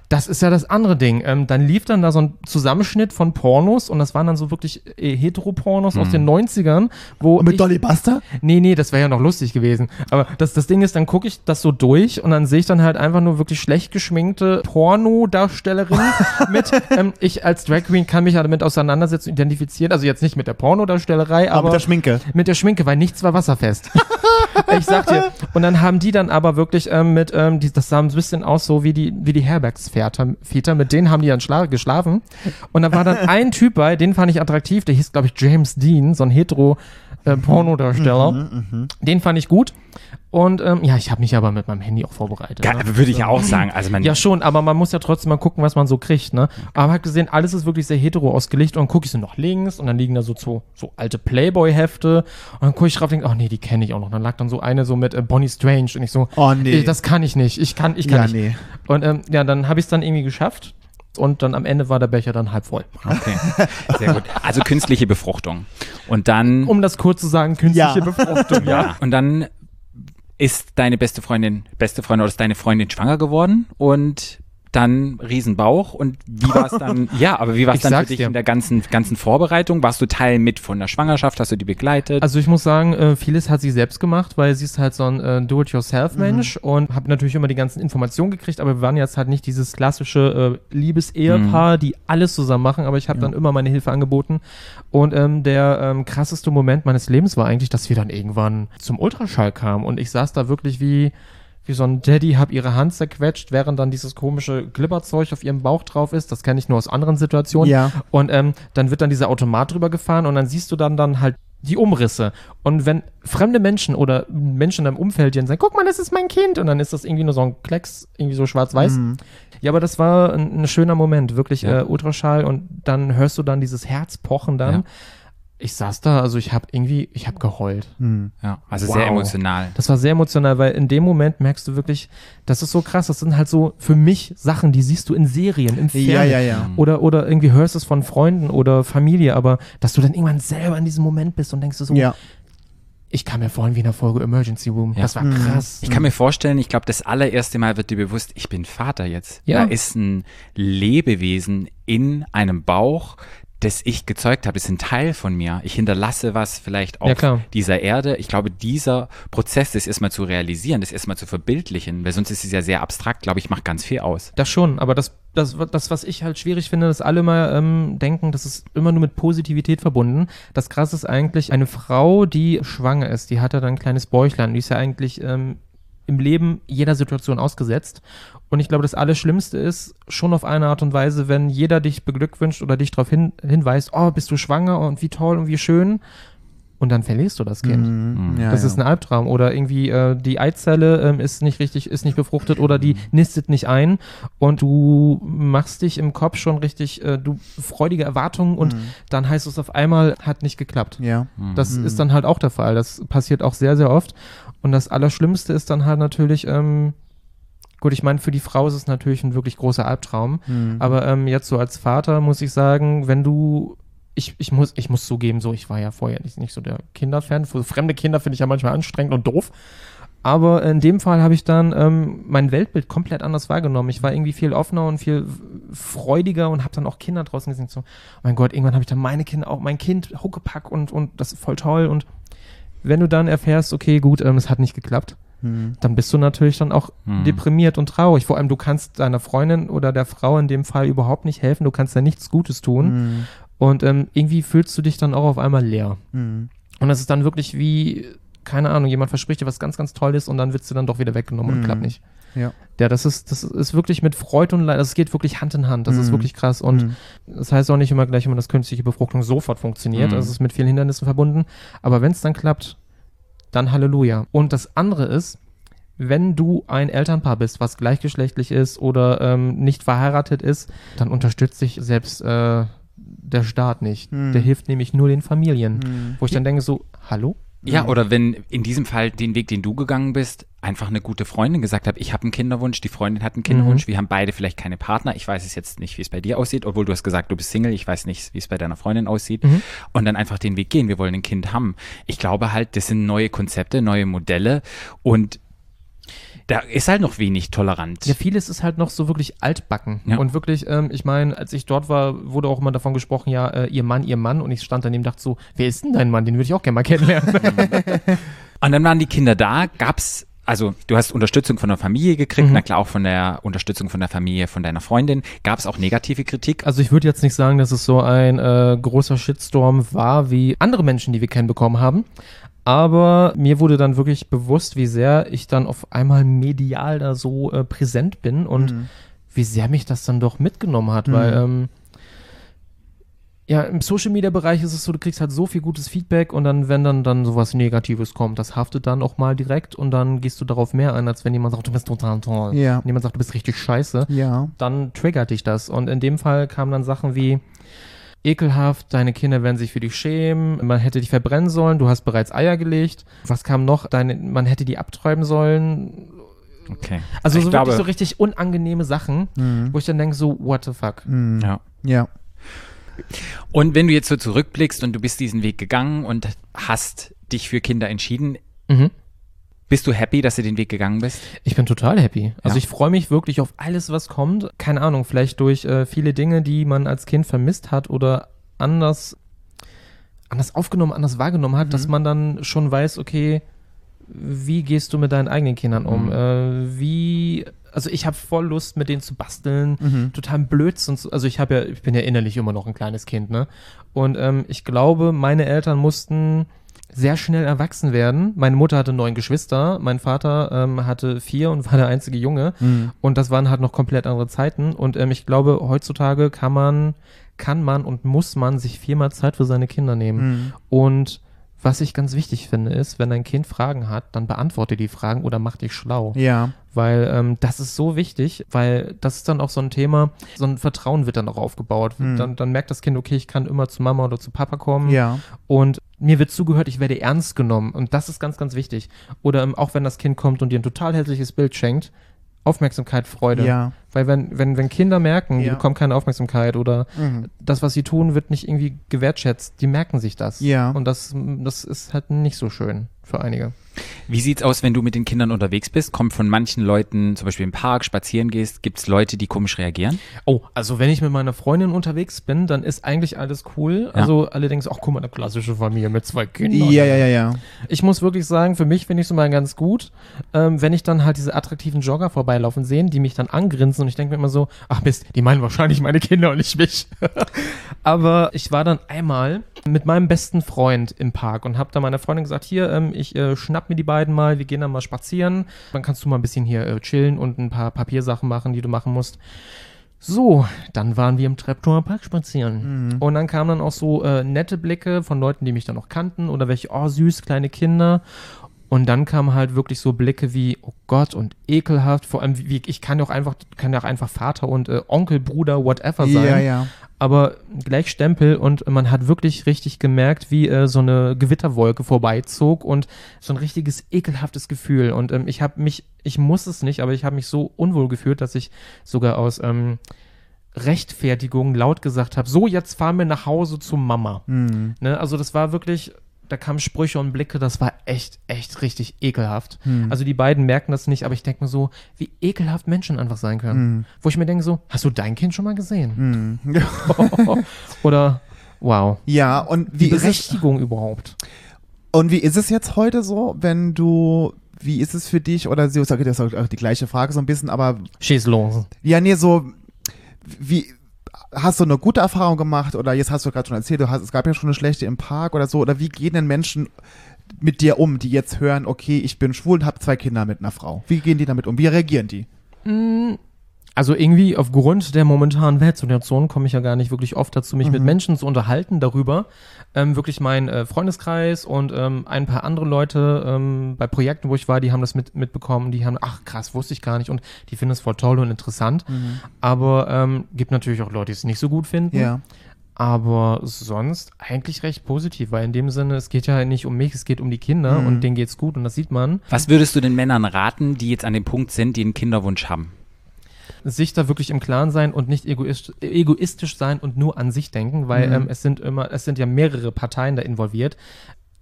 Das ist ja das andere Ding. Ähm, dann lief dann da so ein Zusammenschnitt von Pornos und das waren dann so wirklich äh, Heteropornos aus den 90ern, wo Und mit ich, Dolly Buster? Nee, nee, das wäre ja noch lustig gewesen. Aber das, das Ding ist, dann gucke ich das so durch und dann sehe ich dann halt einfach nur wirklich schlecht geschminkte Pornodarstellerin mit. Ähm, ich als Drag Queen kann mich ja damit auseinandersetzen, identifizieren. Also jetzt nicht mit der Pornodarstellerei, Aber aber, mit der Schminke. mit der Schminke, weil nichts war wasserfest. ich sag dir. Und dann haben die dann aber wirklich ähm, mit, ähm, die, das sah ein bisschen aus so wie die, wie die Herbergsväter, Väter, mit denen haben die dann schla geschlafen. Und da war dann ein Typ bei, den fand ich attraktiv, der hieß, glaube ich, James Dean, so ein hetero äh, Pornodarsteller. Den fand ich gut. Und ähm, ja, ich habe mich aber mit meinem Handy auch vorbereitet. Ne? Würde ich ja auch sagen. Also man, Ja, schon, aber man muss ja trotzdem mal gucken, was man so kriegt, ne? Aber man hat gesehen, alles ist wirklich sehr hetero ausgelegt und dann gucke ich so nach links und dann liegen da so, so, so alte Playboy-Hefte und dann gucke ich drauf und denke, ach nee, die kenne ich auch noch. Dann lag dann so eine so mit äh, Bonnie Strange und ich so, Oh, nee. das kann ich nicht, ich kann, ich kann Ja, nicht. nee. Und ähm, ja, dann habe ich es dann irgendwie geschafft und dann am Ende war der Becher dann halb voll. Okay, sehr gut. Also künstliche Befruchtung. Und dann, Um das kurz zu sagen, künstliche Ja. Befruchtung, ja. ja, und dann ist deine beste Freundin, beste Freundin oder ist deine Freundin schwanger geworden? Und dann Riesenbauch und wie war es dann, ja, aber wie war es dann für dich dir. in der ganzen, ganzen Vorbereitung? Warst du Teil mit von der Schwangerschaft? Hast du die begleitet? Also ich muss sagen, äh, vieles hat sie selbst gemacht, weil sie ist halt so ein äh, Do-it-yourself-Mensch und habe natürlich immer die ganzen Informationen gekriegt, aber wir waren jetzt halt nicht dieses klassische äh, Liebesehepaar, die alles zusammen machen, aber ich habe dann immer meine Hilfe angeboten. Und ähm, der ähm, krasseste Moment meines Lebens war eigentlich, dass wir dann irgendwann zum Ultraschall kamen und ich saß da wirklich wie wie so ein Daddy, hab ihre Hand zerquetscht, während dann dieses komische Glibberzeug auf ihrem Bauch drauf ist. Das kenne ich nur aus anderen Situationen. Ja. Und ähm, dann wird dann dieser Automat drüber gefahren und dann siehst du dann, dann halt die Umrisse. Und wenn fremde Menschen oder Menschen in deinem Umfeld dir sagen, guck mal, das ist mein Kind, und dann ist das irgendwie nur so ein Klecks, irgendwie so schwarz-weiß. Ja, aber das war ein, ein schöner Moment, wirklich Ja. äh, Ultraschall und dann hörst du dann dieses Herz pochen dann. Ja. Ich saß da, also ich habe irgendwie, ich habe geheult. ja, also Wow. sehr emotional. Das war sehr emotional, weil in dem Moment merkst du wirklich, das ist so krass, das sind halt so für mich Sachen, die siehst du in Serien, im Fernsehen. Ja, ja, ja. Oder, oder irgendwie hörst es von Freunden oder Familie, aber dass du dann irgendwann selber in diesem Moment bist und denkst du so, Ja. ich kam mir vorhin wie in der Folge Emergency Room. Ja. Das war krass. Ich kann mir vorstellen, ich glaube, das allererste Mal wird dir bewusst, ich bin Vater jetzt. Ja. Da ist ein Lebewesen in einem Bauch, das ich gezeugt habe. Das ist ein Teil von mir. Ich hinterlasse was vielleicht auf Ja, dieser Erde. Ich glaube, dieser Prozess, das erstmal zu realisieren, das erstmal zu verbildlichen, weil sonst ist es ja sehr abstrakt, glaube ich, macht ganz viel aus. Das schon, aber das, das, das, was ich halt schwierig finde, dass alle immer ähm, denken, das ist immer nur mit Positivität verbunden. Das krasse ist eigentlich, eine Frau, die schwanger ist, die hat ja dann ein kleines Bäuchlein, die ist ja eigentlich ähm, im Leben jeder Situation ausgesetzt. Und ich glaube, das Allerschlimmste ist schon auf eine Art und Weise, wenn jeder dich beglückwünscht oder dich darauf hin, hinweist, oh, bist du schwanger und wie toll und wie schön. und dann verlierst du das Kind. Mhm. Ja, Das ja. ist ein Albtraum. Oder irgendwie äh, die Eizelle ähm, ist nicht richtig, ist nicht befruchtet oder die nistet nicht ein und du machst dich im Kopf schon richtig, äh, du freudige Erwartungen und dann heißt es auf einmal, hat nicht geklappt. ja. Das ist dann halt auch der Fall. Das passiert auch sehr, sehr oft. Und das Allerschlimmste ist dann halt natürlich, ähm, gut, ich meine, für die Frau ist es natürlich ein wirklich großer Albtraum. Mhm. Aber ähm, jetzt so als Vater muss ich sagen, wenn du, ich, ich, muss, ich muss zugeben, so, ich war ja vorher nicht, nicht so der Kinderfan. Fremde Kinder finde ich ja manchmal anstrengend und doof. Aber in dem Fall habe ich dann ähm, mein Weltbild komplett anders wahrgenommen. Ich war irgendwie viel offener und viel freudiger und habe dann auch Kinder draußen gesehen. So, mein Gott, irgendwann habe ich dann meine Kinder, auch mein Kind, Huckepack und, und das ist voll toll. Und wenn du dann erfährst, okay, gut, ähm, es hat nicht geklappt, Mhm. dann bist du natürlich dann auch Hm. deprimiert und traurig. Vor allem, du kannst deiner Freundin oder der Frau in dem Fall überhaupt nicht helfen. Du kannst ja nichts Gutes tun. Mhm. Und ähm, irgendwie fühlst du dich dann auch auf einmal leer. Mhm. Und das ist dann wirklich wie, keine Ahnung, jemand verspricht dir was ganz, ganz Tolles und dann wird sie dann doch wieder weggenommen und Mhm. klappt nicht. Ja. Ja, das ist, das ist wirklich mit Freude und Leid, das geht wirklich Hand in Hand. Das ist wirklich krass. Und das heißt auch nicht immer gleich, immer, dass künstliche Befruchtung sofort funktioniert. Mhm. Also es ist mit vielen Hindernissen verbunden. Aber wenn es dann klappt, dann Halleluja. Und das andere ist, wenn du ein Elternpaar bist, was gleichgeschlechtlich ist oder ähm, nicht verheiratet ist, dann unterstützt dich selbst äh, der Staat nicht. Mhm. Der hilft nämlich nur den Familien. Mhm. Wo ich dann denke so, hallo? Ja, oder wenn in diesem Fall den Weg, den du gegangen bist, einfach eine gute Freundin gesagt hat, ich habe einen Kinderwunsch, die Freundin hat einen Kinderwunsch, wir haben beide vielleicht keine Partner. Ich weiß es jetzt nicht, wie es bei dir aussieht, obwohl du hast gesagt, du bist Single, ich weiß nicht, wie es bei deiner Freundin aussieht. Mhm. Und dann einfach den Weg gehen, wir wollen ein Kind haben. Ich glaube halt, das sind neue Konzepte, neue Modelle und da ist halt noch wenig tolerant. Ja, vieles ist halt noch so wirklich altbacken. Ja. Und wirklich, ähm, ich meine, als ich dort war, wurde auch immer davon gesprochen, ja, äh, ihr Mann, ihr Mann. Und ich stand daneben und dachte so, wer ist denn dein Mann? Den würde ich auch gerne mal kennenlernen. Und dann waren die Kinder da, gab's also du hast Unterstützung von der Familie gekriegt, Mhm. na klar auch von der Unterstützung von der Familie von deiner Freundin. Gab es auch negative Kritik? Also ich würde jetzt nicht sagen, dass es so ein äh, großer Shitstorm war, wie andere Menschen, die wir kennen, bekommen haben. Aber mir wurde dann wirklich bewusst, wie sehr ich dann auf einmal medial da so äh, präsent bin und wie sehr mich das dann doch mitgenommen hat, weil ähm, ja, im Social Media Bereich ist es so, du kriegst halt so viel gutes Feedback und dann, wenn dann, dann sowas Negatives kommt, das haftet dann auch mal direkt und dann gehst du darauf mehr ein, als wenn jemand sagt, du bist total toll. Ja. Wenn jemand sagt, du bist richtig scheiße Ja. dann triggert dich das. Und in dem Fall kamen dann Sachen wie ekelhaft, deine Kinder werden sich für dich schämen, man hätte dich verbrennen sollen, du hast bereits Eier gelegt. Was kam noch? Deine, man hätte die abträumen sollen. Okay. Also Ich so glaube- wirklich so richtig unangenehme Sachen, Mhm. wo ich dann denke so, what the fuck? Mhm. Ja. Ja. Und wenn du jetzt so zurückblickst und du bist diesen Weg gegangen und hast dich für Kinder entschieden, Mhm. Bist du happy, dass du den Weg gegangen bist? Ich bin total happy. Also Ja. ich freue mich wirklich auf alles, was kommt. Keine Ahnung, vielleicht durch äh, viele Dinge, die man als Kind vermisst hat oder anders, anders aufgenommen, anders wahrgenommen hat, dass man dann schon weiß, okay, wie gehst du mit deinen eigenen Kindern um? Äh, wie, also ich habe voll Lust, mit denen zu basteln, total Blödsinn. Also ich habe ja, ich bin ja innerlich immer noch ein kleines Kind, ne? Und ähm, ich glaube, meine Eltern mussten sehr schnell erwachsen werden. Meine Mutter hatte neun Geschwister, mein Vater ähm, hatte vier und war der einzige Junge. Und das waren halt noch komplett andere Zeiten. Und ähm, ich glaube, heutzutage kann man, kann man und muss man sich viermal Zeit für seine Kinder nehmen. Und was ich ganz wichtig finde, ist, wenn dein Kind Fragen hat, dann beantworte die Fragen oder mach dich schlau. Ja. Weil ähm, das ist so wichtig, weil das ist dann auch so ein Thema, so ein Vertrauen wird dann auch aufgebaut. Dann, dann merkt das Kind, okay, ich kann immer zu Mama oder zu Papa kommen. Ja. Und mir wird zugehört, ich werde ernst genommen. Und das ist ganz, ganz wichtig. Oder ähm, auch wenn das Kind kommt und dir ein total hässliches Bild schenkt, Aufmerksamkeit, Freude. Ja. Weil wenn, wenn, wenn Kinder merken, die Ja. bekommen keine Aufmerksamkeit oder Mhm. das, was sie tun, wird nicht irgendwie gewertschätzt, die merken sich das. Ja. Und das, das ist halt nicht so schön für einige. Wie sieht's aus, wenn du mit den Kindern unterwegs bist? Kommt von manchen Leuten, zum Beispiel im Park, spazieren gehst, gibt's Leute, die komisch reagieren? Oh, also wenn ich mit meiner Freundin unterwegs bin, dann ist eigentlich alles cool. Ja. Also alle denken so, ach guck mal, eine klassische Familie mit zwei Kindern. Ja, ja, ja, ja. Ich muss wirklich sagen, für mich finde ich es immer ganz gut, ähm, wenn ich dann halt diese attraktiven Jogger vorbeilaufen sehen, die mich dann angrinsen und ich denke mir immer so, ach Mist, die meinen wahrscheinlich meine Kinder und nicht mich. Aber ich war dann einmal mit meinem besten Freund im Park und habe da meiner Freundin gesagt, hier, ähm, ich äh, schnapp mir die beiden mal, wir gehen dann mal spazieren, dann kannst du mal ein bisschen hier äh, chillen und ein paar Papiersachen machen, die du machen musst. So, dann waren wir im Treptower Park spazieren. Und dann kamen dann auch so äh, nette Blicke von Leuten, die mich dann noch kannten oder welche, oh süß, kleine Kinder. Und dann kamen halt wirklich so Blicke wie, oh Gott, und ekelhaft. Vor allem, wie, ich kann ja auch einfach, kann ja auch einfach Vater und äh, Onkel, Bruder, whatever sein. Ja, ja. Aber gleich Stempel und man hat wirklich richtig gemerkt, wie äh, so eine Gewitterwolke vorbeizog und so ein richtiges ekelhaftes Gefühl. Und ähm, ich habe mich, ich muss es nicht, aber ich habe mich so unwohl gefühlt, dass ich sogar aus ähm, Rechtfertigung laut gesagt habe, so jetzt fahren wir nach Hause zu Mama. Mhm. Ne? Also das war wirklich, da kamen Sprüche und Blicke, das war echt, echt richtig ekelhaft. Hm. Also die beiden merken das nicht, aber ich denke mir so, wie ekelhaft Menschen einfach sein können. Hm. Wo ich mir denke so, hast du dein Kind schon mal gesehen? Oder wow. Ja, und Die wie ist es, Berechtigung überhaupt. und wie ist es jetzt heute so, wenn du, wie ist es für dich, oder sie sagt, das ist auch die gleiche Frage so ein bisschen, aber Schieß los. ja, nee, so, wie, hast du eine gute Erfahrung gemacht, oder jetzt hast du gerade schon erzählt, du hast, es gab ja schon eine schlechte im Park oder so, oder wie gehen denn Menschen mit dir um, die jetzt hören, okay, ich bin schwul und habe zwei Kinder mit einer Frau? Wie gehen die damit um? Wie reagieren die? Also irgendwie aufgrund der momentanen Weltsituation komme ich ja gar nicht wirklich oft dazu, mich mit Menschen zu unterhalten darüber. Ähm, wirklich mein äh, Freundeskreis und ähm, ein paar andere Leute ähm, bei Projekten, wo ich war, die haben das mit, mitbekommen, die haben, ach krass, wusste ich gar nicht und die finden es voll toll und interessant. Aber ähm, gibt natürlich auch Leute, die es nicht so gut finden. Ja. Aber sonst eigentlich recht positiv, weil in dem Sinne, es geht ja nicht um mich, es geht um die Kinder Mhm. und denen geht's gut und das sieht man. Was würdest du den Männern raten, die jetzt an dem Punkt sind, die einen Kinderwunsch haben? Sich da wirklich im Klaren sein und nicht egoistisch, egoistisch sein und nur an sich denken, weil Mhm. ähm, es sind immer, es sind ja mehrere Parteien da involviert.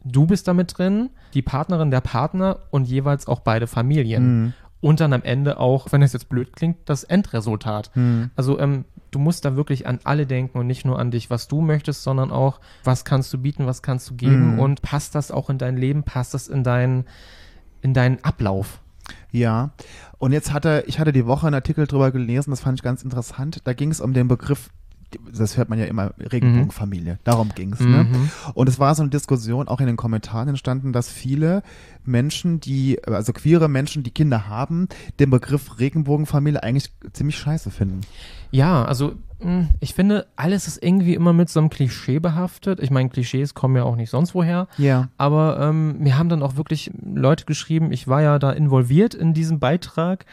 Du bist damit drin, die Partnerin, der Partner und jeweils auch beide Familien. Mhm. Und dann am Ende auch, wenn es jetzt blöd klingt, das Endresultat. Mhm. Also ähm, du musst da wirklich an alle denken und nicht nur an dich, was du möchtest, sondern auch, was kannst du bieten, was kannst du geben Mhm. und passt das auch in dein Leben, passt das in deinen, in deinen Ablauf. Ja, und jetzt hatte, ich hatte die Woche einen Artikel drüber gelesen, das fand ich ganz interessant. Da ging es um den Begriff, das hört man ja immer, Regenbogenfamilie. Darum ging es. Ne? Mhm. Und es war so eine Diskussion, auch in den Kommentaren entstanden, dass viele Menschen, die, also queere Menschen, die Kinder haben, den Begriff Regenbogenfamilie eigentlich ziemlich scheiße finden. Ja, also ich finde, alles ist irgendwie immer mit so einem Klischee behaftet. Ich meine, Klischees kommen ja auch nicht sonst woher. Ja. Aber ähm, mir haben dann auch wirklich Leute geschrieben, ich war ja da involviert in diesem Beitrag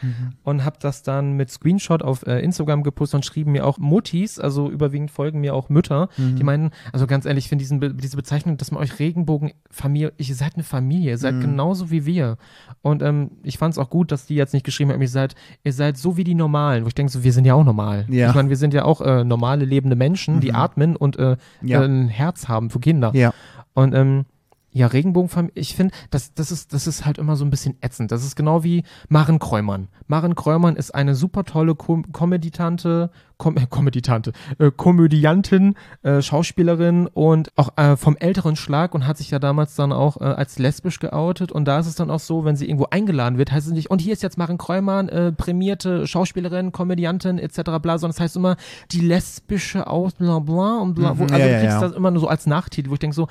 und habe das dann mit Screenshot auf äh, Instagram gepostet und schrieben mir auch Muttis, also überwiegend folgen mir auch Mütter, die meinen, also ganz ehrlich, ich finde Be diese Bezeichnung, dass man euch Regenbogenfamilie, ihr seid eine Familie, ihr seid genauso wie wir. Und ähm, ich fand es auch gut, dass die jetzt nicht geschrieben haben, ihr seid, ihr seid so wie die Normalen, wo ich denke, so, wir sind ja auch normal. Ja. Ich meine, wir sind ja auch äh, normale lebende Menschen, die atmen und äh, Ja. ein Herz haben für Kinder. Ja. Und ähm, ja, Regenbogenfamilie, ich finde, das, das, ist, das ist halt immer so ein bisschen ätzend. Das ist genau wie Maren Kräumann. Maren Kräumann ist eine super tolle Kom Komöditante, Kom äh, Komöditante, äh, Komödiantin, äh, Schauspielerin und auch äh, vom älteren Schlag und hat sich ja damals dann auch äh, als lesbisch geoutet. Und da ist es dann auch so, wenn sie irgendwo eingeladen wird, heißt es nicht, und hier ist jetzt Maren Kräumann, äh, prämierte Schauspielerin, Komödiantin etc. bla, sondern es heißt immer die lesbische aus bla bla und bla. Wo, Mhm, also ja, du ja, kriegst ja. das immer nur so als Nachtitel, wo ich denke so,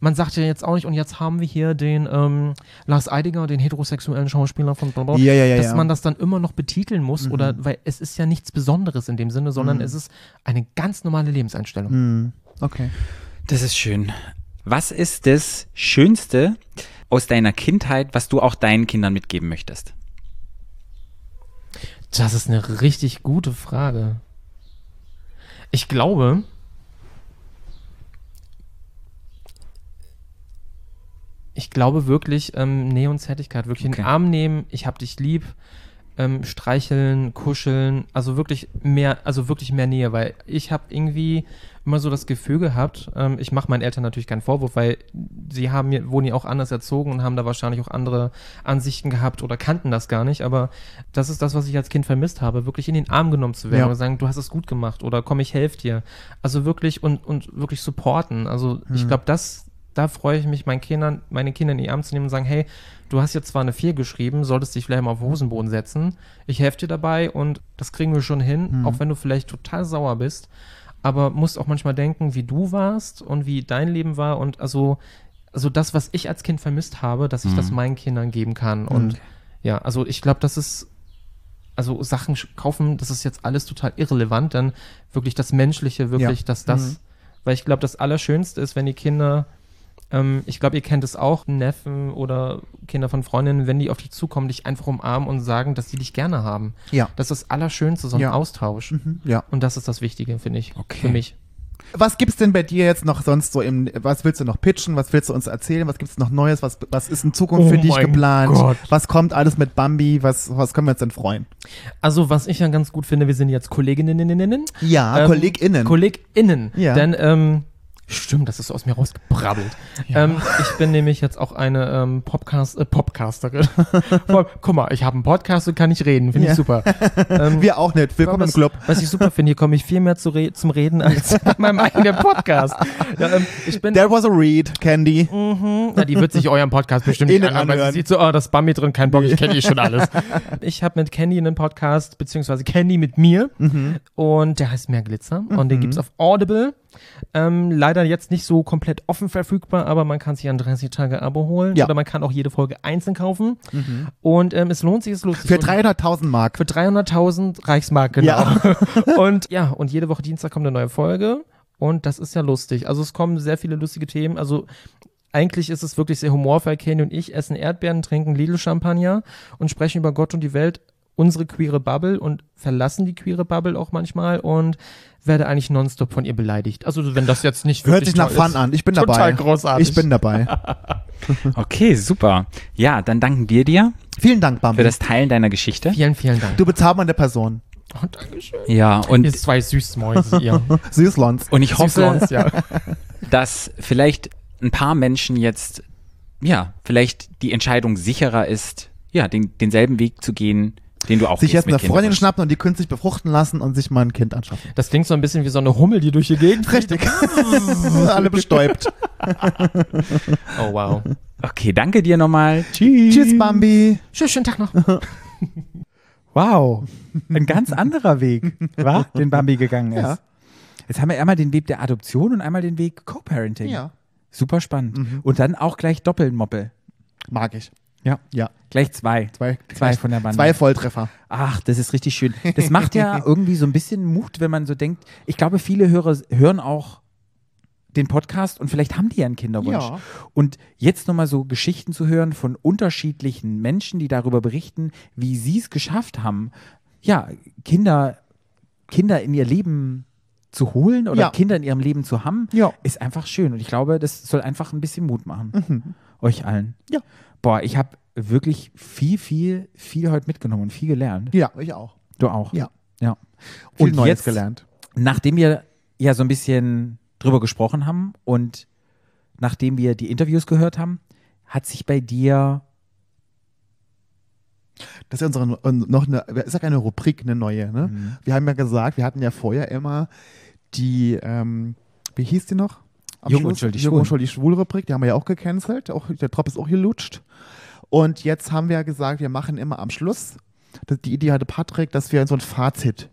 man sagt ja jetzt auch nicht, und jetzt haben wir hier den ähm, Lars Eidinger, den heterosexuellen Schauspieler von blablabla, Ja, ja, ja, dass ja. Mhm. man das dann immer noch betiteln muss, oder weil es ist ja nichts Besonderes in dem Sinne, sondern es ist eine ganz normale Lebenseinstellung. Hm. Okay. Das ist schön. Was ist das Schönste aus deiner Kindheit, was du auch deinen Kindern mitgeben möchtest? Das ist eine richtig gute Frage. Ich glaube, ich glaube wirklich ähm, Nähe und Zärtlichkeit. Wirklich in Okay. den Arm nehmen, ich hab dich lieb, ähm, streicheln, kuscheln, also wirklich mehr, also wirklich mehr Nähe, weil ich habe irgendwie immer so das Gefühl gehabt, ähm, ich mache meinen Eltern natürlich keinen Vorwurf, weil sie haben mir, wurden ja auch anders erzogen und haben da wahrscheinlich auch andere Ansichten gehabt oder kannten das gar nicht, aber das ist das, was ich als Kind vermisst habe, wirklich in den Arm genommen zu werden Ja. oder sagen, du hast es gut gemacht oder komm, ich helfe dir. Also wirklich und, und wirklich supporten. Also ich glaube, das, da freue ich mich, meinen Kindern, meine Kinder in die Arme zu nehmen und sagen, hey, du hast jetzt zwar eine 4 geschrieben, solltest dich vielleicht mal auf den Hosenboden setzen. Ich helfe dir dabei und das kriegen wir schon hin, auch wenn du vielleicht total sauer bist. Aber musst auch manchmal denken, wie du warst und wie dein Leben war und also, also das, was ich als Kind vermisst habe, dass ich das meinen Kindern geben kann. Und ja, also ich glaube, das ist also Sachen kaufen, das ist jetzt alles total irrelevant, dann wirklich das Menschliche, wirklich, Ja. dass das, Mhm. weil ich glaube, das Allerschönste ist, wenn die Kinder, ähm, ich glaube, ihr kennt es auch, Neffen oder Kinder von Freundinnen, wenn die auf dich zukommen, dich einfach umarmen und sagen, dass sie dich gerne haben. Ja. Das ist das Allerschönste, so ein Ja. Austausch. Mhm. Ja. Und das ist das Wichtige, finde ich. Okay. Für mich. Was gibt's denn bei dir jetzt noch sonst so im, was willst du noch pitchen? Was willst du uns erzählen? Was gibt's noch Neues? Was, was ist in Zukunft Oh für dich geplant? Gott. Was kommt alles mit Bambi? Was, was können wir uns denn freuen? Also, was ich ja ganz gut finde, wir sind jetzt Kolleginnen. Ja, Ähm, KollegInnen. KollegInnen. Ja. Denn, ähm, stimmt, das ist so aus mir rausgebrabbelt. Ähm, ich bin nämlich jetzt auch eine ähm, Podcast, äh, Podcasterin. Guck mal, ich habe einen Podcast und kann nicht reden. Finde Ja. ich super. Ähm, wir auch nicht. Willkommen im was, Club. Was ich super finde, hier komme ich viel mehr zu re zum Reden als in meinem eigenen Podcast. Ja, ähm, ich bin There was a read, Candy. Mhm. Ja, die wird sich euren Podcast bestimmt nicht anhören, weil sie anhören. sieht so, oh, das ist Bambi drin, kein Bock, ich kenne eh schon alles. Ich habe mit Candy einen Podcast, beziehungsweise Candy mit mir Mhm. und der heißt Mehr Glitzer und den gibt's auf Audible. Ähm, leider jetzt nicht so komplett offen verfügbar, aber man kann sich ein 30 Tage Abo holen Ja. oder man kann auch jede Folge einzeln kaufen und ähm, es lohnt sich, es lohnt sich. Für Und- 300.000 Mark. für 300.000 Reichsmark, genau. Ja. und ja, und jede Woche Dienstag kommt eine neue Folge. Und das ist ja lustig. Also es kommen sehr viele lustige Themen. Also eigentlich ist es wirklich sehr humorvoll. Kenny und ich essen Erdbeeren, trinken Lidl-Champagner und sprechen über Gott und die Welt, unsere queere Bubble und verlassen die queere Bubble auch manchmal und werde eigentlich nonstop von ihr beleidigt. Also wenn das jetzt nicht Hört wirklich sich nach Fun ist. an. Ich bin Total dabei. großartig. Ich bin dabei. Okay, super. Ja, dann danken wir dir Vielen Dank, für Bambi. das Teilen deiner Geschichte. Vielen, vielen Dank. Du bezaubernde Person. Oh, Dankeschön. Ja, und, Ihr zwei Süßmäuse, ihr. Süßlons. und ich hoffe, Süßlons, ja. dass vielleicht ein paar Menschen jetzt, ja, vielleicht die Entscheidung sicherer ist, ja, den, denselben Weg zu gehen, den du auch Sich jetzt eine Freundin schnappen und die künstlich befruchten lassen und sich mal ein Kind anschaffen. Das klingt so ein bisschen wie so eine Hummel, die durch die Gegend. Richtig. Alle bestäubt. Oh, wow. Okay, danke dir nochmal. Tschüss. Tschüss, Bambi. Schönen, schönen Tag noch. Wow, ein ganz anderer Weg, wa? den Bambi gegangen ist. Ja. Jetzt haben wir einmal den Weg der Adoption und einmal den Weg Co-Parenting. Ja. Super spannend. Und dann auch gleich Doppelmoppel. Mag ich. Ja. Ja. Gleich zwei. Zwei, Zwei von der Bande. Zwei Volltreffer. Ach, das ist richtig schön. Das macht ja irgendwie so ein bisschen Mut, wenn man so denkt. Ich glaube, viele Hörer hören auch den Podcast und vielleicht haben die ja einen Kinderwunsch. Ja. Und jetzt nochmal so Geschichten zu hören von unterschiedlichen Menschen, die darüber berichten, wie sie es geschafft haben, ja, Kinder, Kinder in ihr Leben zu holen oder Ja. Kinder in ihrem Leben zu haben, Ja. ist einfach schön. Und ich glaube, das soll einfach ein bisschen Mut machen. Euch allen. Ja. Boah, ich habe wirklich viel, viel, viel heute mitgenommen und viel gelernt. Ja, ich auch. Du auch. Ja. Ja. Viel Und Neues jetzt, gelernt. nachdem wir ja so ein bisschen drüber gesprochen haben und nachdem wir die Interviews gehört haben, hat sich bei dir Das ist ja unsere noch eine, ist ja keine Rubrik, eine neue. Ne? Mhm. Wir haben ja gesagt, wir hatten ja vorher immer die, ähm, wie hieß die noch? Am Jung Schluss? und schuldig Jung und schuldig schwul Rubrik, die haben wir ja auch gecancelt. Auch, der Drop ist auch gelutscht. Und jetzt haben wir ja gesagt, wir machen immer am Schluss, die Idee hatte Patrick, dass wir so ein Fazit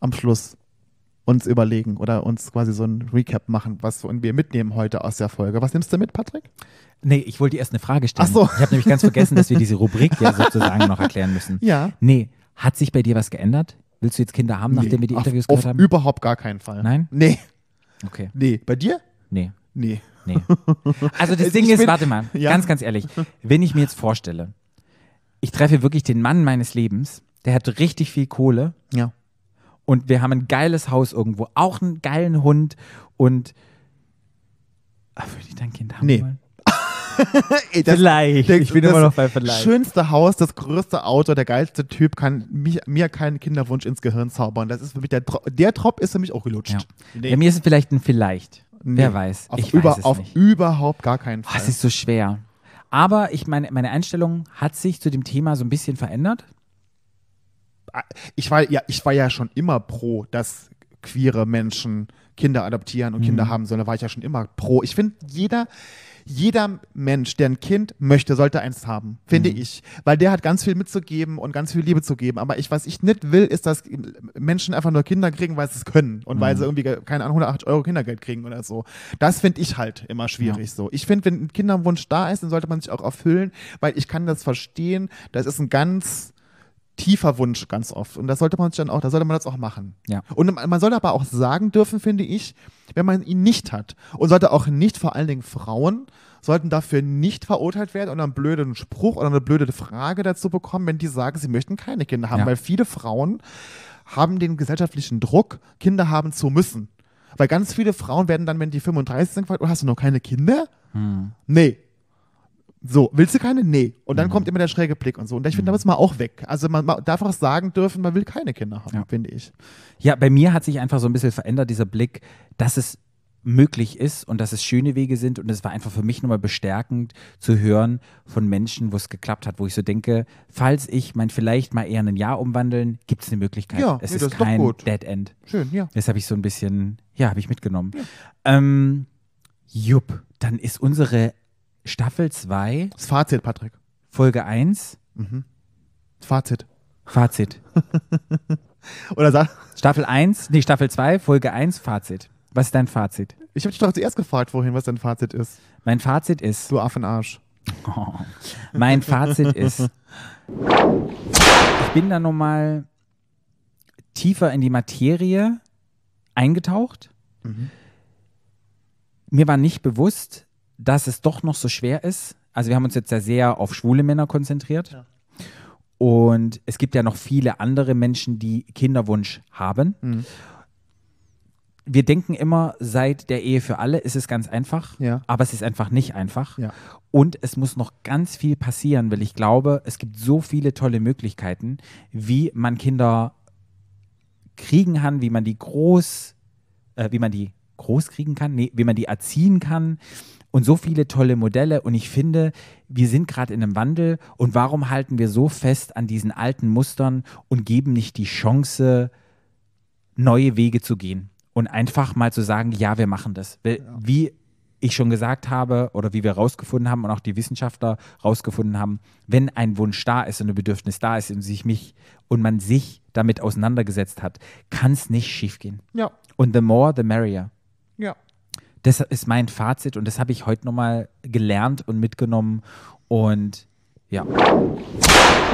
am Schluss uns überlegen oder uns quasi so ein Recap machen, was wir mitnehmen heute aus der Folge. Was nimmst du mit, Patrick? Nee, ich wollte dir erst eine Frage stellen. Ach so. Ich habe nämlich ganz vergessen, dass wir diese Rubrik ja sozusagen noch erklären müssen. Ja. Nee, hat sich bei dir was geändert? Willst du jetzt Kinder haben, nachdem wir die auf, Interviews auf gehört haben? überhaupt gar keinen Fall. Nein? Nee, Okay, nee. Bei dir? Nee, Nee. nee. Also das Ich Ding ist, bin- warte mal, Ja. ganz, ganz ehrlich, wenn ich mir jetzt vorstelle, ich treffe wirklich den Mann meines Lebens, der hat richtig viel Kohle Ja. und wir haben ein geiles Haus irgendwo, auch einen geilen Hund und Ach, würde ich dein Kind haben Nee. wollen? Ey, das- Vielleicht. der- ich bin das immer noch bei vielleicht. Schönste Haus, das größte Auto, der geilste Typ kann mich, mir keinen Kinderwunsch ins Gehirn zaubern. Das ist für mich der, der Trop ist für mich auch gelutscht. Ja. Nee. Bei mir ist es vielleicht ein Vielleicht. Nee. Wer weiß. Auf, ich über, weiß es auf nicht. überhaupt gar keinen Oh, Fall. es ist so schwer. Aber ich meine, meine Einstellung hat sich zu dem Thema so ein bisschen verändert. ich, war, ja, ich war ja schon immer pro, dass queere Menschen Kinder adoptieren und Mhm. Kinder haben sollen. Da war ich ja schon immer pro. Ich finde, jeder, jeder Mensch, der ein Kind möchte, sollte eins haben, finde Mhm. ich. Weil der hat ganz viel mitzugeben und ganz viel Liebe zu geben. Aber ich, was ich nicht will, ist, dass Menschen einfach nur Kinder kriegen, weil sie es können und Mhm. weil sie irgendwie, keine Ahnung, 180 Euro Kindergeld kriegen oder so. Das finde ich halt immer schwierig so. Ich finde, wenn ein Kinderwunsch da ist, dann sollte man sich auch erfüllen, weil ich kann das verstehen. Das ist ein ganz tiefer Wunsch ganz oft. Und das sollte man sich dann auch, da sollte man das auch machen. Ja. Und man sollte aber auch sagen dürfen, finde ich, wenn man ihn nicht hat. Und sollte auch nicht, vor allen Dingen Frauen, sollten dafür nicht verurteilt werden und einen blöden Spruch oder eine blöde Frage dazu bekommen, wenn die sagen, sie möchten keine Kinder haben. Ja. Weil viele Frauen haben den gesellschaftlichen Druck, Kinder haben zu müssen. Weil ganz viele Frauen werden dann, wenn die 35 sind, gefragt, oh, hast du noch keine Kinder? Nee. So, willst du keine? Nee. Und dann kommt immer der schräge Blick und so. Und ich finde, da muss man auch weg. Also man, man darf auch sagen dürfen, man will keine Kinder haben, Ja. finde ich. Ja, bei mir hat sich einfach so ein bisschen verändert, dieser Blick, dass es möglich ist und dass es schöne Wege sind. Und es war einfach für mich nochmal bestärkend zu hören von Menschen, wo es geklappt hat, wo ich so denke, falls ich mein vielleicht mal eher ein Jahr umwandeln, gibt es eine Möglichkeit. Ja, es nee, ist ist kein gut. Dead End. Schön, ja. Das habe ich so ein bisschen, ja, habe ich mitgenommen. Ähm, jupp, dann ist unsere Staffel 2, Das Fazit, Patrick. Folge 1, Das Fazit. Fazit. Oder sag, Staffel 1, nee, Staffel 2, Folge 1, Fazit. Was ist dein Fazit? ich habe dich doch zuerst gefragt vorhin, was dein Fazit ist. Mein Fazit ist, Du Affenarsch. mein Fazit ist, ich bin da nochmal tiefer in die Materie eingetaucht. Mir war nicht bewusst, dass es doch noch so schwer ist. Also wir haben uns jetzt ja sehr auf schwule Männer konzentriert. Und es gibt ja noch viele andere Menschen, die Kinderwunsch haben. Wir denken immer, seit der Ehe für alle ist es ganz einfach, Ja. aber es ist einfach nicht einfach. Ja. Und es muss noch ganz viel passieren, weil ich glaube, es gibt so viele tolle Möglichkeiten, wie man Kinder kriegen kann, wie man die groß, äh, wie man die groß kriegen kann, nee, wie man die erziehen kann und so viele tolle Modelle. Und ich finde, wir sind gerade in einem Wandel und warum halten wir so fest an diesen alten Mustern und geben nicht die Chance, neue Wege zu gehen und einfach mal zu sagen, ja, wir machen das. Wie ich schon gesagt habe oder wie wir rausgefunden haben und auch die Wissenschaftler rausgefunden haben, wenn ein Wunsch da ist und ein Bedürfnis da ist und sich mich und man sich damit auseinandergesetzt hat, kann es nicht schiefgehen. Ja. Und the more, the merrier. Ja. Das ist mein Fazit und das habe ich heute nochmal gelernt und mitgenommen und ja.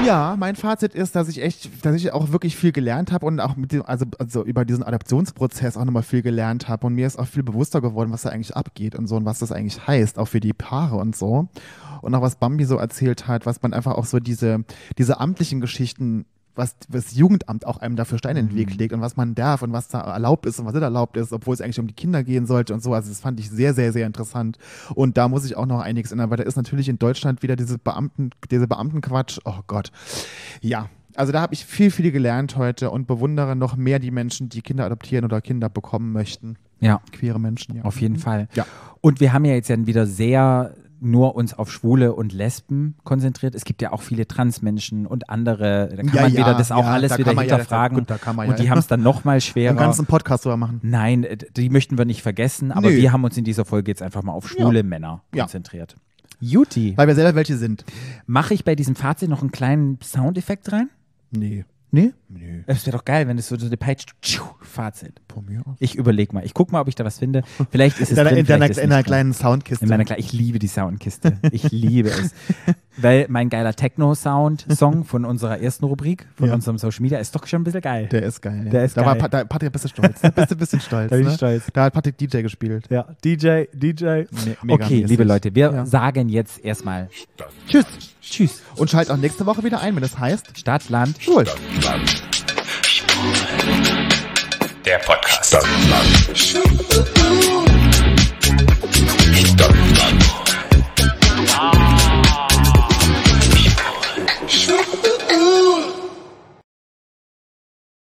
Ja, mein Fazit ist, dass ich echt, dass ich auch wirklich viel gelernt habe und auch mit dem, also, also über diesen Adaptionsprozess auch nochmal viel gelernt habe und mir ist auch viel bewusster geworden, was da eigentlich abgeht und so und was das eigentlich heißt, auch für die Paare und so. Und auch was Bambi so erzählt hat, was man einfach auch so diese, diese amtlichen Geschichten was das Jugendamt auch einem dafür Steine in den Weg legt und was man darf und was da erlaubt ist und was nicht erlaubt ist, obwohl es eigentlich um die Kinder gehen sollte und so. Also das fand ich sehr, sehr, sehr interessant. Und da muss ich auch noch einiges ändern, weil da ist natürlich in Deutschland wieder diese Beamten, diese Beamtenquatsch. Oh Gott. Ja. Also da habe ich viel, viel gelernt heute und bewundere noch mehr die Menschen, die Kinder adoptieren oder Kinder bekommen möchten. Ja, Queere Menschen, ja. auf jeden Fall. Ja. Und wir haben ja jetzt ja wieder sehr nur uns auf Schwule und Lesben konzentriert. Es gibt ja auch viele Transmenschen und andere. Da kann Ja, man ja, wieder das auch ja, alles da wieder man ja- hinterfragen. gut, da kann man und die haben es dann noch mal schwerer. Den ganzen Podcast drüber machen. Nein, äh, die möchten wir nicht vergessen, aber Nö. wir haben uns in dieser Folge jetzt einfach mal auf schwule Männer konzentriert. Juti, Weil wir selber welche sind. mache ich bei diesem Fazit noch einen kleinen Soundeffekt rein? Nee. Nee? Nee. Es wäre doch geil, wenn es so eine Peitsche, tschiu, Fazit. Ich überlege mal. Ich gucke mal, ob ich da was finde. Vielleicht ist es drin, in deiner, vielleicht ist in deiner kleinen Soundkiste. In meiner Kle ich liebe die Soundkiste. Ich liebe es. Weil mein geiler Techno-Sound-Song von unserer ersten Rubrik, von Ja. unserem Social Media, ist doch schon ein bisschen geil. Der ist geil. Ja. Der ist da War, geil. Pa- da, Patrick, bist du stolz. Ne? Bist du ein bisschen stolz. Da bin ich ne? stolz. Da hat Patrick DJ gespielt. ja, DJ, DJ. Me Okay, megamäßig. liebe Leute, wir Ja. sagen jetzt erstmal Tschüss. Tschüss. Und schalt auch nächste Woche wieder ein, wenn es das heißt Stadt, Land, Schwul. Der Podcast. Stadt, Land. Stadt, Land.